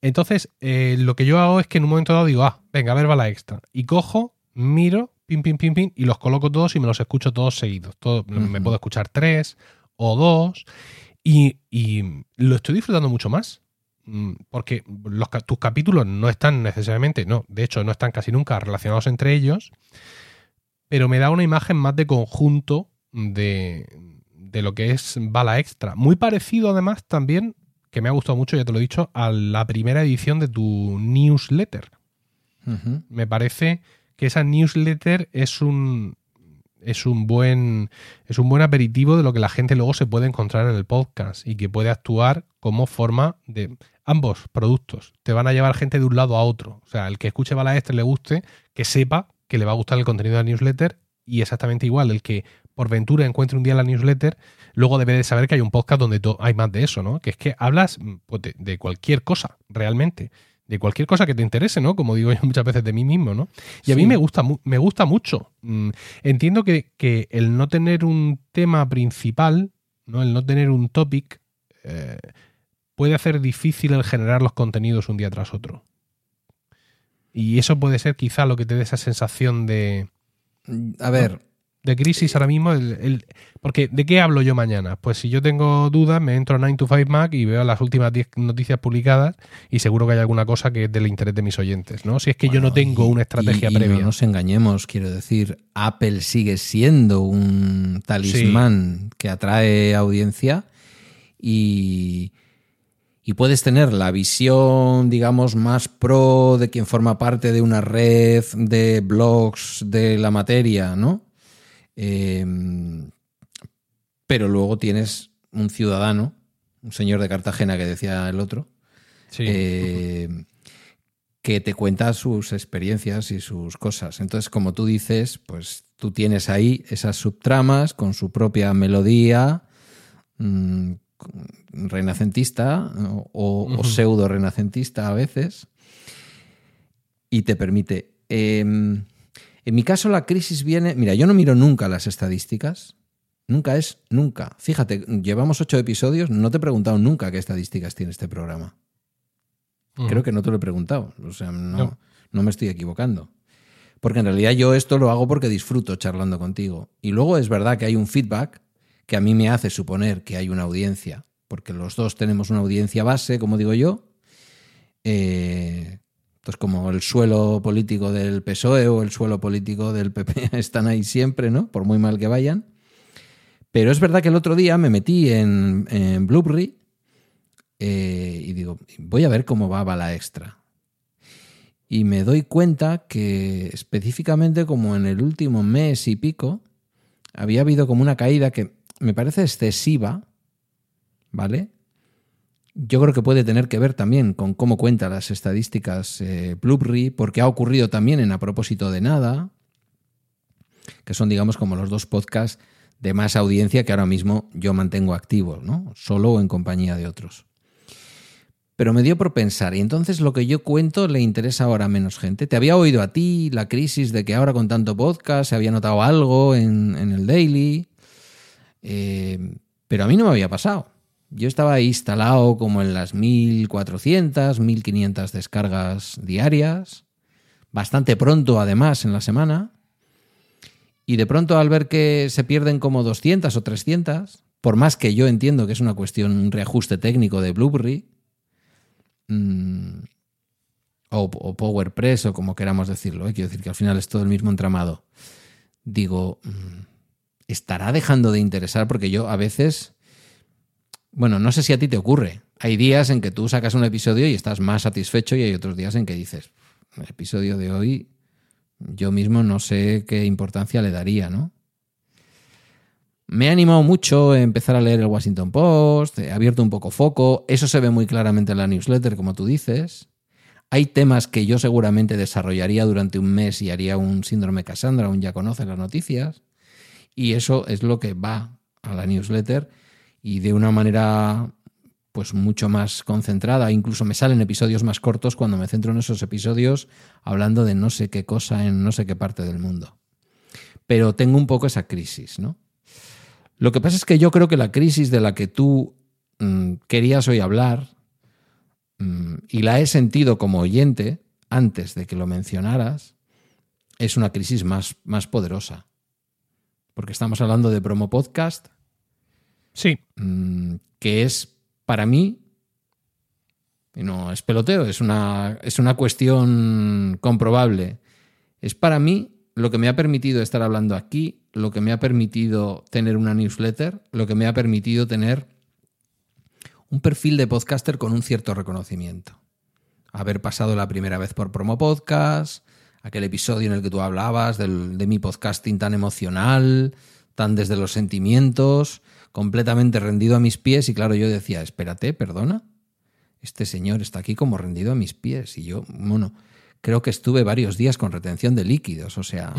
Entonces, eh, lo que yo hago es que en un momento dado digo, ah, venga, a ver, va la extra. Y cojo, miro, pim, pim, pim, pim, y los coloco todos y me los escucho todos seguidos. Todo, Me puedo escuchar tres o dos. Y, y lo estoy disfrutando mucho más. Mm, Porque los, tus capítulos no están necesariamente, no, de hecho no están casi nunca relacionados entre ellos, pero me da una imagen más de conjunto de, de lo que es Bala Extra. Muy parecido además también, que me ha gustado mucho, ya te lo he dicho, a la primera edición de tu newsletter. Me parece que esa newsletter es un es un buen es un buen aperitivo de lo que la gente luego se puede encontrar en el podcast y que puede actuar como forma de ambos productos. Te van a llevar gente de un lado a otro. O sea, el que escuche Bala Extra y le guste, que sepa que le va a gustar el contenido de la newsletter y exactamente igual el que por ventura encuentre un día la newsletter, luego debe de saber que hay un podcast donde hay más de eso, ¿no? Que es que hablas mm, pues, de cualquier cosa, realmente. De cualquier cosa que te interese, ¿no? Como digo yo muchas veces de mí mismo, ¿no? Y a mí me gusta, me gusta mucho. Mm, Entiendo que, que el no tener un tema principal, ¿no? El no tener un topic, eh, puede hacer difícil el generar los contenidos un día tras otro. Y eso puede ser quizá lo que te dé esa sensación de, A ver, de crisis ahora mismo. el- el- porque, ¿de qué hablo yo mañana? Pues si yo tengo dudas, me entro a 9 to 5 Mac y veo las últimas 10 noticias publicadas y seguro que hay alguna cosa que es del interés de mis oyentes, ¿no? Si es que yo no tengo y- una estrategia y- y previa. No nos engañemos, quiero decir, Apple sigue siendo un talismán que atrae audiencia y, y puedes tener la visión, digamos, más pro de quien forma parte de una red de blogs de la materia, ¿no? Eh, pero luego tienes un ciudadano, un señor de Cartagena que decía el otro, Sí. eh, que te cuenta sus experiencias y sus cosas. Entonces, como tú dices, pues tú tienes ahí esas subtramas con su propia melodía mm, renacentista o, pseudo renacentista a veces y te permite. em, en mi caso, la crisis viene. Mira, yo no miro nunca las estadísticas. Nunca es nunca. Fíjate, llevamos ocho episodios, no te he preguntado nunca qué estadísticas tiene este programa. Creo que no te lo he preguntado. O sea, no, No. no me estoy equivocando. Porque en realidad yo esto lo hago porque disfruto charlando contigo. Y luego es verdad que hay un feedback que a mí me hace suponer que hay una audiencia. Porque los dos tenemos una audiencia base, como digo yo. Eh, pues como el suelo político del PSOE o el suelo político del PP están ahí siempre, ¿no? Por muy mal que vayan. Pero es verdad que el otro día me metí en, en eh, y digo, voy a ver cómo va Bala Extra. Y me doy cuenta que específicamente como en el último mes y pico, había habido como una caída que me parece excesiva, ¿vale? Yo creo que puede tener que ver también con cómo cuenta las estadísticas eh, porque ha ocurrido también en A propósito de nada, que son, digamos, como los dos podcasts de más audiencia que ahora mismo yo mantengo activos, ¿no? Solo o en compañía de otros. Pero me dio por pensar, y entonces lo que yo cuento le interesa ahora a menos gente. Te había oído a ti la crisis de que ahora con tanto podcast se había notado algo en, en el daily, eh, pero a mí no me había pasado. Yo estaba instalado como en las 1400, 1500 descargas diarias, bastante pronto además en la semana. Y de pronto al ver que se pierden como 200 o 300, por más que yo entiendo que es una cuestión, un reajuste técnico de Blueberry, mm, o, o PowerPress o como queramos decirlo, ¿eh? quiero decir que al final es todo el mismo entramado, digo, mm, ¿estará dejando de interesar? Porque yo a veces, bueno, no sé si a ti te ocurre, hay días en que tú sacas un episodio y estás más satisfecho y hay otros días en que dices, el episodio de hoy yo mismo no sé qué importancia le daría, ¿no? Me ha animado mucho empezar a leer el Washington Post, he abierto un poco foco, eso se ve muy claramente en la newsletter, como tú dices. Hay temas que yo seguramente desarrollaría durante un mes y haría un síndrome Cassandra, un ya conoce las noticias. Y eso es lo que va a la newsletter y de una manera pues mucho más concentrada. Incluso me salen episodios más cortos cuando me centro en esos episodios hablando de no sé qué cosa en no sé qué parte del mundo. Pero tengo un poco esa crisis, ¿no? Lo que pasa es que yo creo que la crisis de la que tú mm, querías hoy hablar, mm, y la he sentido como oyente antes de que lo mencionaras, es una crisis más, más poderosa. Porque estamos hablando de promo podcast, Sí. Mm, que es para mí, no es peloteo, es una, es una cuestión comprobable, es para mí lo que me ha permitido estar hablando aquí, lo que me ha permitido tener una newsletter, lo que me ha permitido tener un perfil de podcaster con un cierto reconocimiento. Haber pasado la primera vez por Promo Podcast, aquel episodio en el que tú hablabas de mi podcasting tan emocional, tan desde los sentimientos, completamente rendido a mis pies y claro, yo decía, espérate, perdona, este señor está aquí como rendido a mis pies y yo, bueno, creo que estuve varios días con retención de líquidos, o sea...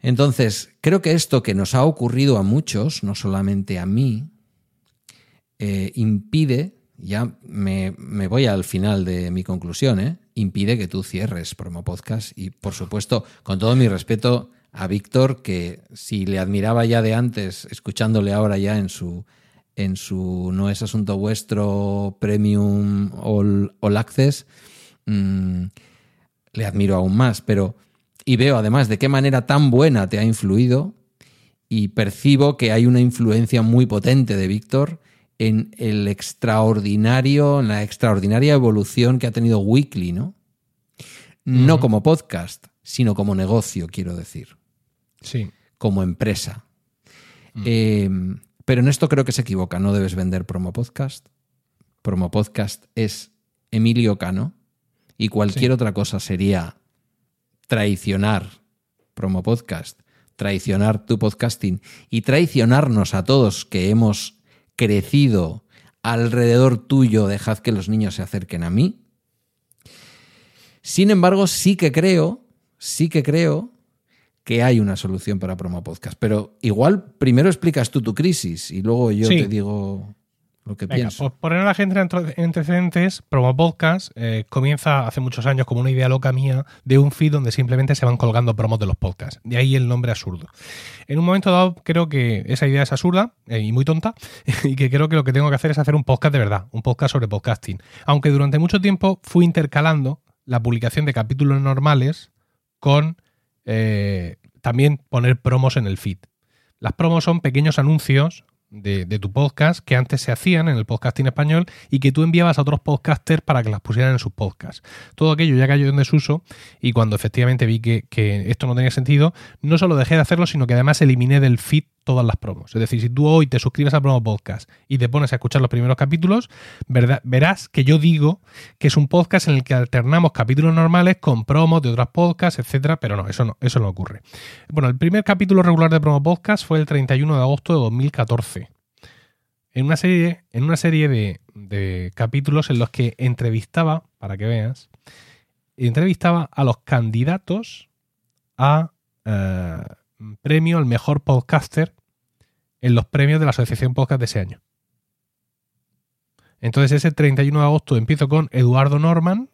Entonces, creo que esto que nos ha ocurrido a muchos, no solamente a mí, eh, impide, ya me, me, voy al final de mi conclusión, ¿eh? impide que tú cierres Promo Podcast y, por supuesto, con todo mi respeto a Víctor, que si le admiraba ya de antes, escuchándole ahora ya en su, en su No es asunto vuestro Premium All, Access, mm, le admiro aún más, pero y veo además de qué manera tan buena te ha influido y percibo que hay una influencia muy potente de Víctor en el extraordinario, en la extraordinaria evolución que ha tenido Weekly, ¿no? No como podcast, sino como negocio, quiero decir. Sí. Como empresa. Mm. Eh, pero en esto creo que se equivoca. No debes vender promo podcast. Promo podcast es Emilio Cano y cualquier otra cosa sería traicionar promo podcast, traicionar tu podcasting y traicionarnos a todos que hemos crecido alrededor tuyo, dejad que los niños se acerquen a mí. Sin embargo, sí que creo, sí que creo que hay una solución para Promo Podcast. Pero igual primero explicas tú tu crisis y luego yo te digo lo que pienso. Por poner a la gente en antecedentes, Promo Podcast eh, comienza hace muchos años como una idea loca mía de un feed donde simplemente se van colgando promos de los podcasts. De ahí el nombre absurdo. En un momento dado creo que esa idea es absurda eh, y muy tonta y que creo que lo que tengo que hacer es hacer un podcast de verdad, un podcast sobre podcasting. Aunque durante mucho tiempo fui intercalando la publicación de capítulos normales con eh, también poner promos en el feed. Las promos son pequeños anuncios de, tu podcast que antes se hacían en el podcasting español y que tú enviabas a otros podcasters para que las pusieran en sus podcasts. Todo aquello ya cayó en desuso y cuando efectivamente vi que, que esto no tenía sentido, no solo dejé de hacerlo, sino que además eliminé del feed todas las promos. Es decir, si tú hoy te suscribes a Promo Podcast y te pones a escuchar los primeros capítulos, verás que yo digo que es un podcast en el que alternamos capítulos normales con promos de otras podcasts, etcétera, pero no, eso no, eso no ocurre. Bueno, el primer capítulo regular de Promo Podcast fue el 31 de agosto de 2014. En una serie, en una serie de, capítulos en los que entrevistaba, para que veas, entrevistaba a los candidatos a eh, premio al mejor podcaster en los premios de la Asociación Podcast de ese año. Entonces ese 31 de agosto empiezo con Eduardo Norman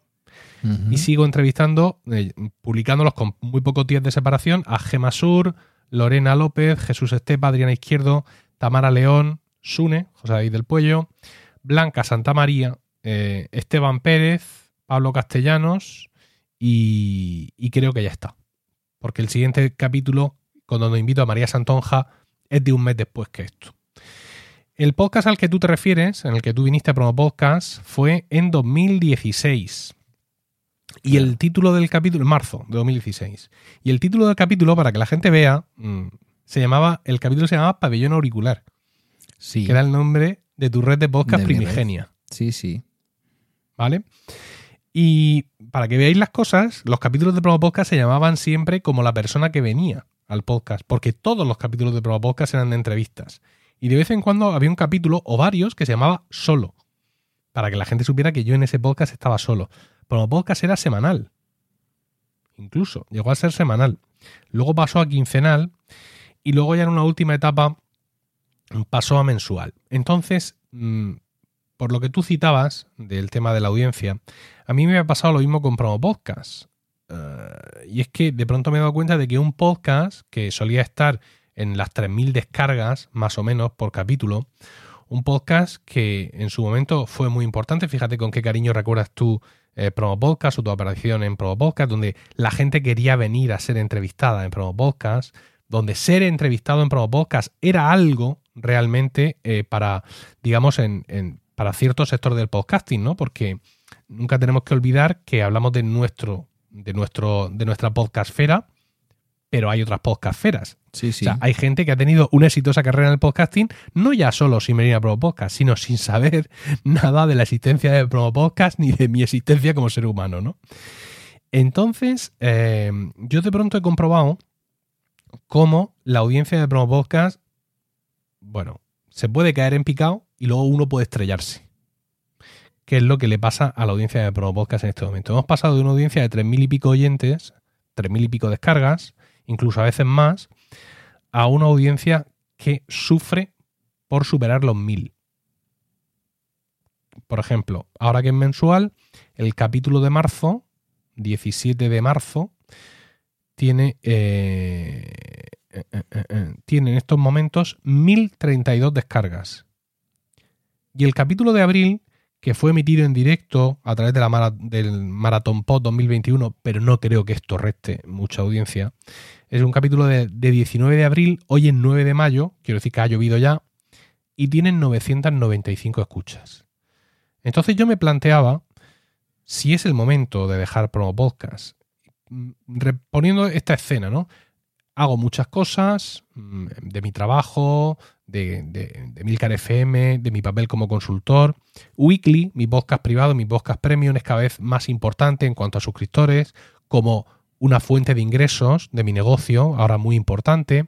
y sigo entrevistando, eh, publicándolos con muy pocos días de separación a Gema Sur, Lorena López, Jesús Estepa, Adriana Izquierdo, Tamara León, Sune, José David del Puello, Blanca Santa María, eh, Esteban Pérez, Pablo Castellanos y, y creo que ya está. Porque el siguiente capítulo cuando invito a María Santonja es de un mes después que esto. El podcast al que tú te refieres, en el que tú viniste a Promo Podcast, fue en 2016. Y el título del capítulo, en marzo de 2016. Y el título del capítulo, para que la gente vea, mm, se llamaba, el capítulo se llamaba Pabellón Auricular. Sí. Que era el nombre de tu red de podcast primigenia. Sí, sí. ¿Vale? Y para que veáis las cosas, los capítulos de Promo Podcast se llamaban siempre como la persona que venía al podcast, porque todos los capítulos de Promo Podcast eran de entrevistas. Y de vez en cuando había un capítulo o varios que se llamaba Solo, para que la gente supiera que yo en ese podcast estaba solo. Promo Podcast era semanal. Incluso, llegó a ser semanal. Luego pasó a quincenal y luego ya en una última etapa pasó a mensual. Entonces, mm, por lo que tú citabas del tema de la audiencia, a mí me ha pasado lo mismo con Promo Podcast. Y es que de pronto me he dado cuenta de que un podcast que solía estar en las 3.000 descargas, más o menos, por capítulo, un podcast que en su momento fue muy importante, fíjate con qué cariño recuerdas tú eh, Promo Podcast o tu aparición en Promo Podcast, donde la gente quería venir a ser entrevistada en Promo Podcast, donde ser entrevistado en Promo Podcast era algo, realmente eh, para, digamos, en, para cierto sector del podcasting, ¿no? Porque nunca tenemos que olvidar que hablamos de nuestro, de nuestro, de nuestra podcastfera, pero hay otras podcastferas. Sí, sí. O sea, hay gente que ha tenido una exitosa carrera en el podcasting, no ya solo sin venir a Promo Podcast, sino sin saber nada de la existencia de Promo Podcast ni de mi existencia como ser humano, ¿no? Entonces, eh, yo de pronto he comprobado cómo la audiencia de Promo Podcast, bueno, se puede caer en picado y luego uno puede estrellarse. ¿Qué es lo que le pasa a la audiencia de Promo Podcast en este momento? Hemos pasado de una audiencia de 3.000 y pico oyentes, 3.000 y pico descargas, incluso a veces más, a una audiencia que sufre por superar los 1.000. Por ejemplo, ahora que es mensual, el capítulo de marzo, 17 de marzo, tiene, eh, eh, eh, tiene en estos momentos 1032 descargas. Y el capítulo de abril, que fue emitido en directo a través del Marathon Pod 2021, pero no creo que esto reste mucha audiencia, es un capítulo de, de 19 de abril, hoy es 9 de mayo, quiero decir que ha llovido ya, y tienen 995 escuchas. Entonces yo me planteaba si es el momento de dejar promo podcast reponiendo esta escena, ¿no? Hago muchas cosas mm, de mi trabajo, de, de, Milcar FM, de mi papel como consultor. Weekly, mi podcast privado, mi podcast premium es cada vez más importante en cuanto a suscriptores, como una fuente de ingresos de mi negocio, ahora muy importante.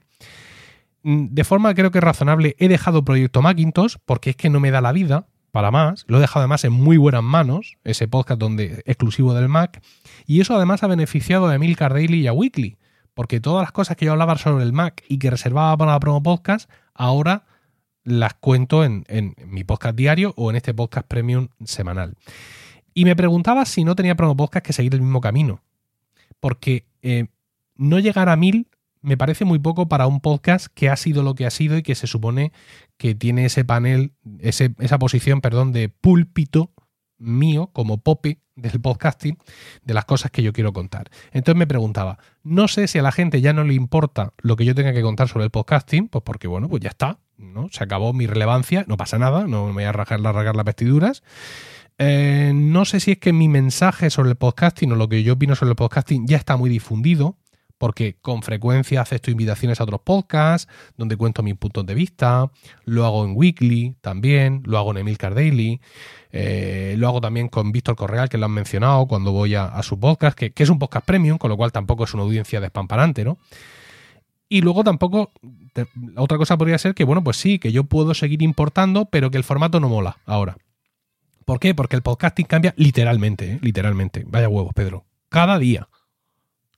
Mm, de forma creo que razonable he dejado Proyecto Macintosh porque es que no me da la vida para más. Lo he dejado además en muy buenas manos, ese podcast donde exclusivo del Mac. Y eso además ha beneficiado a Emilcar Daily y a Weekly, porque todas las cosas que yo hablaba sobre el Mac y que reservaba para la promo podcast, ahora las cuento en, mi podcast diario o en este podcast premium semanal. Y me preguntaba si no tenía promo podcast que seguir el mismo camino. Porque eh, no llegar a mil me parece muy poco para un podcast que ha sido lo que ha sido y que se supone que tiene ese panel, esa posición, perdón, de púlpito mío como pope del podcasting de las cosas que yo quiero contar. Entonces me preguntaba, no sé si a la gente ya no le importa lo que yo tenga que contar sobre el podcasting, pues porque bueno, pues ya está, ¿no? Se acabó mi relevancia, no pasa nada, no me voy a rajar, las vestiduras. Eh, no sé si es que mi mensaje sobre el podcasting o lo que yo opino sobre el podcasting ya está muy difundido porque con frecuencia acepto invitaciones a otros podcasts donde cuento mis puntos de vista, lo hago en Weekly también, lo hago en Emilcar Daily, eh, lo hago también con Víctor Correal, que lo han mencionado cuando voy a, su podcast, que, es un podcast premium, con lo cual tampoco es una audiencia despamparante, ¿no? Y luego tampoco, otra cosa podría ser que, bueno, pues sí, que yo puedo seguir importando, pero que el formato no mola ahora. ¿Por qué? Porque el podcasting cambia literalmente, ¿eh? literalmente. Vaya huevos, Pedro. Cada día.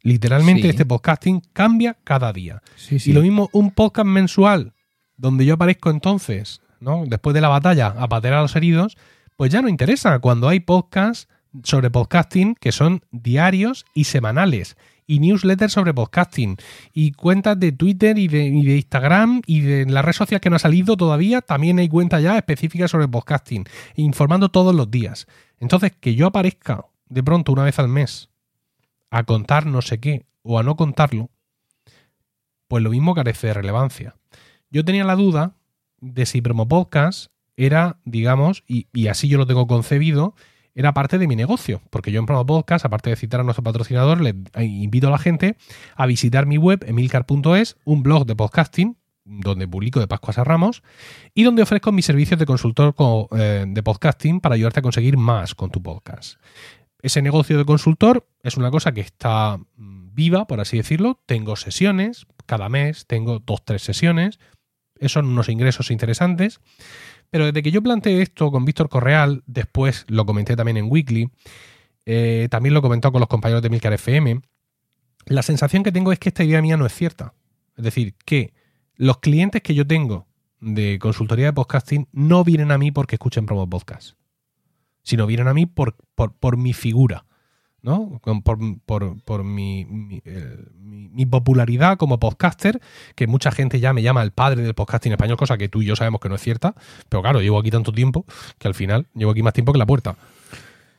Literalmente este podcasting cambia cada día. Y lo mismo un podcast mensual, donde yo aparezco entonces, ¿no? Después de la batalla, a patear a los heridos, pues ya no interesa cuando hay podcasts sobre podcasting que son diarios y semanales. Y newsletters sobre podcasting. Y cuentas de Twitter y de, y de Instagram y de la red social que no ha salido todavía. También hay cuentas ya específicas sobre podcasting. Informando todos los días. Entonces, que yo aparezca de pronto una vez al mes a contar no sé qué o a no contarlo, pues lo mismo carece de relevancia. Yo tenía la duda de si Promo Podcast era, digamos, y, así yo lo tengo concebido, era parte de mi negocio, porque yo en Promo Podcast, aparte de citar a nuestro patrocinador, le invito a la gente a visitar mi web, emilcar.es, un blog de podcasting, donde publico de Pascuas a Ramos, y donde ofrezco mis servicios de consultor eh, de podcasting para ayudarte a conseguir más con tu podcast ese negocio de consultor es una cosa que está mm, viva, por así decirlo. Tengo sesiones, cada mes tengo dos, tres sesiones. Esos son unos ingresos interesantes. Pero desde que yo planteé esto con Víctor Correal, después lo comenté también en Weekly, eh, también lo he comentado con los compañeros de Milcar FM, la sensación que tengo es que esta idea mía no es cierta. Es decir, que los clientes que yo tengo de consultoría de podcasting no vienen a mí porque escuchen promo podcast sino vienen a mí por, por, mi figura, ¿no? Por, mi, mi, popularidad como podcaster, que mucha gente ya me llama el padre del podcasting español, cosa que tú y yo sabemos que no es cierta, pero claro, llevo aquí tanto tiempo que al final llevo aquí más tiempo que la puerta.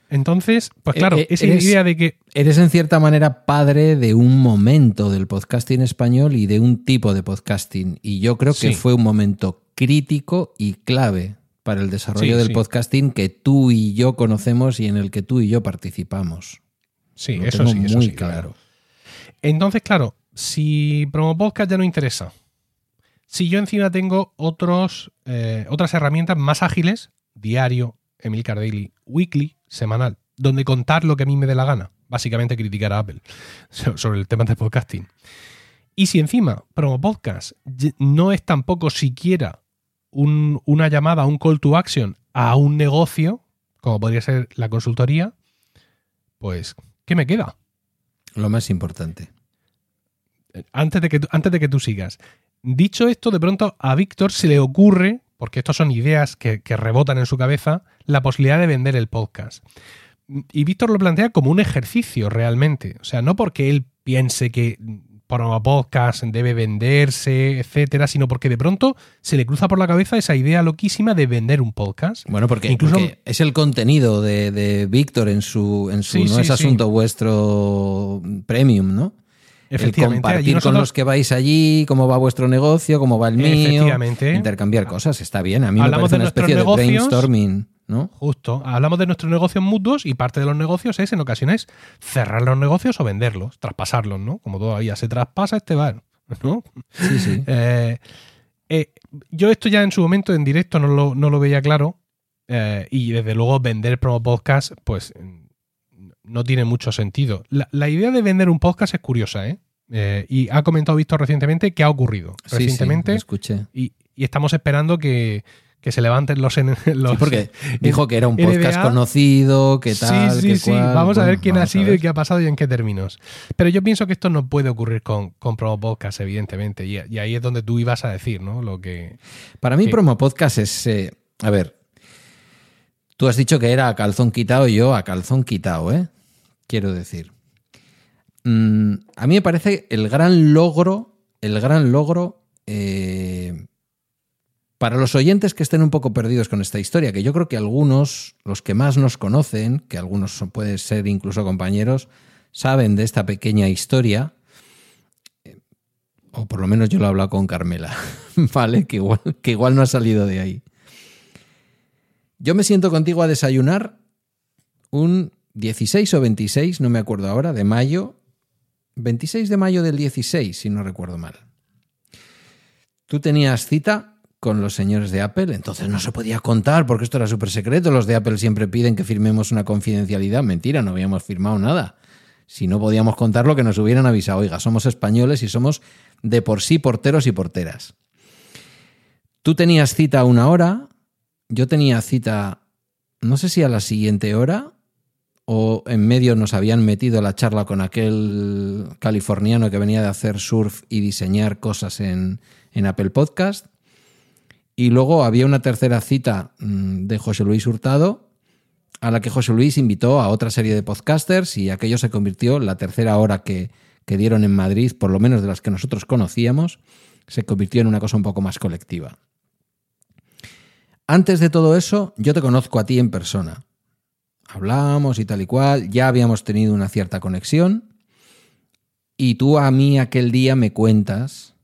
Entonces, pues Eh, claro, eh, esa eres- idea de que Eres en cierta manera padre de un momento del podcasting español y de un tipo de podcasting. Y yo creo que Sí. fue un momento crítico y clave para el desarrollo Sí, del sí. podcasting que tú y yo conocemos y en el que tú y yo participamos. sí, Lo eso sí, eso muy sí, la claro. Entonces, claro, si Promo Podcast ya no interesa, si yo encima tengo otros, eh, otras herramientas más ágiles, diario, Emilcar Daily, weekly, semanal, donde contar lo que a mí me dé la gana, básicamente criticar a Apple so- sobre el tema del podcasting. Y si encima Promo Podcast no es tampoco siquiera un- una llamada, un call to action a un negocio, como podría ser la consultoría, pues, ¿qué me queda? Lo más importante. antes de que, tú- antes de que tú sigas. Dicho esto, de pronto a Víctor se le ocurre, porque estas son ideas que, que rebotan en su cabeza, la posibilidad de vender el podcast. Y Víctor lo plantea como un ejercicio realmente. O sea, no porque él piense que Promo Podcast debe venderse, etcétera, sino porque de pronto se le cruza por la cabeza esa idea loquísima de vender un podcast. Bueno, porque, Incluso- porque es el contenido de, de Víctor en su, en su Sí, no sí, es sí. asunto vuestro premium, ¿no? El Efectivamente, allí compartir con los que vais allí, cómo va vuestro negocio, cómo va el mío. Efectivamente. Intercambiar cosas, está bien. A mí me parece de una especie de brainstorming, ¿no? Justo. Hablamos de nuestros negocios mutuos y parte de los negocios es, en ocasiones, cerrar los negocios o venderlos, traspasarlos, ¿no? Como todavía se traspasa este bar, ¿no? Sí, sí. Eh, eh, yo esto ya en su momento en directo no lo, no lo veía claro eh, y desde luego vender promo podcast pues no tiene mucho sentido. La, la idea de vender un podcast es curiosa, ¿eh? Eh, y ha comentado Víctor recientemente que ha ocurrido Sí, sí, recientemente lo escuché. y, y estamos esperando que, que se levanten los, los Sí, porque dijo que era un podcast NBA. conocido, que tal, sí, sí, que sí. cual. Vamos a ver quién ha sido y qué ha pasado y en qué términos. Pero yo pienso que esto no puede ocurrir con, con Promo Podcast, evidentemente. Y, y ahí es donde tú ibas a decir, ¿no? Lo que. Para mí, promo podcast es. eh, a ver. Tú has dicho que era a calzón quitado y yo a calzón quitado, ¿eh? Quiero decir. Mm, a mí me parece el gran logro. El gran logro. eh, para los oyentes que estén un poco perdidos con esta historia, que yo creo que algunos, los que más nos conocen, que algunos pueden ser incluso compañeros, saben de esta pequeña historia. eh, O por lo menos yo lo he hablado con Carmela, ¿vale? Que igual, que igual no ha salido de ahí. Yo me siento contigo a desayunar un 16 o 26, no me acuerdo ahora, de mayo. 26 de mayo del 16, si no recuerdo mal. Tú tenías cita con los señores de Apple, entonces no se podía contar porque esto era súper secreto. Los de Apple siempre piden que firmemos una confidencialidad. Mentira, no habíamos firmado nada. Si no podíamos contar lo que nos hubieran avisado. Oiga, somos españoles y somos de por sí porteros y porteras. Tú tenías cita a una hora, yo tenía cita, no sé si a la siguiente hora, o en medio nos habían metido la charla con aquel californiano que venía de hacer surf y diseñar cosas en, en Apple Podcast. Y luego había una tercera cita mm, de José Luis Hurtado, a la que José Luis invitó a otra serie de podcasters y aquello se convirtió, la tercera hora que, que dieron en Madrid, por lo menos de las que nosotros conocíamos, se convirtió en una cosa un poco más colectiva. Antes de todo eso, yo te conozco a ti en persona. Hablamos y tal y cual, ya habíamos tenido una cierta conexión y tú a mí aquel día me cuentas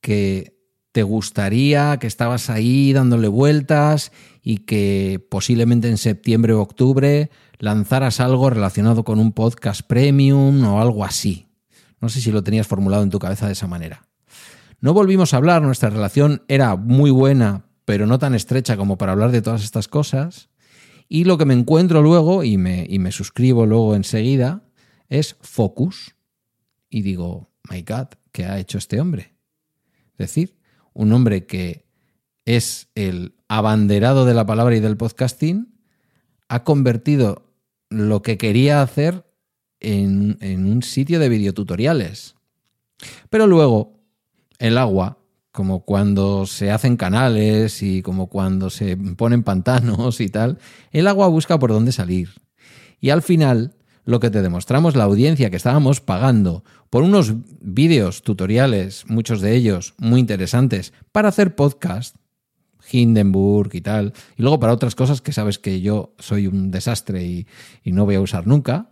que te gustaría, que estabas ahí dándole vueltas y que posiblemente en septiembre o octubre lanzaras algo relacionado con un podcast premium o algo así. No sé si lo tenías formulado en tu cabeza de esa manera. No volvimos a hablar, nuestra relación era muy buena, pero no tan estrecha como para hablar de todas estas cosas. Y lo que me encuentro luego, y me, y me suscribo luego enseguida, es Focus. Y digo, my God, ¿qué ha hecho este hombre? Es decir, un hombre que es el abanderado de la palabra y del podcasting, ha convertido lo que quería hacer en, en un sitio de videotutoriales. Pero luego, el agua, como cuando se hacen canales y como cuando se ponen pantanos y tal, el agua busca por dónde salir. Y al final, lo que te demostramos, la audiencia que estábamos pagando por unos vídeos tutoriales, muchos de ellos muy interesantes, para hacer podcast, Hindenburg y tal. Y luego para otras cosas que sabes que yo soy un desastre y, no voy a usar nunca,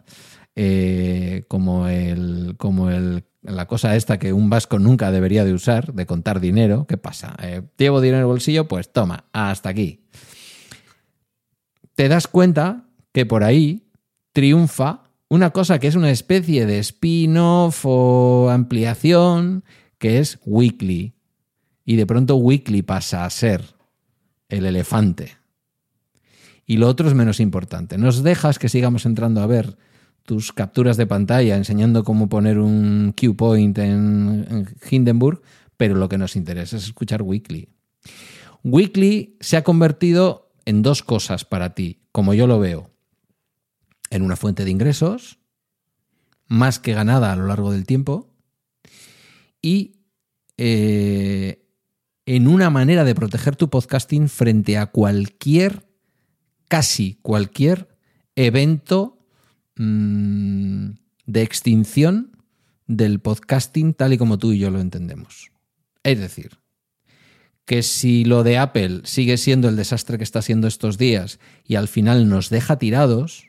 eh, como, el, como el, la cosa esta que un vasco nunca debería de usar, de contar dinero. ¿Qué pasa? Eh, ¿Llevo dinero en el bolsillo? Pues toma, hasta aquí. Te das cuenta que por ahí triunfa una cosa que es una especie de spin-off o ampliación, que es Weekly. Y de pronto Weekly pasa a ser el elefante. Y lo otro es menos importante. Nos dejas que sigamos entrando a ver tus capturas de pantalla enseñando cómo poner un cue point en, en Hindenburg, pero lo que nos interesa es escuchar Weekly. Weekly se ha convertido en dos cosas para ti, como yo lo veo. En una fuente de ingresos, más que ganada a lo largo del tiempo, y eh, en una manera de proteger tu podcasting frente a cualquier, casi cualquier evento mmm, de extinción del podcasting tal y como tú y yo lo entendemos. Es decir, que si lo de Apple sigue siendo el desastre que está siendo estos días y al final nos deja tirados,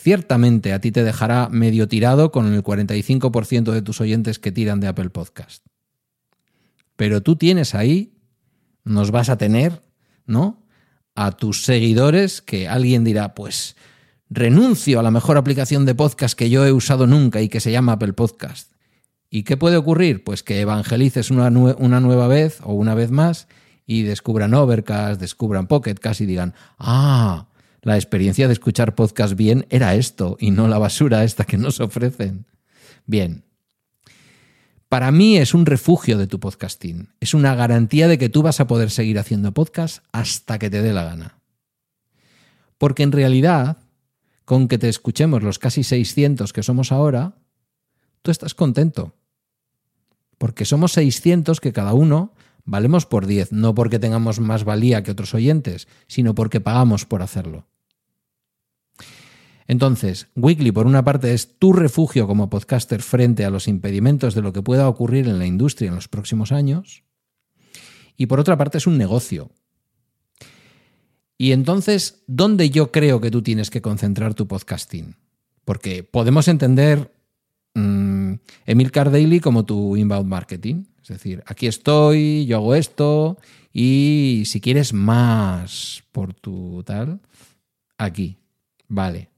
ciertamente a ti te dejará medio tirado con el 45% de tus oyentes que tiran de Apple Podcast. Pero tú tienes ahí, nos vas a tener, ¿no? A tus seguidores que alguien dirá, pues renuncio a la mejor aplicación de podcast que yo he usado nunca y que se llama Apple Podcast. ¿Y qué puede ocurrir? Pues que evangelices una, nue una nueva vez o una vez más y descubran Overcast, descubran Pocket Cast y digan, ah, la experiencia de escuchar podcast bien era esto y no la basura esta que nos ofrecen. Bien. Para mí es un refugio de tu podcasting. Es una garantía de que tú vas a poder seguir haciendo podcast hasta que te dé la gana. Porque en realidad, con que te escuchemos los casi 600 que somos ahora, tú estás contento. Porque somos 600 que cada uno valemos por 10, no porque tengamos más valía que otros oyentes, sino porque pagamos por hacerlo. Entonces, Weekly, por una parte, es tu refugio como podcaster frente a los impedimentos de lo que pueda ocurrir en la industria en los próximos años. Y por otra parte, es un negocio. Y entonces, ¿dónde yo creo que tú tienes que concentrar tu podcasting? Porque podemos entender mmm, Emilcar Daily como tu inbound marketing. Es decir, aquí estoy, yo hago esto y si quieres más por tu tal, aquí. Vale.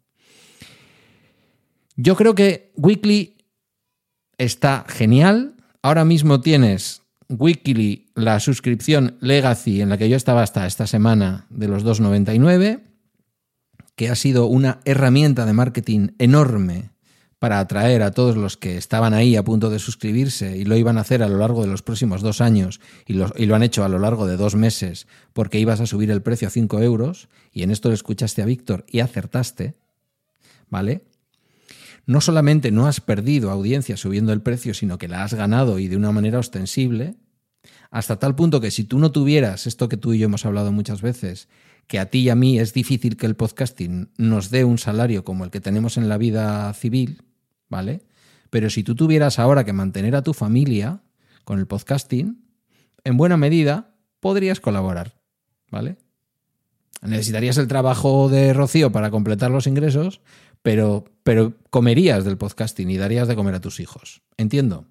Yo creo que Weekly está genial. Ahora mismo tienes Weekly, la suscripción Legacy, en la que yo estaba hasta esta semana de los 2,99, que ha sido una herramienta de marketing enorme para atraer a todos los que estaban ahí a punto de suscribirse y lo iban a hacer a lo largo de los próximos dos años y lo, han hecho a lo largo de dos meses porque ibas a subir el precio a 5 euros y en esto le escuchaste a Víctor y acertaste, ¿vale? No solamente no has perdido audiencia subiendo el precio, sino que la has ganado y de una manera ostensible, hasta tal punto que si tú no tuvieras esto que tú y yo hemos hablado muchas veces, que a ti y a mí es difícil que el podcasting nos dé un salario como el que tenemos en la vida civil, ¿vale? Pero si tú tuvieras ahora que mantener a tu familia con el podcasting, en buena medida podrías colaborar, ¿vale? Necesitarías el trabajo de Rocío para completar los ingresos, pero, pero comerías del podcasting y darías de comer a tus hijos. Entiendo.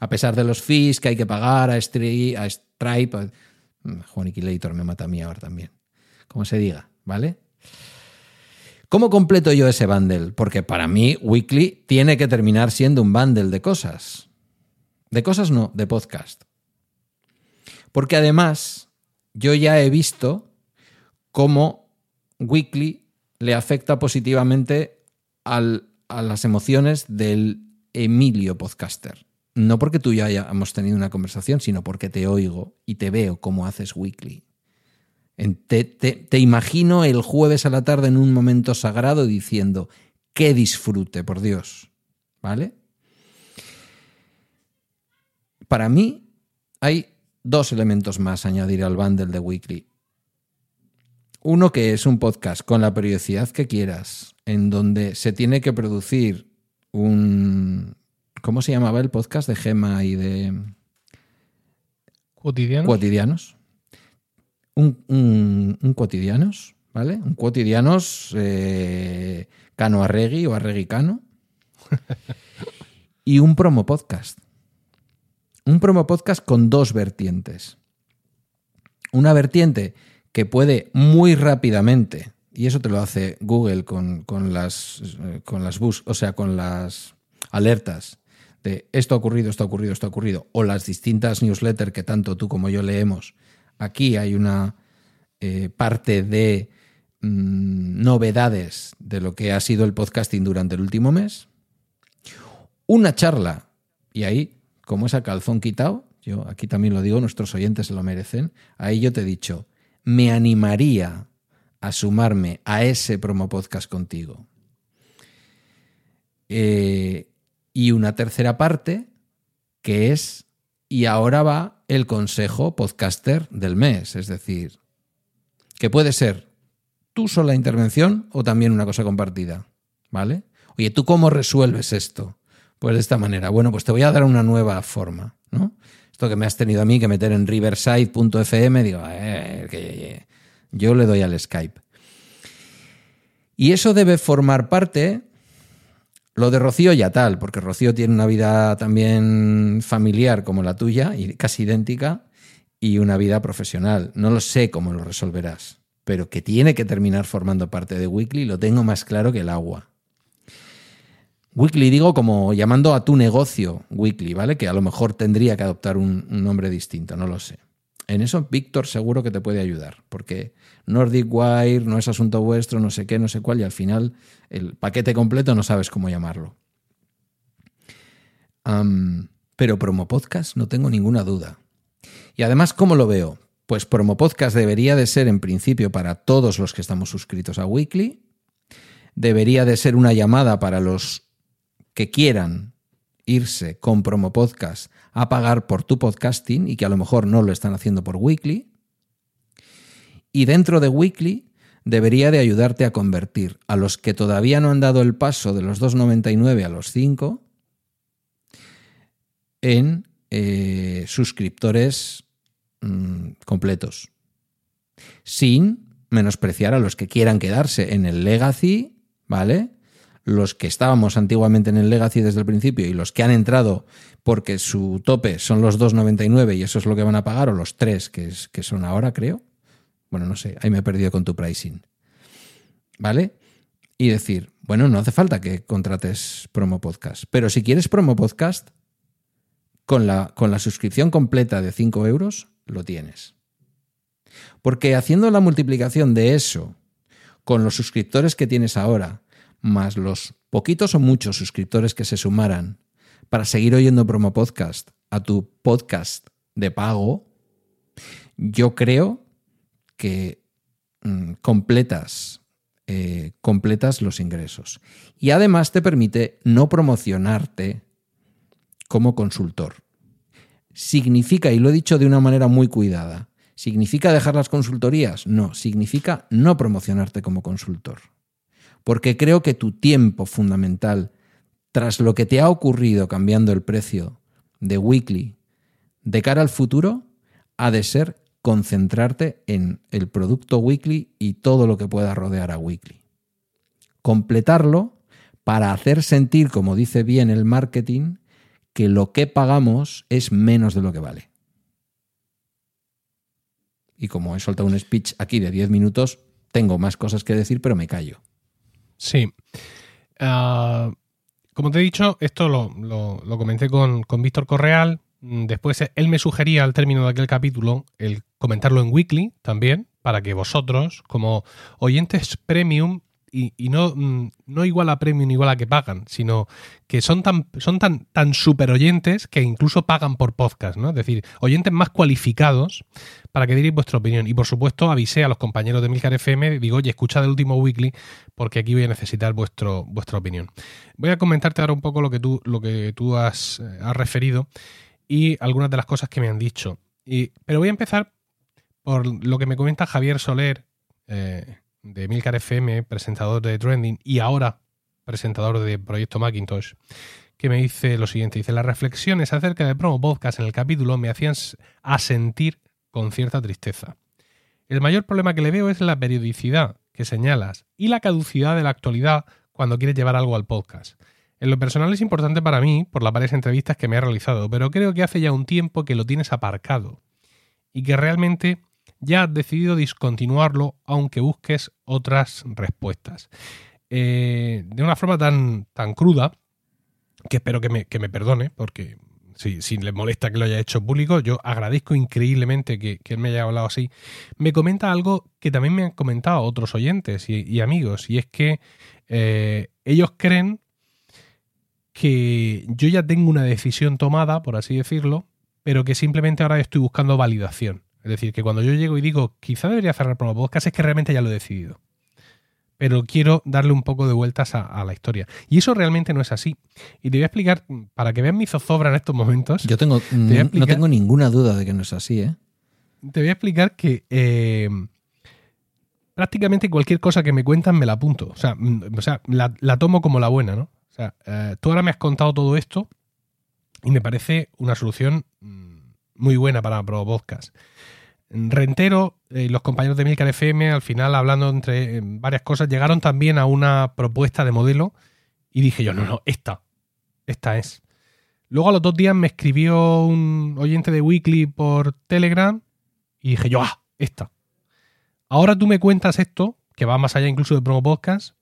A pesar de los fees que hay que pagar a, a Stripe, a... Juaniquilator me mata a mí ahora también. Como se diga, ¿vale? ¿Cómo completo yo ese bundle? Porque para mí Weekly tiene que terminar siendo un bundle de cosas. De cosas no, de podcast. Porque además yo ya he visto cómo Weekly le afecta positivamente a las emociones del Emilio podcaster. No porque tú y yo hayamos tenido una conversación, sino porque te oigo y te veo cómo haces Weekly. Te, te, te, imagino el jueves a la tarde en un momento sagrado diciendo, que disfrute, por Dios. ¿Vale? Para mí hay dos elementos más a añadir al bundle de Weekly. Uno que es un podcast con la periodicidad que quieras, en donde se tiene que producir un... ¿Cómo se llamaba el podcast de Gema y de... ¿Cotidianos? Cotidianos un, un, cotidianos, ¿vale? Un cotidianos eh, cano arregui o arregui cano. y un promo podcast. Un promo podcast con dos vertientes. Una vertiente que puede muy rápidamente, y eso te lo hace Google con, con las, eh, con las bus, o sea, con las alertas de esto ha ocurrido, esto ha ocurrido, esto ha ocurrido, o las distintas newsletters que tanto tú como yo leemos. Aquí hay una eh, parte de mm, novedades de lo que ha sido el podcasting durante el último mes. Una charla, y ahí, como es a calzón quitado, yo aquí también lo digo, nuestros oyentes se lo merecen, ahí yo te he dicho, me animaría a sumarme a ese promo podcast contigo. Eh, y una tercera parte que es, y ahora va el consejo podcaster del mes, es decir, que puede ser tú sola intervención o también una cosa compartida, ¿vale? Oye, ¿tú cómo resuelves esto? Pues de esta manera. Bueno, pues te voy a dar una nueva forma, ¿no? Esto que me has tenido a mí que meter en riverside.fm, digo, eh, yo le doy al Skype. Y eso debe formar parte lo de Rocío ya tal, porque Rocío tiene una vida también familiar como la tuya, y casi idéntica, y una vida profesional. No lo sé cómo lo resolverás, pero que tiene que terminar formando parte de Weekly lo tengo más claro que el agua. Weekly digo como llamando a tu negocio Weekly, ¿vale? Que a lo mejor tendría que adoptar un, un nombre distinto, no lo sé. En eso Víctor seguro que te puede ayudar, porque Nordic Wire no es asunto vuestro, no sé qué, no sé cuál, y al final el paquete completo no sabes cómo llamarlo. pero promo podcast no tengo ninguna duda. Y además, ¿cómo lo veo? Pues promo podcast debería de ser en principio para todos los que estamos suscritos a Weekly. Debería de ser una llamada para los que quieran irse con promo podcast a pagar por tu podcasting y que a lo mejor no lo están haciendo por Weekly. Y dentro de Weekly debería de ayudarte a convertir a los que todavía no han dado el paso de los 2,99 a los 5 en eh, suscriptores mmm, completos. Sin menospreciar a los que quieran quedarse en el legacy, ¿vale? Los que estábamos antiguamente en el legacy desde el principio y los que han entrado porque su tope son los 2,99 y eso es lo que van a pagar, o los 3 que, es, son ahora, creo. Bueno, no sé, ahí me he perdido con tu pricing. ¿Vale? Y decir, bueno, no hace falta que contrates promo podcast, pero si quieres promo podcast, con la, con la suscripción completa de 5 euros, lo tienes. Porque haciendo la multiplicación de eso con los suscriptores que tienes ahora, más los poquitos o muchos suscriptores que se sumaran para seguir oyendo promo podcast a tu podcast de pago, yo creo que mm, completas, eh, completas los ingresos. Y además te permite no promocionarte como consultor. Significa, y lo he dicho de una manera muy cuidada, ¿significa dejar las consultorías? No, significa no promocionarte como consultor. Porque creo que tu tiempo fundamental tras lo que te ha ocurrido cambiando el precio de Weekly de cara al futuro, ha de ser concentrarte en el producto Weekly y todo lo que pueda rodear a Weekly. Completarlo para hacer sentir, como dice bien el marketing, que lo que pagamos es menos de lo que vale. Y como he soltado un speech aquí de 10 minutos, tengo más cosas que decir, pero me callo. Sí. Uh, como te he dicho, esto lo, lo, comenté con, con Víctor Correal. Mm, después él me sugería al término de aquel capítulo el comentarlo en Weekly también, para que vosotros, como oyentes premium, y, y, no, mm, no igual a premium igual a que pagan, sino que son tan, son tan, tan super oyentes que incluso pagan por podcast, ¿no? Es decir, oyentes más cualificados para que diréis vuestra opinión. Y por supuesto, avisé a los compañeros de Milcar FM, digo, oye, escucha el último weekly, porque aquí voy a necesitar vuestro, vuestra opinión. Voy a comentarte ahora un poco lo que tú, lo que tú has, eh, has referido y algunas de las cosas que me han dicho. Y, pero voy a empezar por lo que me comenta Javier Soler. Eh, de Milcar FM, presentador de Trending y ahora presentador de Proyecto Macintosh, que me dice lo siguiente. Dice, las reflexiones acerca de promo podcast en el capítulo me hacían asentir con cierta tristeza. El mayor problema que le veo es la periodicidad que señalas y la caducidad de la actualidad cuando quieres llevar algo al podcast. En lo personal es importante para mí por las varias entrevistas que me ha realizado, pero creo que hace ya un tiempo que lo tienes aparcado y que realmente ya has decidido discontinuarlo aunque busques otras respuestas. Eh, de una forma tan, tan cruda, que espero que me, que me perdone, porque si, si le molesta que lo haya hecho público, yo agradezco increíblemente que, él me haya hablado así. Me comenta algo que también me han comentado otros oyentes y, amigos, y es que eh, ellos creen que yo ya tengo una decisión tomada, por así decirlo, pero que simplemente ahora estoy buscando validación. Es decir, que cuando yo llego y digo, quizá debería cerrar Promo Podcast, es que realmente ya lo he decidido. Pero quiero darle un poco de vueltas a, a, la historia. Y eso realmente no es así. Y te voy a explicar, para que vean mi zozobra en estos momentos. Yo tengo, explicar, no tengo ninguna duda de que no es así, ¿eh? Te voy a explicar que eh, prácticamente cualquier cosa que me cuentan me la apunto. O sea, o sea la, la tomo como la buena, ¿no? O sea, eh, tú ahora me has contado todo esto y me parece una solución muy buena para Pro Podcast. Rentero eh, los compañeros de Milcar FM, al final, hablando entre eh, varias cosas, llegaron también a una propuesta de modelo y dije yo, no, no, esta, esta es. Luego a los dos días me escribió un oyente de Weekly por Telegram y dije yo, ah, esta. Ahora tú me cuentas esto, que va más allá incluso de Promo Podcast,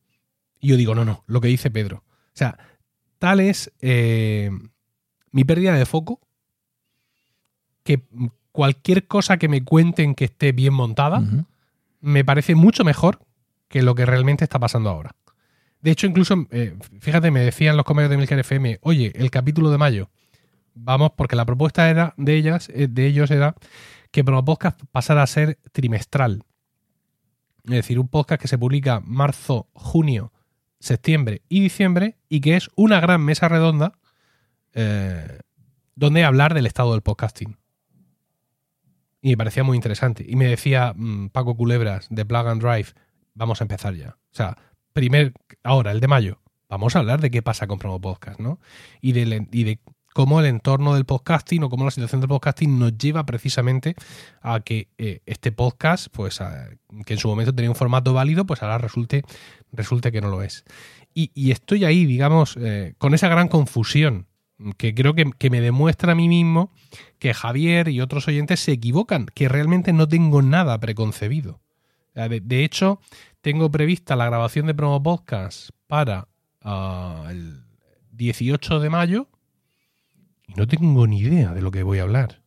y yo digo, no, no, lo que dice Pedro. O sea, tal es eh, mi pérdida de foco que cualquier cosa que me cuenten que esté bien montada uh -huh. me parece mucho mejor que lo que realmente está pasando ahora. De hecho, incluso, eh, fíjate, me decían los comentarios de Milker FM, oye, el capítulo de mayo, vamos, porque la propuesta era de ellas, eh, de ellos era que Promo Podcast pasara a ser trimestral. Es decir, un podcast que se publica marzo, junio, septiembre y diciembre y que es una gran mesa redonda eh, donde hablar del estado del podcasting. Y me parecía muy interesante. Y me decía mmm, Paco Culebras de Plug and Drive, vamos a empezar ya. O sea, primer, ahora, el de mayo, vamos a hablar de qué pasa con Promo Podcast, ¿no? Y de, y de cómo el entorno del podcasting o cómo la situación del podcasting nos lleva precisamente a que eh, este podcast, pues que en su momento tenía un formato válido, pues ahora resulte, resulte que no lo es. Y, y estoy ahí, digamos, eh, con esa gran confusión que creo que, que, me demuestra a mí mismo que Javier y otros oyentes se equivocan, que realmente no tengo nada preconcebido. De, de hecho, tengo prevista la grabación de Promo Podcast para uh, el 18 de mayo y no tengo ni idea de lo que voy a hablar.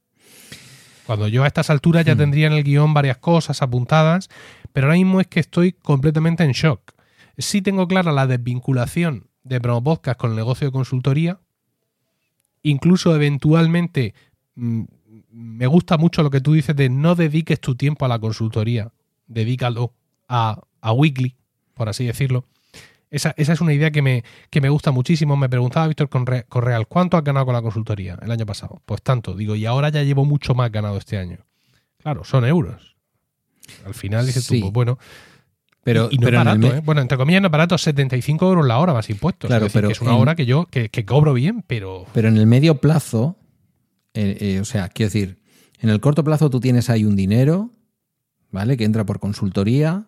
Cuando yo a estas alturas ya hmm. tendría en el guion varias cosas apuntadas, pero ahora mismo es que estoy completamente en shock. Sí tengo clara la desvinculación de Promo Podcast con el negocio de consultoría, incluso eventualmente mmm, me gusta mucho lo que tú dices de no dediques tu tiempo a la consultoría, dedícalo a, a Weekly, por así decirlo. Esa, esa, es una idea que me, que me gusta muchísimo. Me preguntaba Víctor Correal, ¿cuánto has ganado con la consultoría el año pasado? Pues tanto, digo, y ahora ya llevo mucho más ganado este año. Claro, son euros. Al final dices sí. tú, pues bueno, pero, y, y no pero es barato, ¿eh? Bueno, entre comillas no es barato, 75 euros la hora más impuestos. Claro, es decir, pero que es una en, hora que yo que, que, cobro bien, pero... Pero en el medio plazo, eh, eh, o sea, quiero decir, en el corto plazo tú tienes ahí un dinero, ¿vale? Que entra por consultoría,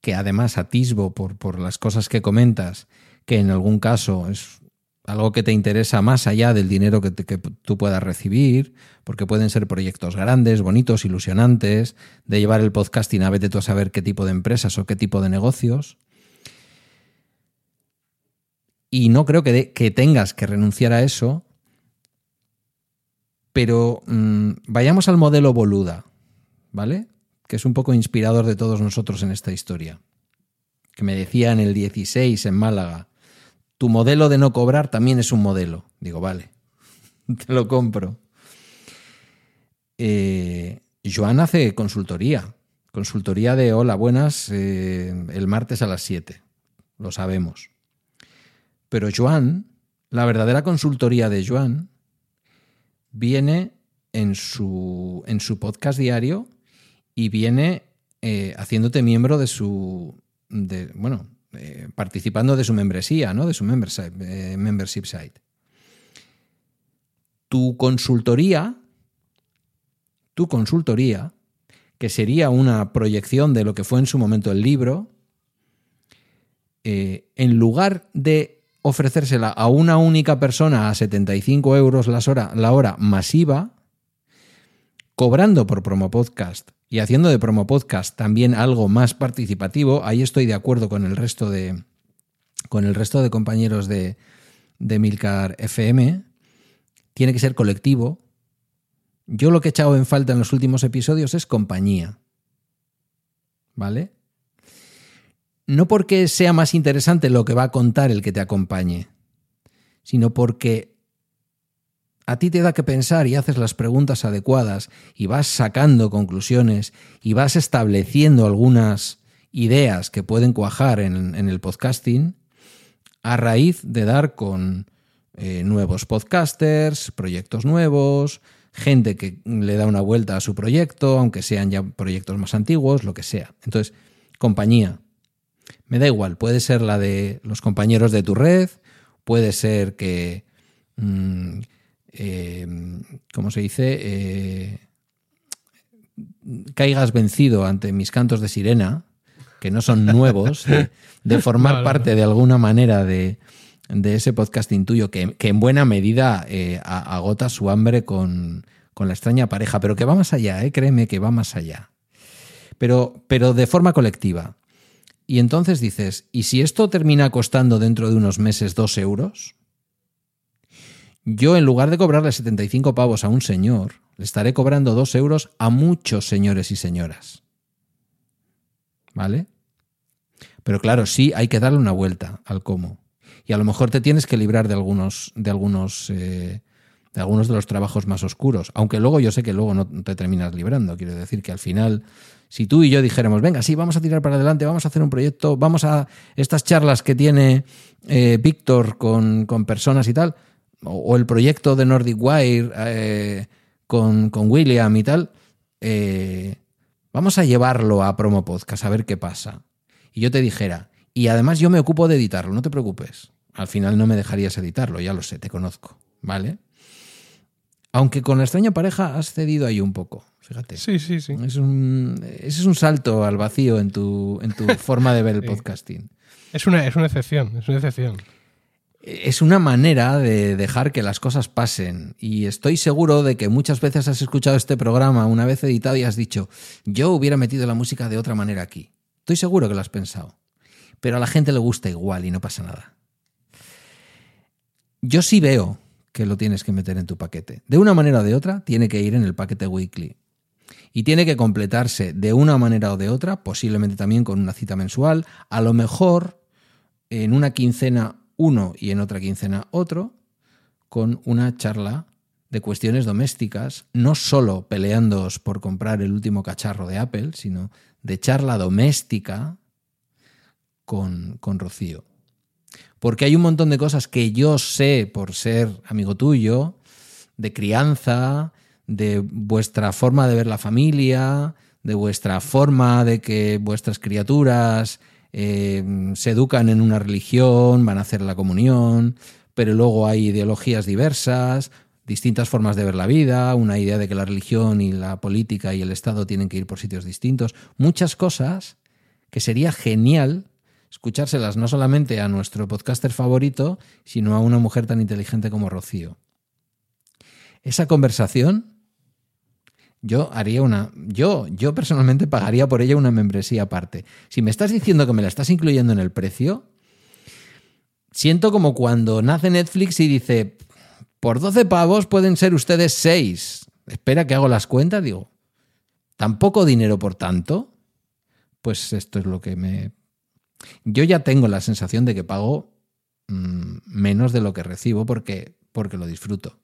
que además atisbo por, por las cosas que comentas, que en algún caso es algo que te interesa más allá del dinero que, tú puedas recibir, porque pueden ser proyectos grandes, bonitos, ilusionantes, de llevar el podcasting a vete tú a saber qué tipo de empresas o qué tipo de negocios. Y no creo que, que tengas que renunciar a eso, pero mmm, vayamos al modelo Boluda, ¿vale? Que es un poco inspirador de todos nosotros en esta historia. Que me decía en el 16 en Málaga, tu modelo de no cobrar también es un modelo. Digo, vale, te lo compro. Eh, Joan hace consultoría. Consultoría de hola, buenas, eh, el martes a las 7. Lo sabemos. Pero Joan, la verdadera consultoría de Joan, viene en su, en su podcast diario y viene eh, haciéndote miembro de su. De, bueno, eh, participando de su membresía, ¿no? de su membership, eh, membership site. Tu consultoría, tu consultoría, que sería una proyección de lo que fue en su momento el libro, eh, en lugar de ofrecérsela a una única persona a 75 euros hora, la hora masiva, cobrando por promo podcast y haciendo de promo podcast también algo más participativo, ahí estoy de acuerdo con el resto de, con el resto de compañeros de, de Milcar FM, tiene que ser colectivo. Yo lo que he echado en falta en los últimos episodios es compañía. ¿Vale? No porque sea más interesante lo que va a contar el que te acompañe, sino porque a ti te da que pensar y haces las preguntas adecuadas y vas sacando conclusiones y vas estableciendo algunas ideas que pueden cuajar en, el podcasting a raíz de dar con eh, nuevos podcasters, proyectos nuevos, gente que le da una vuelta a su proyecto, aunque sean ya proyectos más antiguos, lo que sea. Entonces, compañía. Me da igual, puede ser la de los compañeros de tu red, puede ser que, mm, eh, ¿cómo se dice? Eh, caigas vencido ante mis cantos de sirena, que no son nuevos, de, formar parte de alguna manera de, ese podcasting tuyo, que, en buena medida eh, agota su hambre con, la extraña pareja, pero que va más allá, eh, créeme que va más allá. Pero, pero de forma colectiva. Y entonces dices, ¿y si esto termina costando dentro de unos meses dos euros? Yo, en lugar de cobrarle 75 pavos a un señor, le estaré cobrando dos euros a muchos señores y señoras. ¿Vale? Pero claro, sí hay que darle una vuelta al cómo. Y a lo mejor te tienes que librar de algunos, de algunos, eh, de algunos de los trabajos más oscuros. Aunque luego yo sé que luego no te terminas librando. Quiero decir que al final, si tú y yo dijéramos, venga, sí, vamos a tirar para adelante, vamos a hacer un proyecto, vamos a estas charlas que tiene eh, Víctor con, personas y tal, o, el proyecto de Nordic Wire eh, con, con, William y tal, vamos a llevarlo a Promo Podcast a ver qué pasa y yo te dijera, y además yo me ocupo de editarlo, no te preocupes. Al final no me dejarías editarlo, ya lo sé, te conozco, ¿vale? Aunque con la extraña pareja has cedido ahí un poco, fíjate. Sí, sí, sí. Es un, ese es un salto al vacío en tu, en tu forma de ver el podcasting. Es una, es una excepción, es una excepción. Es una manera de dejar que las cosas pasen. Y estoy seguro de que muchas veces has escuchado este programa una vez editado y has dicho, yo hubiera metido la música de otra manera aquí. Estoy seguro que lo has pensado. Pero a la gente le gusta igual y no pasa nada. Yo sí veo que lo tienes que meter en tu paquete. De una manera o de otra, tiene que ir en el paquete weekly. Y tiene que completarse de una manera o de otra, posiblemente también con una cita mensual, a lo mejor en una quincena uno y en otra quincena otro, con una charla de cuestiones domésticas, no solo peleándoos por comprar el último cacharro de Apple, sino de charla doméstica con, con Rocío. Porque hay un montón de cosas que yo sé por ser amigo tuyo, de crianza, de vuestra forma de ver la familia, de vuestra forma de que vuestras criaturas eh, se educan en una religión, van a hacer la comunión, pero luego hay ideologías diversas, distintas formas de ver la vida, una idea de que la religión y la política y el Estado tienen que ir por sitios distintos, muchas cosas que sería genial escuchárselas no solamente a nuestro podcaster favorito, sino a una mujer tan inteligente como Rocío. Esa conversación yo haría una yo yo personalmente pagaría por ella una membresía aparte. Si me estás diciendo que me la estás incluyendo en el precio, siento como cuando nace Netflix y dice, por 12 pavos pueden ser ustedes 6. Espera que hago las cuentas, digo, ¿tan poco dinero por tanto? Pues esto es lo que me... Yo ya tengo la sensación de que pago mm, menos de lo que recibo porque, porque lo disfruto.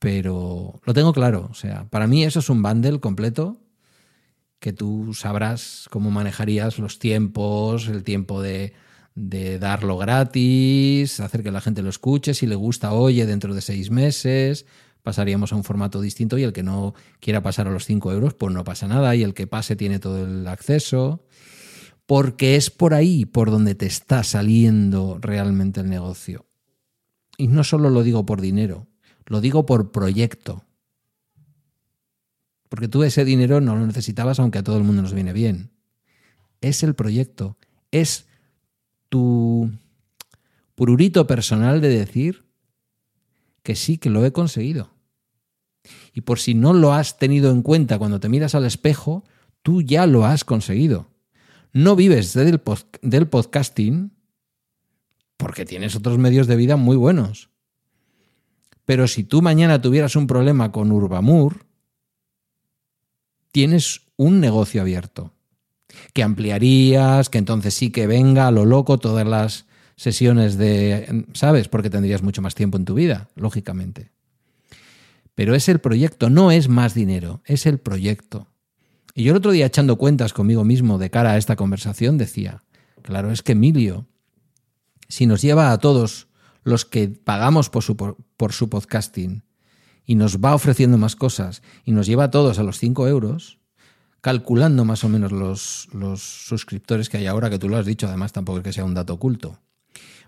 Pero lo tengo claro, o sea, para mí eso es un bundle completo que tú sabrás cómo manejarías los tiempos, el tiempo de de darlo gratis, hacer que la gente lo escuche, si le gusta, oye, dentro de seis meses pasaríamos a un formato distinto y el que no quiera pasar a los cinco euros, pues no pasa nada y el que pase tiene todo el acceso, porque es por ahí por donde te está saliendo realmente el negocio. Y no solo lo digo por dinero, lo digo por proyecto. Porque tú ese dinero no lo necesitabas aunque a todo el mundo nos viene bien. Es el proyecto, es tu pururito personal de decir que sí, que lo he conseguido. Y por si no lo has tenido en cuenta cuando te miras al espejo, tú ya lo has conseguido. No vives del, del podcasting porque tienes otros medios de vida muy buenos. Pero si tú mañana tuvieras un problema con Urbamur, tienes un negocio abierto. Que ampliarías, que entonces sí que venga a lo loco todas las sesiones de, ¿sabes? Porque tendrías mucho más tiempo en tu vida, lógicamente. Pero es el proyecto, no es más dinero, es el proyecto. Y yo el otro día echando cuentas conmigo mismo de cara a esta conversación decía, claro, es que Emilio, si nos lleva a todos los que pagamos por su, por su podcasting y nos va ofreciendo más cosas y nos lleva a todos a los 5 euros, calculando más o menos los, los suscriptores que hay ahora, que tú lo has dicho, además tampoco es que sea un dato oculto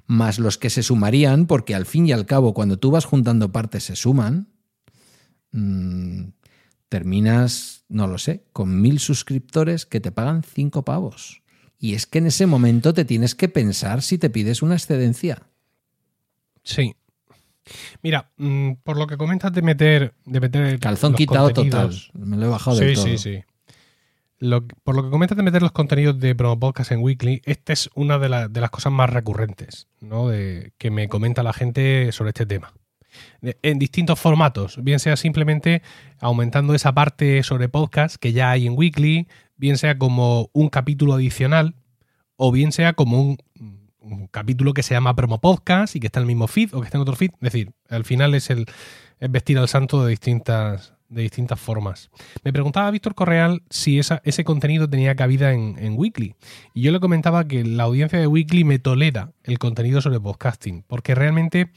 más los que se sumarían, porque al fin y al cabo, cuando tú vas juntando partes, se suman, mmm, terminas, no lo sé, con mil suscriptores que te pagan cinco pavos. Y es que en ese momento te tienes que pensar si te pides una excedencia. Sí. Mira, mm, por lo que comentas de meter, de meter calzón quitado total. Me lo he bajado sí, del todo. Sí, sí, sí por lo que comentas de meter los contenidos de Promo Podcast en Weekly, esta es una de, las cosas más recurrentes ¿no? de, que me comenta la gente sobre este tema. En distintos formatos, bien sea simplemente aumentando esa parte sobre podcast que ya hay en Weekly, bien sea como un capítulo adicional, o bien sea como un, un capítulo que se llama Promo Podcast y que está en el mismo feed o que está en otro feed. Es decir, al final es el es vestir al santo de distintas, de distintas formas. Me preguntaba Víctor Correal si ese contenido tenía cabida en, Weekly. Y yo le comentaba que la audiencia de Weekly me tolera el contenido sobre podcasting, porque realmente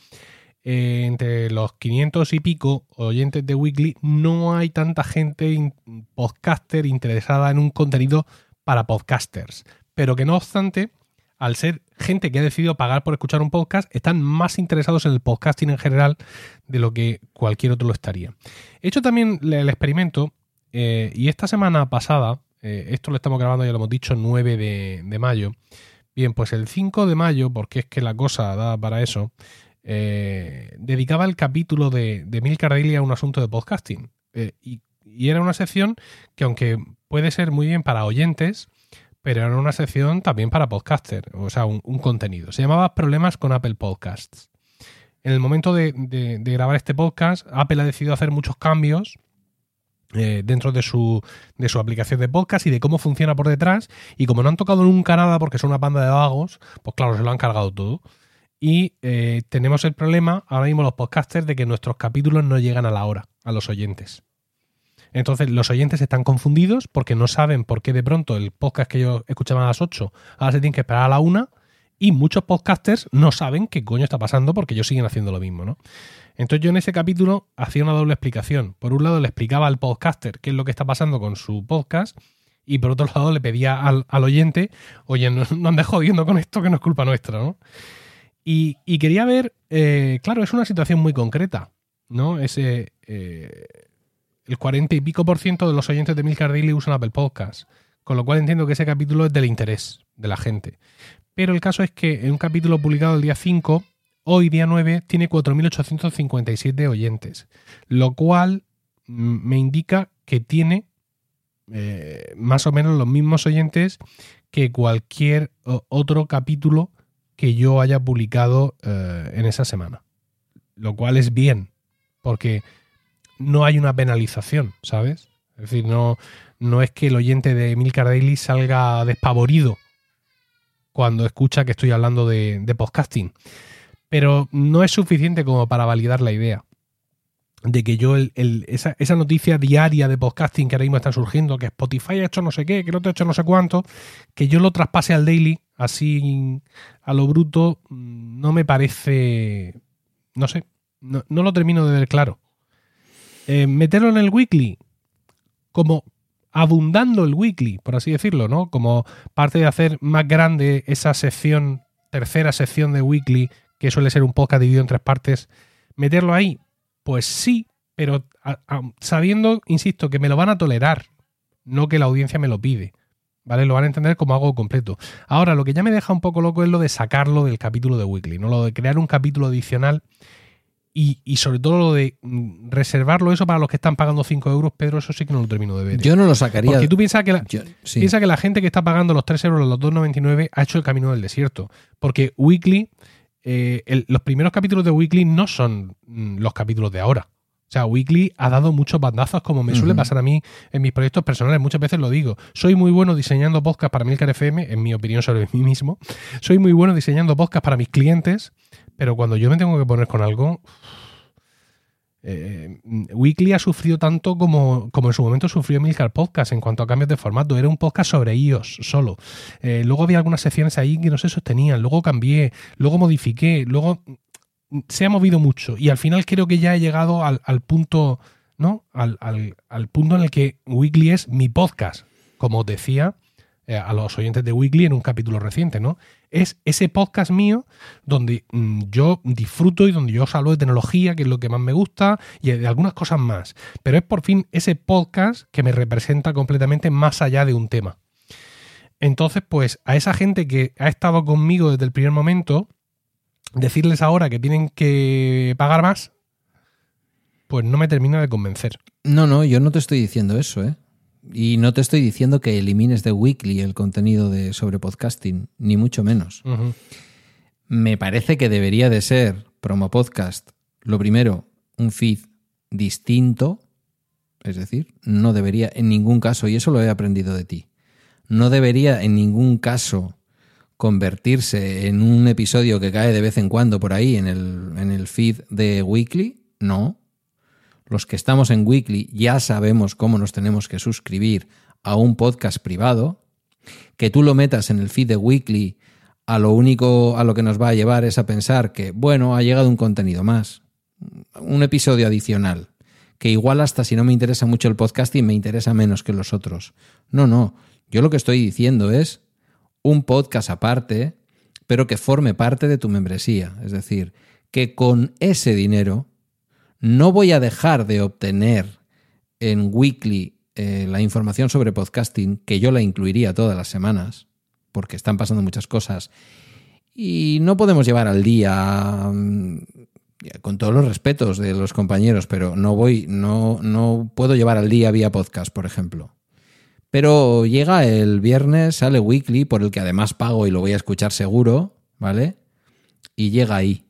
eh, entre los 500 y pico oyentes de Weekly no hay tanta gente podcaster interesada en un contenido para podcasters. Pero que no obstante, al ser gente que ha decidido pagar por escuchar un podcast, están más interesados en el podcasting en general de lo que cualquier otro lo estaría. He hecho también el experimento eh, y esta semana pasada, eh, esto lo estamos grabando, ya lo hemos dicho, 9 de, mayo. Bien, pues el 5 de mayo, porque es que la cosa da para eso, eh, dedicaba el capítulo de, de Milcar a un asunto de podcasting. y era una sección que aunque puede ser muy bien para oyentes, pero era una sección también para podcaster, o sea, un, contenido. Se llamaba Problemas con Apple Podcasts. En el momento de, grabar este podcast, Apple ha decidido hacer muchos cambios eh, dentro de su, aplicación de podcast y de cómo funciona por detrás. Y como no han tocado nunca nada porque son una banda de vagos, pues claro, se lo han cargado todo. Y eh, tenemos el problema ahora mismo los podcasters de que nuestros capítulos no llegan a la hora, a los oyentes. Entonces los oyentes están confundidos porque no saben por qué de pronto el podcast que ellos escuchaban a las 8 ahora se tienen que esperar a la 1 y muchos podcasters no saben qué coño está pasando porque ellos siguen haciendo lo mismo, ¿no? Entonces yo en ese capítulo hacía una doble explicación. Por un lado le explicaba al podcaster qué es lo que está pasando con su podcast y por otro lado le pedía al, oyente, oye, no, no andes jodiendo con esto que no es culpa nuestra, ¿no? Y, quería ver, eh, claro, es una situación muy concreta, ¿no? Ese, eh, el 40 y pico por ciento de los oyentes de Milcar Daily usan Apple Podcast, con lo cual entiendo que ese capítulo es del interés de la gente. Pero el caso es que en un capítulo publicado el día 5, hoy día 9, tiene 4.857 oyentes, lo cual me indica que tiene eh, más o menos los mismos oyentes que cualquier otro capítulo que yo haya publicado eh, en esa semana. Lo cual es bien, porque no hay una penalización, ¿sabes? Es decir, no, no es que el oyente de Milcar Daily salga despavorido cuando escucha que estoy hablando de, podcasting. Pero no es suficiente como para validar la idea de que yo esa, esa, noticia diaria de podcasting que ahora mismo está surgiendo, que Spotify ha hecho no sé qué, que no te ha hecho no sé cuánto, que yo lo traspase al daily así a lo bruto, no me parece, no sé, no, no lo termino de ver claro. Eh, meterlo en el weekly como abundando el weekly, por así decirlo, ¿no? Como parte de hacer más grande esa sección, tercera sección de weekly, que suele ser un podcast dividido en tres partes, meterlo ahí, pues sí, pero sabiendo, insisto, que me lo van a tolerar, no que la audiencia me lo pide. ¿Vale? Lo van a entender como algo completo. Ahora, lo que ya me deja un poco loco es lo de sacarlo del capítulo de Weekly, ¿no? Lo de crear un capítulo adicional y, sobre todo lo de mm, reservarlo eso para los que están pagando 5 euros, Pedro, eso sí que no lo termino de ver. Yo no lo sacaría. Porque tú piensas que la, piensa que la gente que está pagando los 3 euros, los 2,99, ha hecho el camino del desierto. Porque Weekly, eh, los primeros capítulos de Weekly no son mm, los capítulos de ahora. O sea, Weekly ha dado muchos bandazos, como me suele pasar a mí en mis proyectos personales. Muchas veces lo digo. Soy muy bueno diseñando podcast para Milcar FM, en mi opinión sobre mí mismo. Soy muy bueno diseñando podcast para mis clientes pero cuando yo me tengo que poner con algo, eh, Weekly ha sufrido tanto como, como, en su momento sufrió Milcar Podcast en cuanto a cambios de formato. Era un podcast sobre iOS solo. Eh, luego había algunas secciones ahí que no se sostenían. Luego cambié, luego modifiqué, luego se ha movido mucho. Y al final creo que ya he llegado al, punto, ¿no? Al, al, punto en el que Weekly es mi podcast. Como decía, eh, a los oyentes de Weekly en un capítulo reciente, ¿no? Es ese podcast mío donde mm, yo disfruto y donde yo os hablo de tecnología, que es lo que más me gusta, y de algunas cosas más. Pero es por fin ese podcast que me representa completamente más allá de un tema. Entonces, pues a esa gente que ha estado conmigo desde el primer momento, decirles ahora que tienen que pagar más, pues no me termina de convencer. No, no, yo no te estoy diciendo eso, ¿eh? Y no te estoy diciendo que elimines de Weekly el contenido de, sobre podcasting, ni mucho menos. Me parece que debería de ser promo podcast. Lo primero, un feed distinto. Es decir, no debería en ningún caso, y eso lo he aprendido de ti, no debería en ningún caso convertirse en un episodio que cae de vez en cuando por ahí en el, en el feed de Weekly. No, los que estamos en Weekly ya sabemos cómo nos tenemos que suscribir a un podcast privado, que tú lo metas en el feed de Weekly, a lo único a lo que nos va a llevar es a pensar que, bueno, ha llegado un contenido más, un episodio adicional, que igual hasta si no me interesa mucho el podcasting me interesa menos que los otros. No, no, yo lo que estoy diciendo es un podcast aparte, pero que forme parte de tu membresía, es decir, que con ese dinero no voy a dejar de obtener en Weekly eh, la información sobre podcasting, que yo la incluiría todas las semanas, porque están pasando muchas cosas. Y no podemos llevar al día, mm, con todos los respetos de los compañeros, pero no voy, no, no puedo llevar al día vía podcast, por ejemplo. Pero llega el viernes, sale Weekly, por el que además pago y lo voy a escuchar seguro, ¿vale? Y llega ahí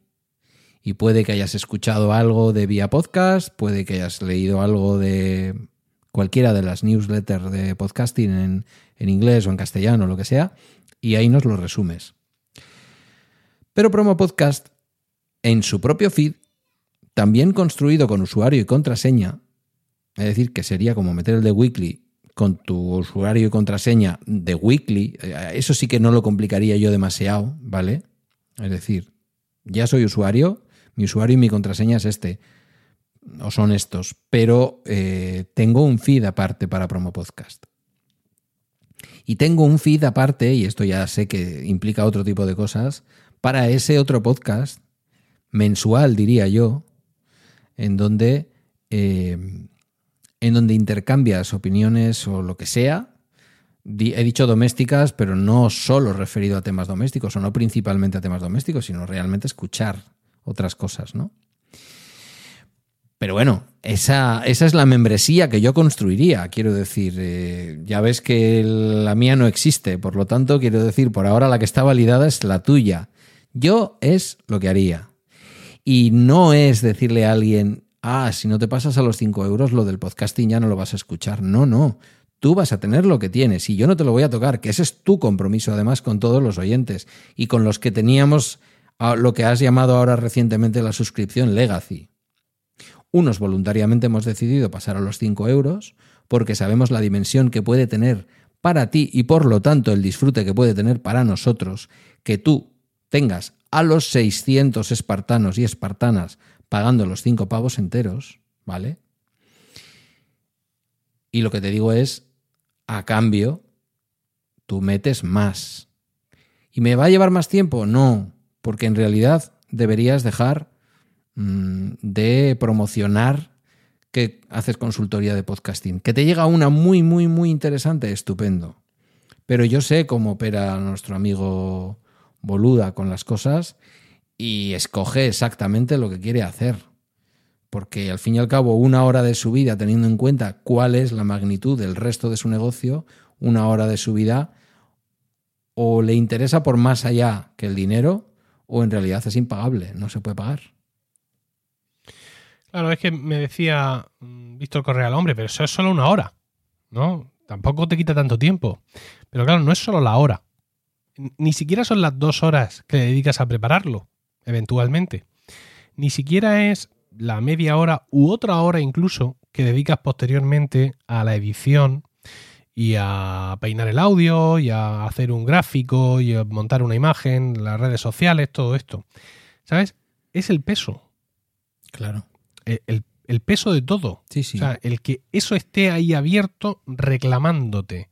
y puede que hayas escuchado algo de vía podcast, puede que hayas leído algo de cualquiera de las newsletters de podcasting en, en inglés o en castellano, lo que sea, y ahí nos lo resumes. Pero Promo Podcast, en su propio feed, también construido con usuario y contraseña, es decir, que sería como meter el de Weekly con tu usuario y contraseña de Weekly, eh, eso sí que no lo complicaría yo demasiado, ¿vale? Es decir, ya soy usuario, mi usuario y mi contraseña es este, o son estos, pero eh, tengo un feed aparte para Promo Podcast. Y tengo un feed aparte, y esto ya sé que implica otro tipo de cosas, para ese otro podcast, mensual diría yo, en donde, eh, en donde intercambias opiniones o lo que sea. He dicho domésticas, pero no solo referido a temas domésticos, o no principalmente a temas domésticos, sino realmente escuchar otras cosas, ¿no? Pero bueno, esa, esa, es la membresía que yo construiría, quiero decir. Eh, ya ves que la mía no existe, por lo tanto, quiero decir, por ahora la que está validada es la tuya. Yo es lo que haría. Y no es decirle a alguien, ah, si no te pasas a los 5 euros, lo del podcasting ya no lo vas a escuchar. No, no. Tú vas a tener lo que tienes y yo no te lo voy a tocar, que ese es tu compromiso además con todos los oyentes y con los que teníamos lo que has llamado ahora recientemente la suscripción Legacy. Unos voluntariamente hemos decidido pasar a los 5 euros porque sabemos la dimensión que puede tener para ti y por lo tanto el disfrute que puede tener para nosotros que tú tengas a los 600 espartanos y espartanas pagando los 5 pavos enteros, ¿vale? Y lo que te digo es, a cambio, tú metes más. ¿Y me va a llevar más tiempo? No, porque en realidad deberías dejar mm, de promocionar que haces consultoría de podcasting. Que te llega una muy, muy, muy interesante, estupendo. Pero yo sé cómo opera nuestro amigo Boluda con las cosas y escoge exactamente lo que quiere hacer. Porque al fin y al cabo, una hora de su vida, teniendo en cuenta cuál es la magnitud del resto de su negocio, una hora de su vida, o le interesa por más allá que el dinero, o en realidad es impagable, no se puede pagar. Claro, es que me decía mm, Víctor Correa al hombre, pero eso es solo una hora, ¿no? Tampoco te quita tanto tiempo. Pero claro, no es solo la hora. Ni siquiera son las dos horas que le dedicas a prepararlo, eventualmente. Ni siquiera es la media hora u otra hora incluso que dedicas posteriormente a la edición y a peinar el audio y a hacer un gráfico y a montar una imagen, las redes sociales, todo esto. ¿Sabes? Es el peso. Claro el, peso de todo. Sí, sí. O sea, el que eso esté ahí abierto reclamándote.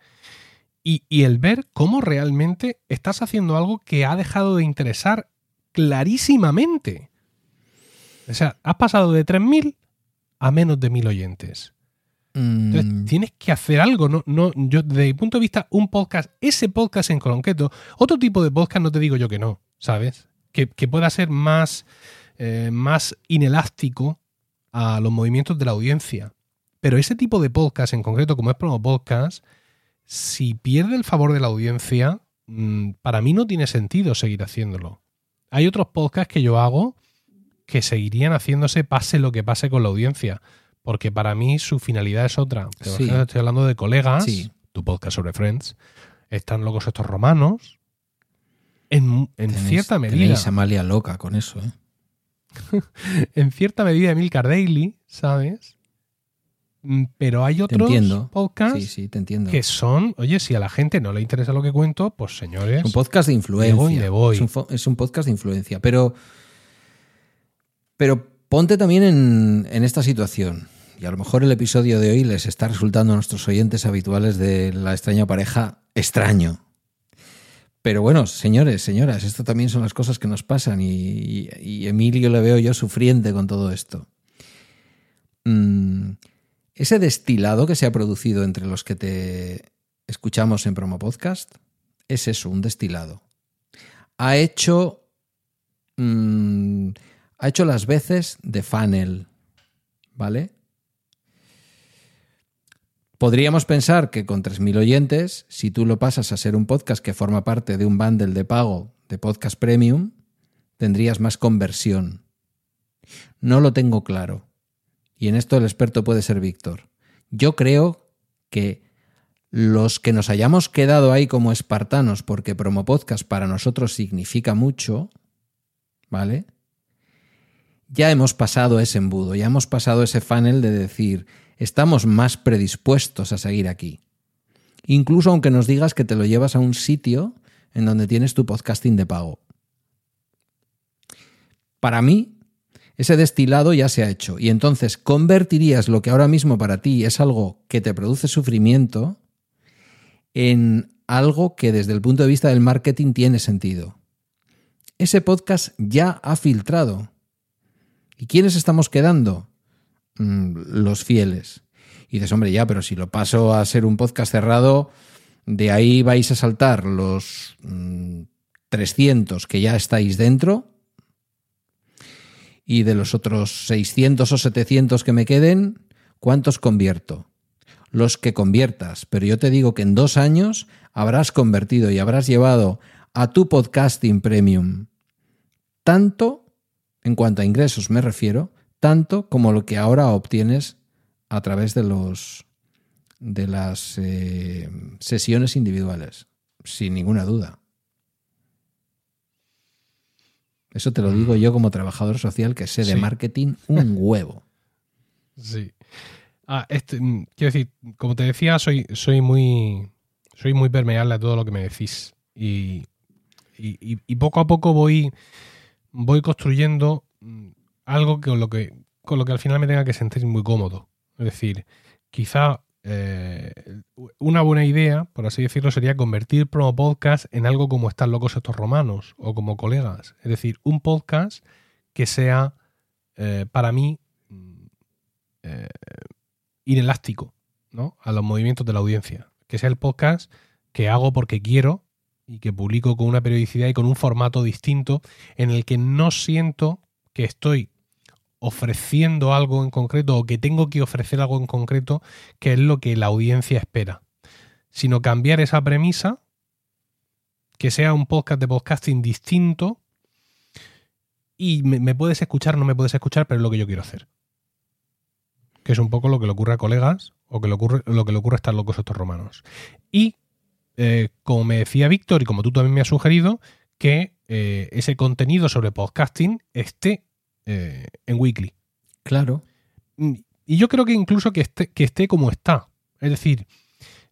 Y, el ver cómo realmente estás haciendo algo que ha dejado de interesar clarísimamente. O sea, has pasado de 3.000 a menos de 1.000 oyentes. Entonces, Mm, tienes que hacer algo. No, no, yo, desde mi punto de vista, un podcast, ese podcast en concreto, otro tipo de podcast no te digo yo que no, ¿sabes? Que, que pueda ser más, eh, más inelástico a los movimientos de la audiencia. Pero ese tipo de podcast, en concreto, como es Promo Podcast, si pierde el favor de la audiencia, mm, para mí no tiene sentido seguir haciéndolo. Hay otros podcasts que yo hago que seguirían haciéndose pase lo que pase con la audiencia, porque para mí su finalidad es otra. Sí. Estoy hablando de colegas, Sí. tu podcast sobre Friends, están locos estos romanos, en, en tenéis- cierta medida Tenéis Amalia loca con eso, ¿eh? en cierta medida Emilcar Daily, ¿sabes? Mm, Pero hay otros podcasts Sí, sí, te entiendo. que son, oye, si a la gente no le interesa lo que cuento, pues señores, un podcast de influencia. voy voy. Es, un es un podcast de influencia. Pero, pero ponte también en, en esta situación. Y a lo mejor el episodio de hoy les está resultando a nuestros oyentes habituales de la extraña pareja extraño. Pero bueno, señores, señoras, esto también son las cosas que nos pasan y, Emilio le veo yo sufriente con todo esto. Mm, ese destilado que se ha producido entre los que te escuchamos en Promo Podcast es eso, un destilado. Ha hecho. mm, ha hecho las veces de funnel. ¿Vale? Podríamos pensar que con 3.000 oyentes, si tú lo pasas a ser un podcast que forma parte de un bundle de pago de podcast premium, tendrías más conversión. No lo tengo claro. Y en esto el experto puede ser Víctor. Yo creo que los que nos hayamos quedado ahí como espartanos porque promo podcast para nosotros significa mucho, ¿vale? Ya hemos pasado ese embudo, ya hemos pasado ese funnel de decir, estamos más predispuestos a seguir aquí. Incluso aunque nos digas que te lo llevas a un sitio en donde tienes tu podcasting de pago. Para mí, ese destilado ya se ha hecho. Y entonces convertirías lo que ahora mismo para ti es algo que te produce sufrimiento en algo que desde el punto de vista del marketing tiene sentido. Ese podcast ya ha filtrado. ¿Y quiénes estamos quedando? Mm, los fieles. Y dices, hombre, ya, pero si lo paso a ser un podcast cerrado, de ahí vais a saltar los mm, 300 que ya estáis dentro y de los otros 600 o 700 que me queden, ¿cuántos convierto? Los que conviertas, pero yo te digo que en dos años habrás convertido y habrás llevado a tu podcasting premium tanto, en cuanto a ingresos me refiero, tanto como lo que ahora obtienes a través de los de las eh, sesiones individuales, sin ninguna duda. Eso te lo digo yo como trabajador social que sé de Sí. marketing un huevo. Sí. Ah, este, mm, quiero decir, como te decía, soy, soy muy. Soy muy permeable a todo lo que me decís. Y- y- y poco a poco voy. Voy construyendo mm, algo con lo que. con lo que al final me tenga que sentir muy cómodo. Es decir, quizá eh, una buena idea, por así decirlo, sería convertir Promo Podcast en algo como están locos estos romanos o como colegas. Es decir, un podcast que sea eh, para mí mm, eh, inelástico ¿no? a los movimientos de la audiencia. Que sea el podcast que hago porque quiero y que publico con una periodicidad y con un formato distinto en el que no siento que estoy ofreciendo algo en concreto o que tengo que ofrecer algo en concreto que es lo que la audiencia espera, sino cambiar esa premisa, que sea un podcast de podcasting distinto y me, puedes escuchar, no me puedes escuchar, pero es lo que yo quiero hacer. Que es un poco lo que le ocurre a colegas o que le ocurre, lo que le ocurre a estar locos estos romanos. Y eh, como me decía Víctor y como tú también me has sugerido, que eh, ese contenido sobre podcasting esté eh, en Weekly. Claro. Mm, y yo creo que incluso que esté, que esté como está. Es decir,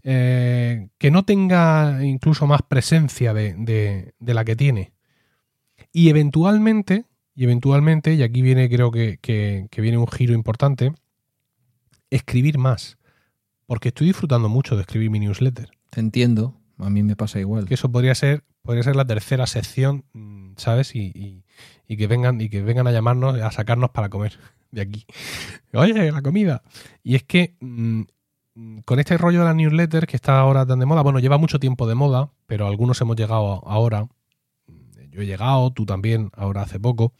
que no tenga incluso más presencia de, la que tiene. Y eventualmente, y eventualmente, y aquí viene, creo que, que, viene un giro importante, escribir más. Porque estoy disfrutando mucho de escribir mi newsletter. Te entiendo, a mí me pasa igual. Que eso podría ser, podría ser la tercera sección, mm, ¿sabes? Y, que vengan, y que vengan a llamarnos, a sacarnos para comer de aquí. Oye, la comida. Y es que mm, con este rollo de la newsletter que está ahora tan de moda, bueno, lleva mucho tiempo de moda, pero algunos hemos llegado ahora. Yo he llegado, tú también, ahora hace poco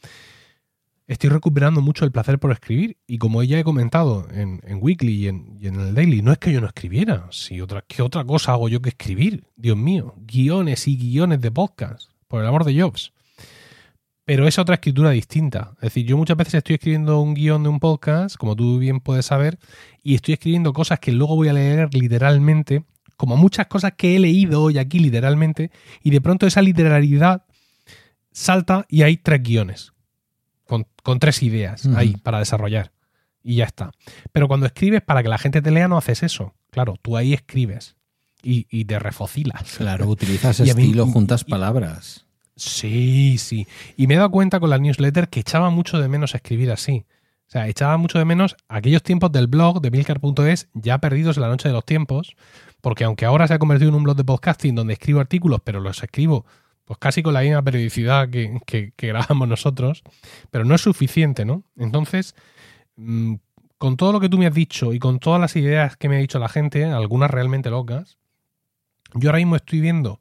estoy recuperando mucho el placer por escribir. Y como ya he comentado en, Weekly y en, el Daily, no es que yo no escribiera. Si otra, ¿Qué otra cosa hago yo que escribir? Dios mío, guiones y guiones de podcast, por el amor de Jobs. Pero es otra escritura distinta. Es decir, yo muchas veces estoy escribiendo un guion de un podcast, como tú bien puedes saber, y estoy escribiendo cosas que luego voy a leer literalmente, como muchas cosas que he leído hoy aquí literalmente, y de pronto esa literalidad salta y hay tres guiones con, tres ideas ahí para desarrollar. Y ya está. Pero cuando escribes para que la gente te lea, no haces eso. Claro, tú ahí escribes y, te refocilas. Claro, utilizas estilo, juntas palabras. Sí, sí. Y me he dado cuenta con la newsletter que echaba mucho de menos escribir así. O sea, echaba mucho de menos aquellos tiempos del blog de milcar.es ya perdidos en la noche de los tiempos, porque aunque ahora se ha convertido en un blog de podcasting donde escribo artículos, pero los escribo pues casi con la misma periodicidad que, grabamos nosotros, pero no es suficiente, ¿no? Entonces, mm, con todo lo que tú me has dicho y con todas las ideas que me ha dicho la gente, algunas realmente locas, yo ahora mismo estoy viendo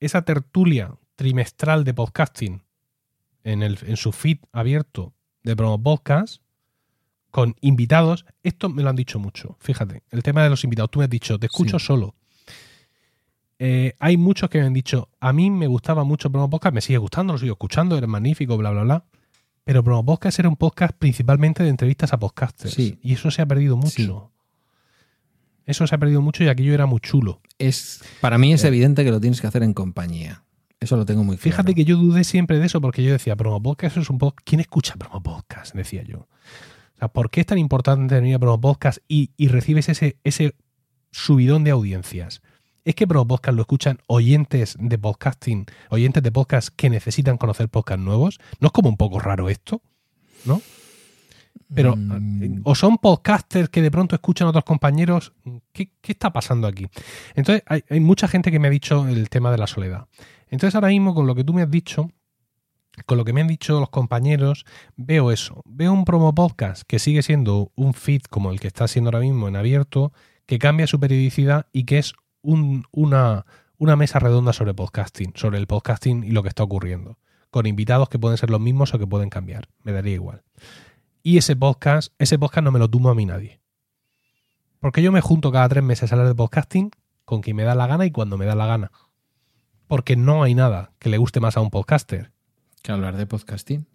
esa tertulia trimestral de podcasting en, el, en su feed abierto de Promo Podcast con invitados. Esto me lo han dicho mucho. Fíjate, el tema de los invitados. Tú me has dicho, te escucho solo. Eh, hay muchos que me han dicho, a mí me gustaba mucho Promo Podcast, me sigue gustando, lo sigo escuchando, era magnífico, bla, bla, bla. Pero Promo Podcast era un podcast principalmente de entrevistas a podcasters. Y eso se ha perdido mucho. Eso se ha perdido mucho y aquello era muy chulo. Es, para mí es eh. evidente que lo tienes que hacer en compañía. Eso lo tengo muy claro. Fíjate que yo dudé siempre de eso porque yo decía, Promo Podcast es un podcast. ¿Quién escucha Promo Podcast? Decía yo. O sea, ¿por qué es tan importante tener Promo Podcast y, y recibes ese, ese subidón de audiencias? Es que Pro Podcast lo escuchan oyentes de podcasting, oyentes de podcast que necesitan conocer podcasts nuevos. ¿No es como un poco raro esto? ¿No? Pero, mm. o son podcasters que de pronto escuchan a otros compañeros. ¿Qué, está pasando aquí? Entonces, hay, hay, mucha gente que me ha dicho el tema de la soledad. Entonces, ahora mismo, con lo que tú me has dicho, con lo que me han dicho los compañeros, veo eso. Veo un promo podcast que sigue siendo un feed como el que está siendo ahora mismo en abierto, que cambia su periodicidad y que es una, una mesa redonda sobre podcasting, sobre el podcasting y lo que está ocurriendo, con invitados que pueden ser los mismos o que pueden cambiar, me daría igual. Y ese podcast, ese podcast no me lo tumo a mí nadie. Porque yo me junto cada tres meses a hablar de podcasting con quien me da la gana y cuando me da la gana. Porque no hay nada que le guste más a un podcaster. Que hablar de podcasting.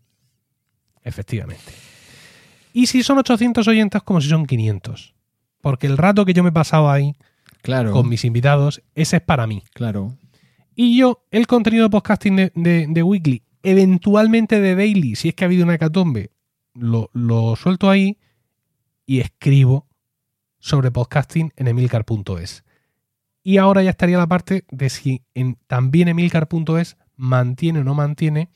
Efectivamente. Y si son 800 oyentes, como si son 500. Porque el rato que yo me he pasado ahí con mis invitados, ese es para mí. Claro. Y yo, el contenido de podcasting de, Weekly, eventualmente de Daily, si es que ha habido una hecatombe, lo, lo suelto ahí y escribo sobre podcasting en emilcar.es. Y ahora ya estaría la parte de si en, también emilcar.es mantiene o no mantiene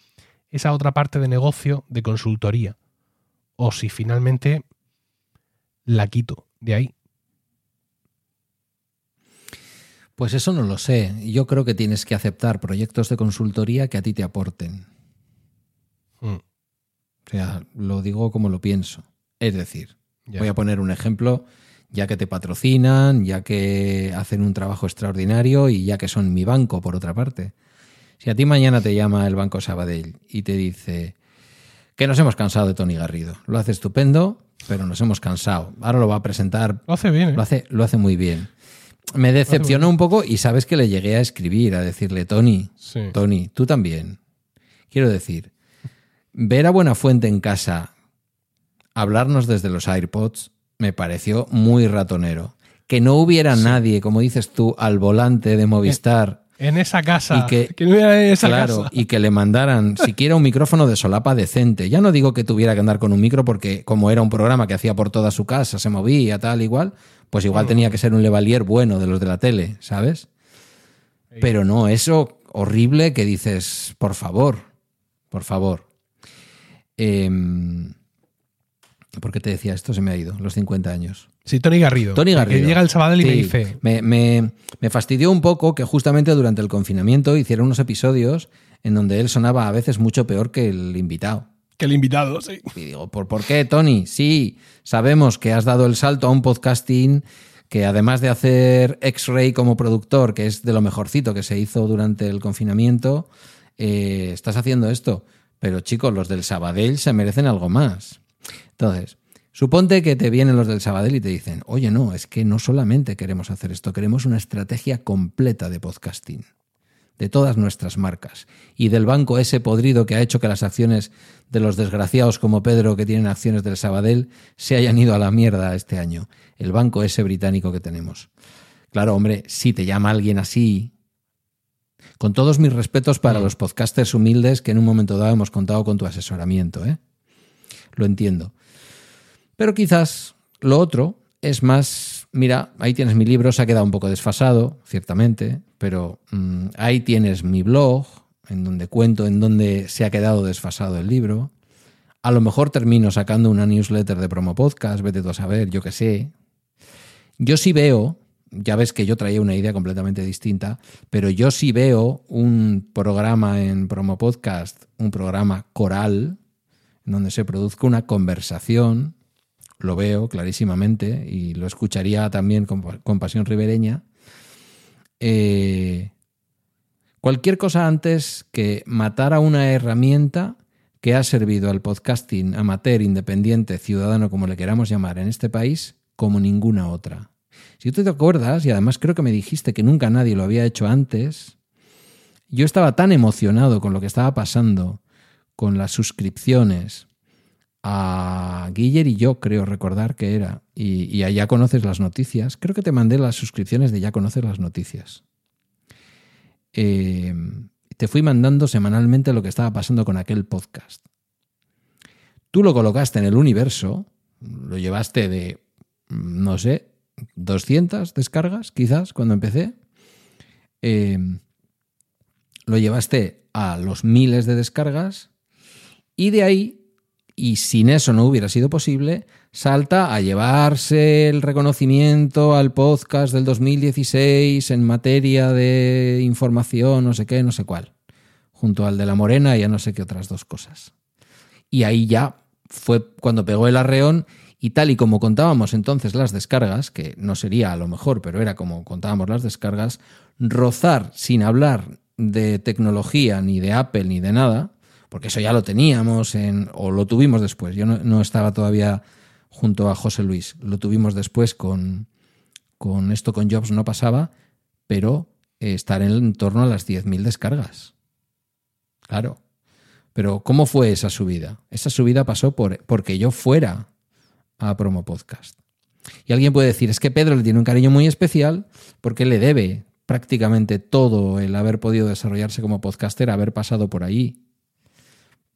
esa otra parte de negocio de consultoría. O si finalmente la quito de ahí. Pues eso no lo sé. Yo creo que tienes que aceptar proyectos de consultoría que a ti te aporten. Hmm. O sea, lo digo como lo pienso. Es decir. Voy a poner un ejemplo, ya que te patrocinan, ya que hacen un trabajo extraordinario y ya que son mi banco, por otra parte. Si a ti mañana te llama el Banco Sabadell y te dice que nos hemos cansado de Tony Garrido, lo hace estupendo, pero nos hemos cansado. Ahora lo va a presentar Lo hace bien, ¿eh? lo hace, lo hace muy bien. Me decepcionó un poco y sabes que le llegué a escribir, a decirle, Tony, Sí. Tony, tú también. Quiero decir, ver a Buenafuente en casa hablarnos desde los AirPods me pareció muy ratonero. Que no hubiera nadie, como dices tú, al volante de Movistar. En esa casa. Y que- no hubiera en esa Claro, casa. y que le mandaran siquiera un micrófono de solapa decente. Ya no digo que tuviera que andar con un micro porque como era un programa que hacía por toda su casa, se movía, tal, igual, pues igual tenía que ser un levalier bueno de los de la tele, ¿sabes? Pero no, eso horrible que dices, por favor, por favor. Em, ¿Por qué te decía esto? Se me ha ido, los 50 años. Sí, Tony Garrido. Tony Garrido. Que llega el Sabadell y me dice. Me, me- me fastidió un poco que justamente durante el confinamiento hiciera unos episodios en donde él sonaba a veces mucho peor que el invitado. Que el invitado, sí. Y digo, ¿por, ¿por qué, Tony? Sí, sabemos que has dado el salto a un podcasting que además de hacer X-Ray como productor, que es de lo mejorcito que se hizo durante el confinamiento, eh, estás haciendo esto. Pero chicos, los del Sabadell se merecen algo más. Entonces, suponte que te vienen los del Sabadell y te dicen, oye, no, es que no solamente queremos hacer esto, queremos una estrategia completa de podcasting de todas nuestras marcas y del banco ese podrido que ha hecho que las acciones de los desgraciados como Pedro que tienen acciones del Sabadell se hayan ido a la mierda este año. El banco ese británico que tenemos. Claro, hombre, si te llama alguien así, con todos mis respetos para los podcasters humildes que en un momento dado hemos contado con tu asesoramiento, ¿eh? Lo entiendo. Pero quizás lo otro es más, mira, ahí tienes mi libro, se ha quedado un poco desfasado, ciertamente, pero mm, ahí tienes mi blog, en donde cuento en dónde se ha quedado desfasado el libro. A lo mejor termino sacando una newsletter de promo podcast, vete tú a saber, yo qué sé. Yo sí veo, ya ves que yo traía una idea completamente distinta, pero yo sí veo un programa en promo podcast, un programa coral, en donde se produzca una conversación, lo veo clarísimamente y lo escucharía también con, pasión ribereña. Eh, cualquier cosa antes que matar a una herramienta que ha servido al podcasting amateur, independiente, ciudadano, como le queramos llamar en este país, como ninguna otra. Si tú te acuerdas, y además creo que me dijiste que nunca nadie lo había hecho antes, yo estaba tan emocionado con lo que estaba pasando, con las suscripciones, a Guiller y yo creo recordar que era, y, y a Ya Conoces las Noticias, creo que te mandé las suscripciones de Ya Conoces las Noticias. Eh, te fui mandando semanalmente lo que estaba pasando con aquel podcast. Tú lo colocaste en el universo, lo llevaste de, no sé, 200 descargas quizás cuando empecé. Eh, lo llevaste a los miles de descargas y de ahí y sin eso no hubiera sido posible, salta a llevarse el reconocimiento al podcast del 2016 en materia de información, no sé qué, no sé cuál, junto al de la Morena y a no sé qué otras dos cosas. Y ahí ya fue cuando pegó el arreón y tal y como contábamos entonces las descargas, que no sería a lo mejor, pero era como contábamos las descargas, rozar sin hablar de tecnología, ni de Apple, ni de nada, porque eso ya lo teníamos en, o lo tuvimos después. Yo no, estaba todavía junto a José Luis, lo tuvimos después con, con esto con Jobs no pasaba, pero eh, estar en torno a las 10.000 descargas. Claro. Pero ¿cómo fue esa subida? Esa subida pasó por, porque yo fuera a Promo Podcast. Y alguien puede decir, es que Pedro le tiene un cariño muy especial porque le debe prácticamente todo el haber podido desarrollarse como podcaster, haber pasado por ahí.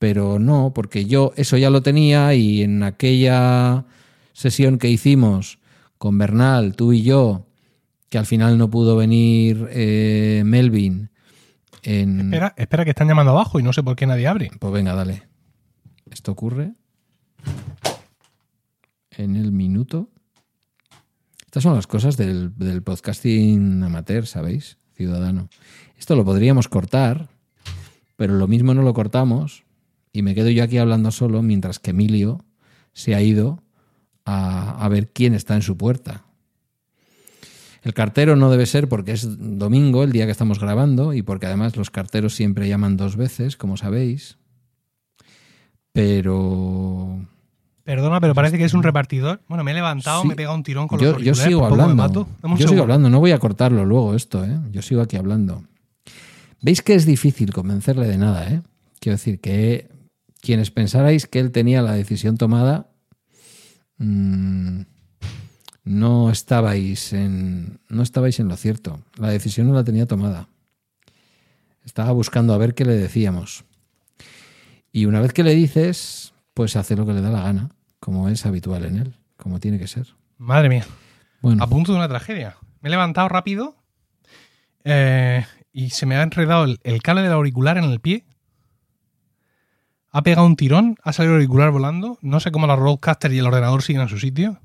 Pero no, porque yo eso ya lo tenía y en aquella sesión que hicimos con Bernal, tú y yo, que al final no pudo venir eh, Melvin. En... Espera, espera, que están llamando abajo y no sé por qué nadie abre. Pues venga, dale. Esto ocurre en el minuto. Estas son las cosas del, del podcasting amateur, ¿sabéis? Ciudadano. Esto lo podríamos cortar, pero lo mismo no lo cortamos y me quedo yo aquí hablando solo mientras que Emilio se ha ido a, a ver quién está en su puerta. El cartero no debe ser porque es domingo, el día que estamos grabando, y porque además los carteros siempre llaman dos veces, como sabéis. Pero Perdona, pero parece que es un repartidor. Bueno, me he levantado, Sí. me he pegado un tirón con yo, los yo auriculares, sigo hablando. Yo sigo segundo. hablando, no voy a cortarlo luego esto, ¿eh? Yo sigo aquí hablando. ¿Veis que es difícil convencerle de nada, eh? Quiero decir que quienes pensarais que él tenía la decisión tomada, mm, no estabais en no estabais en lo cierto. La decisión no la tenía tomada. Estaba buscando a ver qué le decíamos. Y una vez que le dices, pues hace lo que le da la gana, como es habitual en él, como tiene que ser. Madre mía, Bueno, a punto de una tragedia. Me he levantado rápido eh, y se me ha enredado el, el cable del auricular en el pie. Ha pegado un tirón, ha salido el auricular volando. No sé cómo la Roadcaster y el ordenador siguen en su sitio.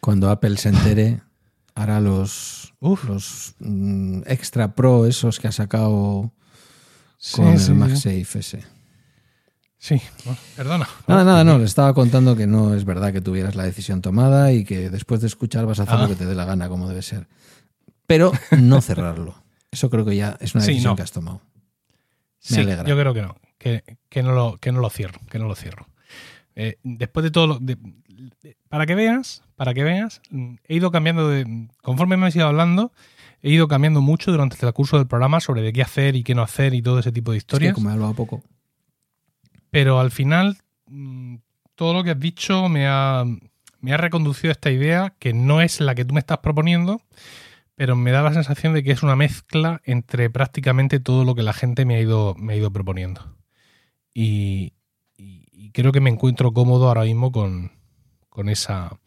cuando Apple se entere, hará los, Uf. los mm, extra pro esos que ha sacado Sí, con sí, el sí. MagSafe ese. Sí, bueno, perdona. Nada, nada, no, le estaba contando que no es verdad que tuvieras la decisión tomada y que después de escuchar vas a hacer Ah. lo que te dé la gana, como debe ser. Pero no cerrarlo. Eso creo que ya es una Sí, decisión no. que has tomado. Sí, alegra. yo creo que no. Que, que no lo, que no lo cierro. Que no lo cierro. Eh, después de todo lo. de- de- para que veas, para que veas, he ido cambiando de. Conforme me has ido hablando, he ido cambiando mucho durante el curso del programa sobre de qué hacer y qué no hacer y todo ese tipo de Es que historias. como he hablado poco. Pero al final, mm, todo lo que has dicho me ha, me ha reconducido a esta idea que no es la que tú me estás proponiendo, pero me da la sensación de que es una mezcla entre prácticamente todo lo que la gente me ha ido, me ha ido proponiendo. Y, creo que me encuentro cómodo ahora mismo con, con esa,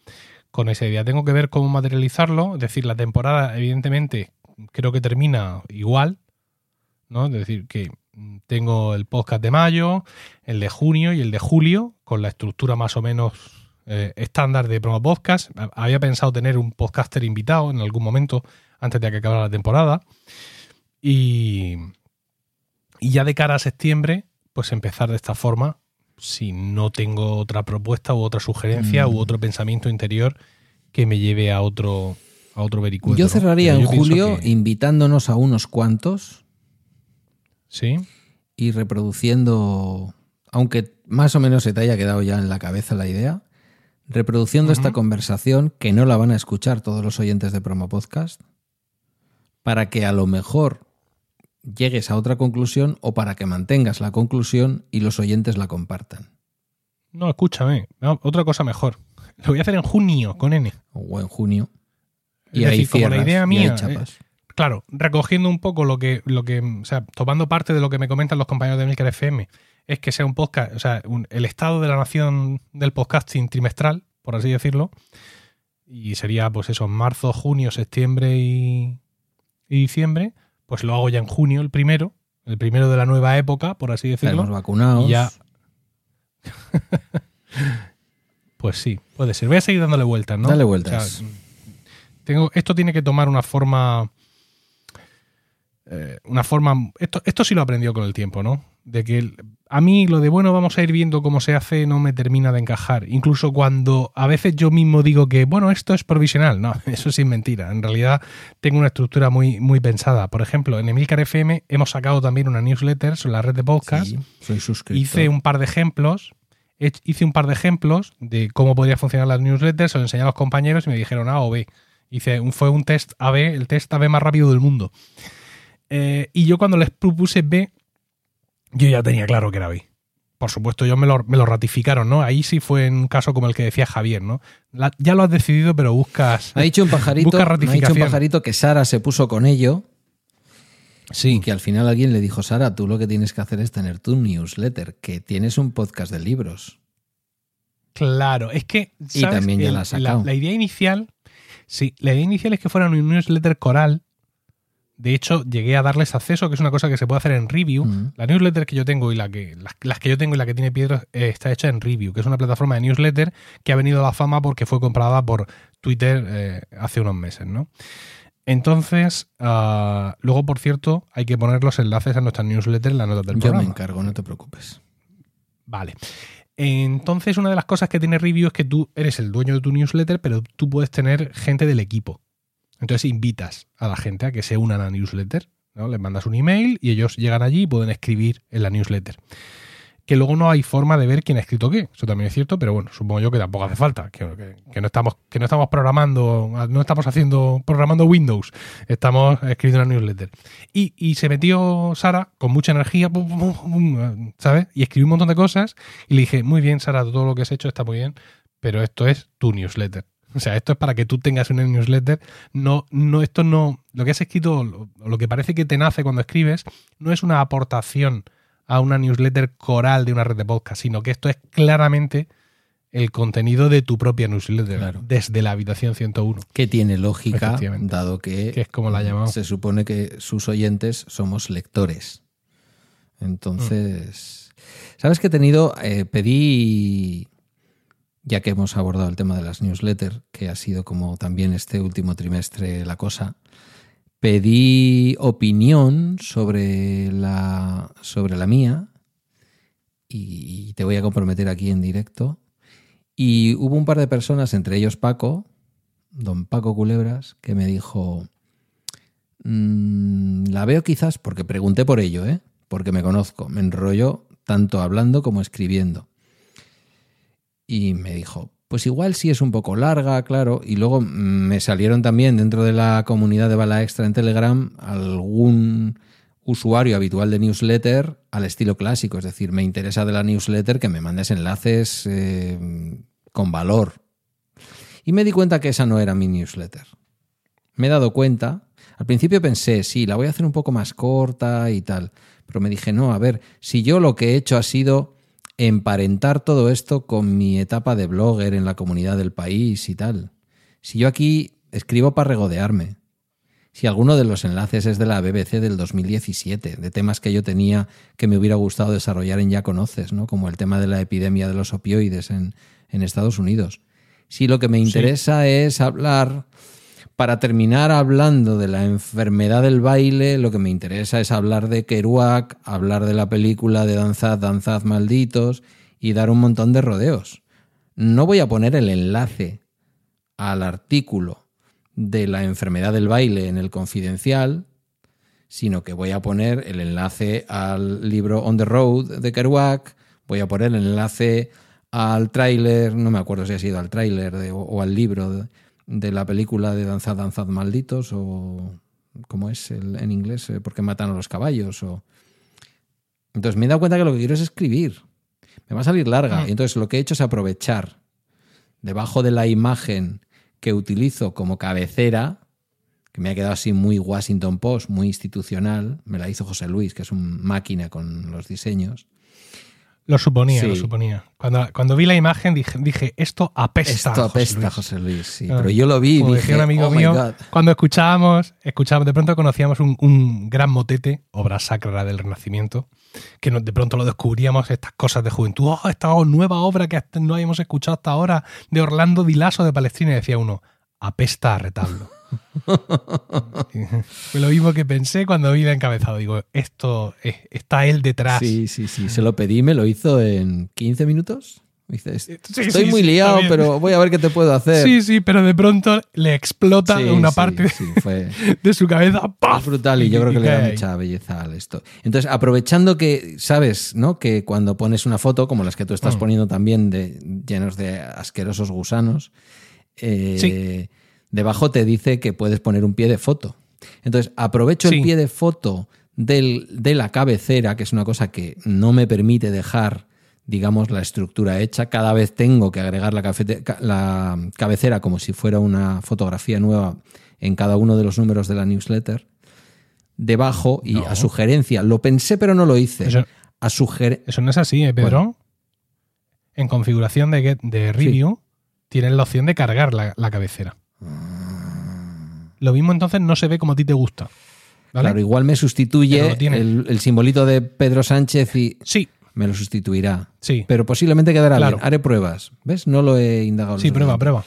con esa idea. Tengo que ver cómo materializarlo, es decir, la temporada evidentemente creo que termina igual, ¿no? Es decir, que tengo el podcast de mayo, el de junio y el de julio, con la estructura más o menos eh, estándar de promo podcast. Ha- Había pensado tener un podcaster invitado en algún momento antes de que acabara la temporada. Y ya de cara a septiembre, pues empezar de esta forma, si no tengo otra propuesta u otra sugerencia Mm. u otro pensamiento interior que me lleve a otro a otro vericueto. Yo cerraría en yo julio que- invitándonos a unos cuantos sí. y reproduciendo, aunque más o menos se te haya quedado ya en la cabeza la idea, reproduciendo esta conversación que no la van a escuchar todos los oyentes de Promo Podcast, para que a lo mejor llegues a otra conclusión o para que mantengas la conclusión y los oyentes la compartan. No, escúchame. no, otra cosa mejor. Lo voy a hacer en junio con N. O en junio. Es Y ahí decir, como la cierras, idea mía, chapas. Claro, recogiendo un poco lo que, lo que, o sea, tomando parte de lo que me comentan los compañeros de Milker FM, es que sea un podcast, o sea, un- el estado de la nación del podcasting trimestral, por así decirlo, y sería pues eso, marzo, junio, septiembre y, y diciembre, pues lo hago ya en junio el primero, el primero de la nueva época, por así decirlo. Estaremos vacunados. ya. pues sí, puede ser. Voy a seguir dándole vueltas, ¿no? Dale O vueltas. sea, tengo, esto tiene que tomar una forma. eh, una forma. Esto, esto sí lo aprendió con el tiempo, ¿no? De que el- a mí lo de bueno, vamos a ir viendo cómo se hace, no me termina de encajar. Incluso cuando a veces yo mismo digo que, bueno, esto es provisional. No, eso sí es mentira. En realidad tengo una estructura muy, muy pensada. Por ejemplo, en Emilcar FM hemos sacado también una newsletter sobre la red de podcast Sí, soy suscriptor. hice un par de ejemplos. Hice un par de ejemplos de cómo podría funcionar las newsletters, se lo enseñé a los compañeros y me dijeron A o B. Hice un, fue un test AB, el test AB más rápido del mundo. Eh, y yo cuando les propuse B, yo ya tenía claro que era B. Por supuesto, ellos me lo, me lo ratificaron, ¿no? Ahí sí fue en un caso como el que decía Javier, ¿no? La- ya lo has decidido, pero buscas. Ha dicho un pajarito, ha dicho un pajarito que Sara se puso con ello y Sí. que al final alguien le dijo, Sara, tú lo que tienes que hacer es tener tu newsletter, que tienes un podcast de libros. Claro, es que. Y también ya la has sacado. la idea inicial. Sí, la idea inicial es que fuera un newsletter coral. De hecho, llegué a darles acceso, que es una cosa que se puede hacer en Review. La newsletter que yo tengo y la que las, las que yo tengo y la que tiene Piedro eh, está hecha en Review, que es una plataforma de newsletter que ha venido a la fama porque fue comprada por Twitter eh, hace unos meses, ¿no? Entonces, ah, luego, por cierto, hay que poner los enlaces a nuestra newsletter en la nota del Yo programa. me encargo, no te preocupes. Vale. Entonces, una de las cosas que tiene Review es que tú eres el dueño de tu newsletter, pero tú puedes tener gente del equipo. Entonces invitas a la gente a que se unan a la newsletter. ¿no? Les mandas un email y ellos llegan allí y pueden escribir en la newsletter que luego no hay forma de ver quién ha escrito qué. Eso también es cierto, pero bueno, supongo yo que tampoco hace falta. Que, no, estamos, que no estamos programando, no estamos haciendo, programando Windows, estamos escribiendo una newsletter. Y, se metió Sara con mucha energía, ¿sabes? Y escribió un montón de cosas y le dije, muy bien, Sara, todo lo que has hecho está muy bien, pero esto es tu newsletter. O sea, esto es para que tú tengas una newsletter. No, no, esto no. Lo que has escrito, lo, lo que parece que te nace cuando escribes, no es una aportación a una newsletter coral de una red de podcast, sino que esto es claramente el contenido de tu propia newsletter desde la habitación 101. Que tiene lógica, dado que, es como la llamamos. se supone que sus oyentes somos lectores. Entonces, ¿sabes que he tenido? Eh, pedí, ya que hemos abordado el tema de las newsletters, que ha sido como también este último trimestre la cosa, pedí opinión sobre la, sobre la mía y te voy a comprometer aquí en directo. Y hubo un par de personas, entre ellos Paco, don Paco Culebras, que me dijo, mm, la veo quizás, porque pregunté por ello, ¿eh? porque me conozco, me enrollo tanto hablando como escribiendo. Y me dijo, pues igual sí es un poco larga, claro. Y luego me salieron también dentro de la comunidad de Bala Extra en Telegram algún usuario habitual de newsletter al estilo clásico. Es decir, me interesa de la newsletter que me mandes enlaces eh, con valor. Y me di cuenta que esa no era mi newsletter. Me he dado cuenta. Al principio pensé, sí, la voy a hacer un poco más corta y tal. Pero me dije, no, a ver, si yo lo que he hecho ha sido emparentar todo esto con mi etapa de blogger en la comunidad del país y tal. Si yo aquí escribo para regodearme, si alguno de los enlaces es de la BBC del 2017, de temas que yo tenía que me hubiera gustado desarrollar en Ya Conoces, ¿no? como el tema de la epidemia de los opioides en, Estados Unidos. Si lo que me interesa es hablar para terminar hablando de la enfermedad del baile, lo que me interesa es hablar de Kerouac, hablar de la película de Danzad, Danzad Malditos y dar un montón de rodeos. No voy a poner el enlace al artículo de la enfermedad del baile en el confidencial, sino que voy a poner el enlace al libro On the Road de Kerouac, voy a poner el enlace al tráiler, no me acuerdo si ha sido al tráiler o, al libro. De, de la película de Danzad, Danzad Malditos o ¿cómo es el, en inglés? Eh, porque matan a los caballos o... Entonces me he dado cuenta que lo que quiero es escribir. Me va a salir larga. Mm. Y entonces lo que he hecho es aprovechar debajo de la imagen que utilizo como cabecera, que me ha quedado así muy Washington Post, muy institucional, me la hizo José Luis, que es un máquina con los diseños. Lo suponía, lo suponía. Cuando, cuando vi la imagen dije, dije esto apesta. Esto apesta, José Luis, sí. Ah. Pero yo lo vi y dije, un amigo oh mío, cuando escuchábamos, escuchábamos, de pronto conocíamos un, gran motete, obra sacra del Renacimiento, que de pronto lo descubríamos, estas cosas de juventud. Oh, esta nueva obra que no habíamos escuchado hasta ahora de Orlando Dilaso de Palestina. Y decía uno, apesta a retablo. Fue lo mismo que pensé cuando vi el encabezado. Digo, esto está él detrás. Sí, sí, sí. Se lo pedí, me lo hizo en 15 minutos. Estoy muy liado, pero voy a ver qué te puedo hacer. Sí, sí, pero de pronto le explota una parte de su cabeza. Es brutal y yo creo que le da mucha belleza a esto. Entonces, aprovechando que, sabes, ¿no? Que cuando pones una foto, como las que tú estás mm. poniendo también, de, llenos de asquerosos gusanos, eh, debajo te dice que puedes poner un pie de foto. Entonces, aprovecho el pie de foto de la cabecera, que es una cosa que no me permite dejar, digamos, la estructura hecha. Cada vez tengo que agregar la, la cabecera como si fuera una fotografía nueva en cada uno de los números de la newsletter. Debajo y a sugerencia. Lo pensé, pero no lo hice. Eso, a eso no es así, ¿eh, Pedro. En configuración de, de review, tienes la opción de cargar la cabecera. Lo mismo entonces no se ve como a ti te gusta. Claro, igual me sustituye el, simbolito de Pedro Sánchez y sí. me lo sustituirá. Sí. Pero posiblemente quedará bien. Haré pruebas. ¿Ves? No lo he indagado. Sí, prueba, prueba.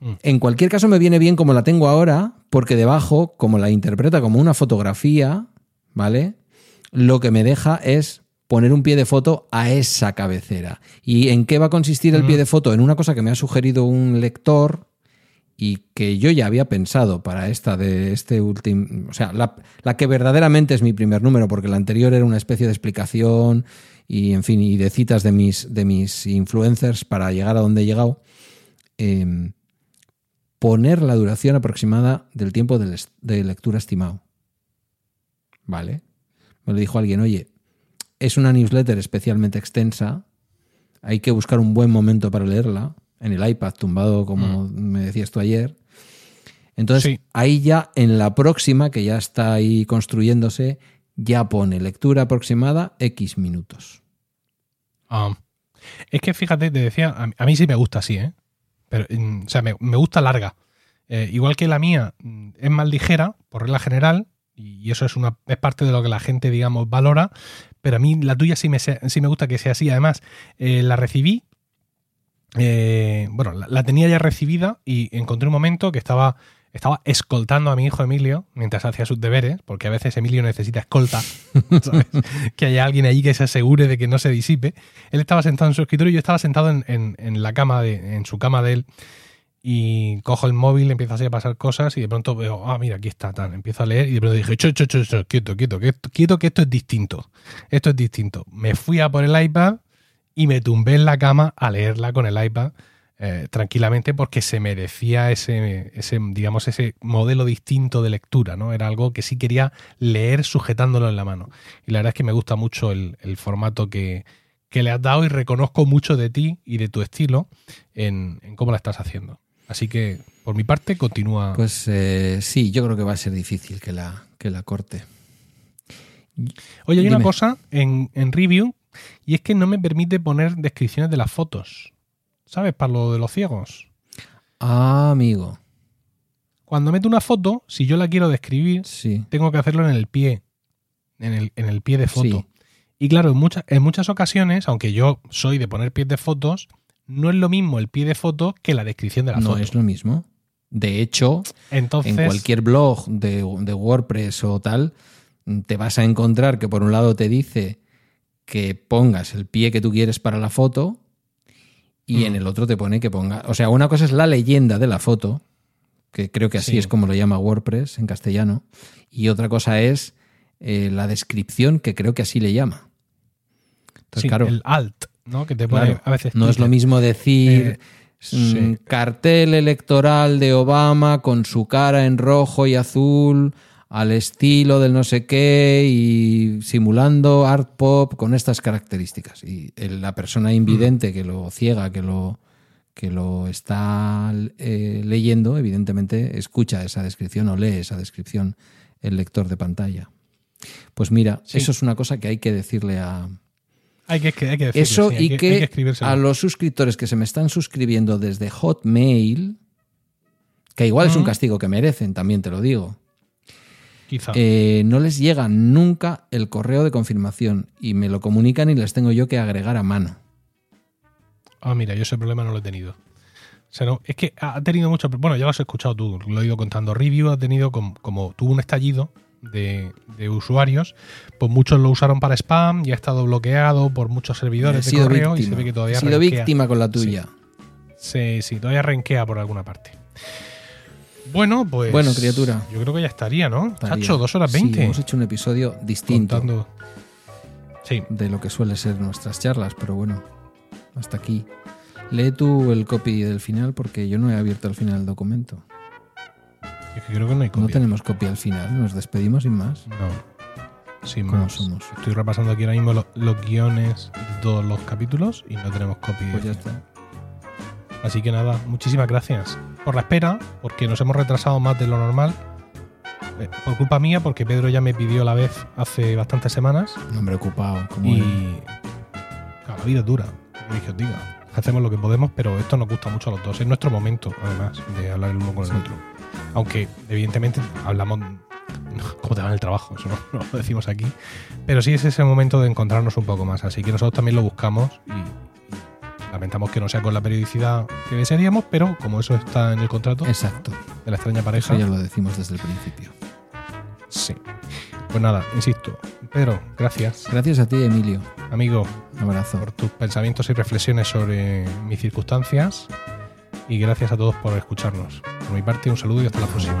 Mm. En cualquier caso me viene bien como la tengo ahora, porque debajo, como la interpreta como una fotografía, ¿vale? Lo que me deja es poner un pie de foto a esa cabecera. ¿Y en qué va a consistir el pie de foto? En una cosa que me ha sugerido un lector y que yo ya había pensado para esta de este último, o sea, la, la, que verdaderamente es mi primer número, porque la anterior era una especie de explicación y, en fin, y de citas de mis, de mis influencers para llegar a donde he llegado. Eh, poner la duración aproximada del tiempo de, de lectura estimado. ¿Vale? Me lo dijo alguien, oye, es una newsletter especialmente extensa, hay que buscar un buen momento para leerla, en el iPad tumbado, como mm. me decías tú ayer. Entonces, ahí ya en la próxima, que ya está ahí construyéndose, ya pone lectura aproximada X minutos. Ah. es que fíjate, te decía, a mí sí me gusta así, ¿eh? Pero, mm, o sea, me, gusta larga. Eh, igual que la mía mm, es más ligera, por regla general, y eso es, una, es parte de lo que la gente, digamos, valora, pero a mí la tuya sí me, sí me gusta que sea así. Además, eh, la recibí eh, bueno, la, tenía ya recibida y encontré un momento que estaba, estaba escoltando a mi hijo Emilio mientras hacía sus deberes, porque a veces Emilio necesita escolta, que haya alguien allí que se asegure de que no se disipe. Él estaba sentado en su escritorio y yo estaba sentado en, la cama, de, en su cama de él, y cojo el móvil, empiezo así a pasar cosas y de pronto veo, ah, mira, aquí está, tan. empiezo a leer y de pronto dije, cho, cho, cho, quieto, quieto, quieto, quieto, que esto es distinto. Esto es distinto. Me fui a por el iPad y me tumbé en la cama a leerla con el iPad eh, tranquilamente porque se merecía ese, ese, digamos, ese modelo distinto de lectura, ¿no? Era algo que sí quería leer sujetándolo en la mano. Y la verdad es que me gusta mucho el, formato que, le has dado y reconozco mucho de ti y de tu estilo en, cómo la estás haciendo. Así que, por mi parte, continúa. Pues eh, sí, yo creo que va a ser difícil que la, que la corte. Oye, hay una cosa en, en review y es que no me permite poner descripciones de las fotos. ¿Sabes? Para lo de los ciegos. Ah, amigo. Cuando meto una foto, si yo la quiero describir, tengo que hacerlo en el pie. En el, pie de foto. Y claro, en muchas, en muchas ocasiones, aunque yo soy de poner pies de fotos, no es lo mismo el pie de foto que la descripción de la foto. No es lo mismo. De hecho, Entonces, en cualquier blog de, de WordPress o tal, te vas a encontrar que por un lado te dice que pongas el pie que tú quieres para la foto y mm. en el otro te pone que ponga. O sea, una cosa es la leyenda de la foto, que creo que así es como lo llama WordPress en castellano, y otra cosa es eh, la descripción, que creo que así le llama. Entonces, claro, el alt, ¿no? Que te pone a veces. No es lo mismo decir. Eh, mm, cartel electoral de Obama con su cara en rojo y azul al estilo del no sé qué y simulando art pop con estas características. Y la persona invidente mm. que lo ciega, que lo, que lo está eh, leyendo, evidentemente escucha esa descripción o lee esa descripción el lector de pantalla. Pues mira, eso es una cosa que hay que decirle a... Hay que, hay Eso y que, a los suscriptores que se me están suscribiendo desde Hotmail, que igual es un castigo que merecen, también te lo digo, eh, no les llega nunca el correo de confirmación y me lo comunican y les tengo yo que agregar a mano. Ah, mira, yo ese problema no lo he tenido. O sea, no, es que ha tenido mucho. Bueno, ya lo has escuchado tú, lo he ido contando. Review ha tenido como, tuvo un estallido de, usuarios, pues muchos lo usaron para spam y ha estado bloqueado por muchos servidores de correo y se ve que todavía. Ha sido víctima con la tuya. Sí. sí, todavía renquea por alguna parte. Bueno, pues. Bueno, criatura. Yo creo que ya estaría, ¿no? Hacho, dos horas veinte. hemos hecho un episodio distinto. Sí. De lo que suele ser nuestras charlas, pero bueno, hasta aquí. Lee tú el copy del final porque yo no he abierto al final el documento. Es que creo que no hay copy. No tenemos copia al final, nos despedimos sin más. No. Sin más. Somos? Estoy repasando aquí ahora mismo los, guiones de todos los capítulos y no tenemos copy. Pues ya está. Así que nada, muchísimas gracias por la espera, porque nos hemos retrasado más de lo normal. Eh, por culpa mía, porque Pedro ya me pidió la vez hace bastantes semanas. No hombre, ocupado. y. la vida es dura. Que os diga. Hacemos lo que podemos, pero esto nos gusta mucho a los dos. Es nuestro momento, además, de hablar el uno con el otro. Aunque, evidentemente, hablamos cómo te va en el trabajo, eso no, no, lo decimos aquí. Pero sí es ese momento de encontrarnos un poco más. Así que nosotros también lo buscamos y Lamentamos que no sea con la periodicidad que desearíamos, pero como eso está en el contrato Exacto. de la extraña pareja. Eso ya lo decimos desde el principio. Sí. Pues nada, insisto. Pedro, gracias. Gracias a ti, Emilio. Amigo, Un abrazo. por tus pensamientos y reflexiones sobre mis circunstancias. Y gracias a todos por escucharnos. Por mi parte, un saludo y hasta la próxima.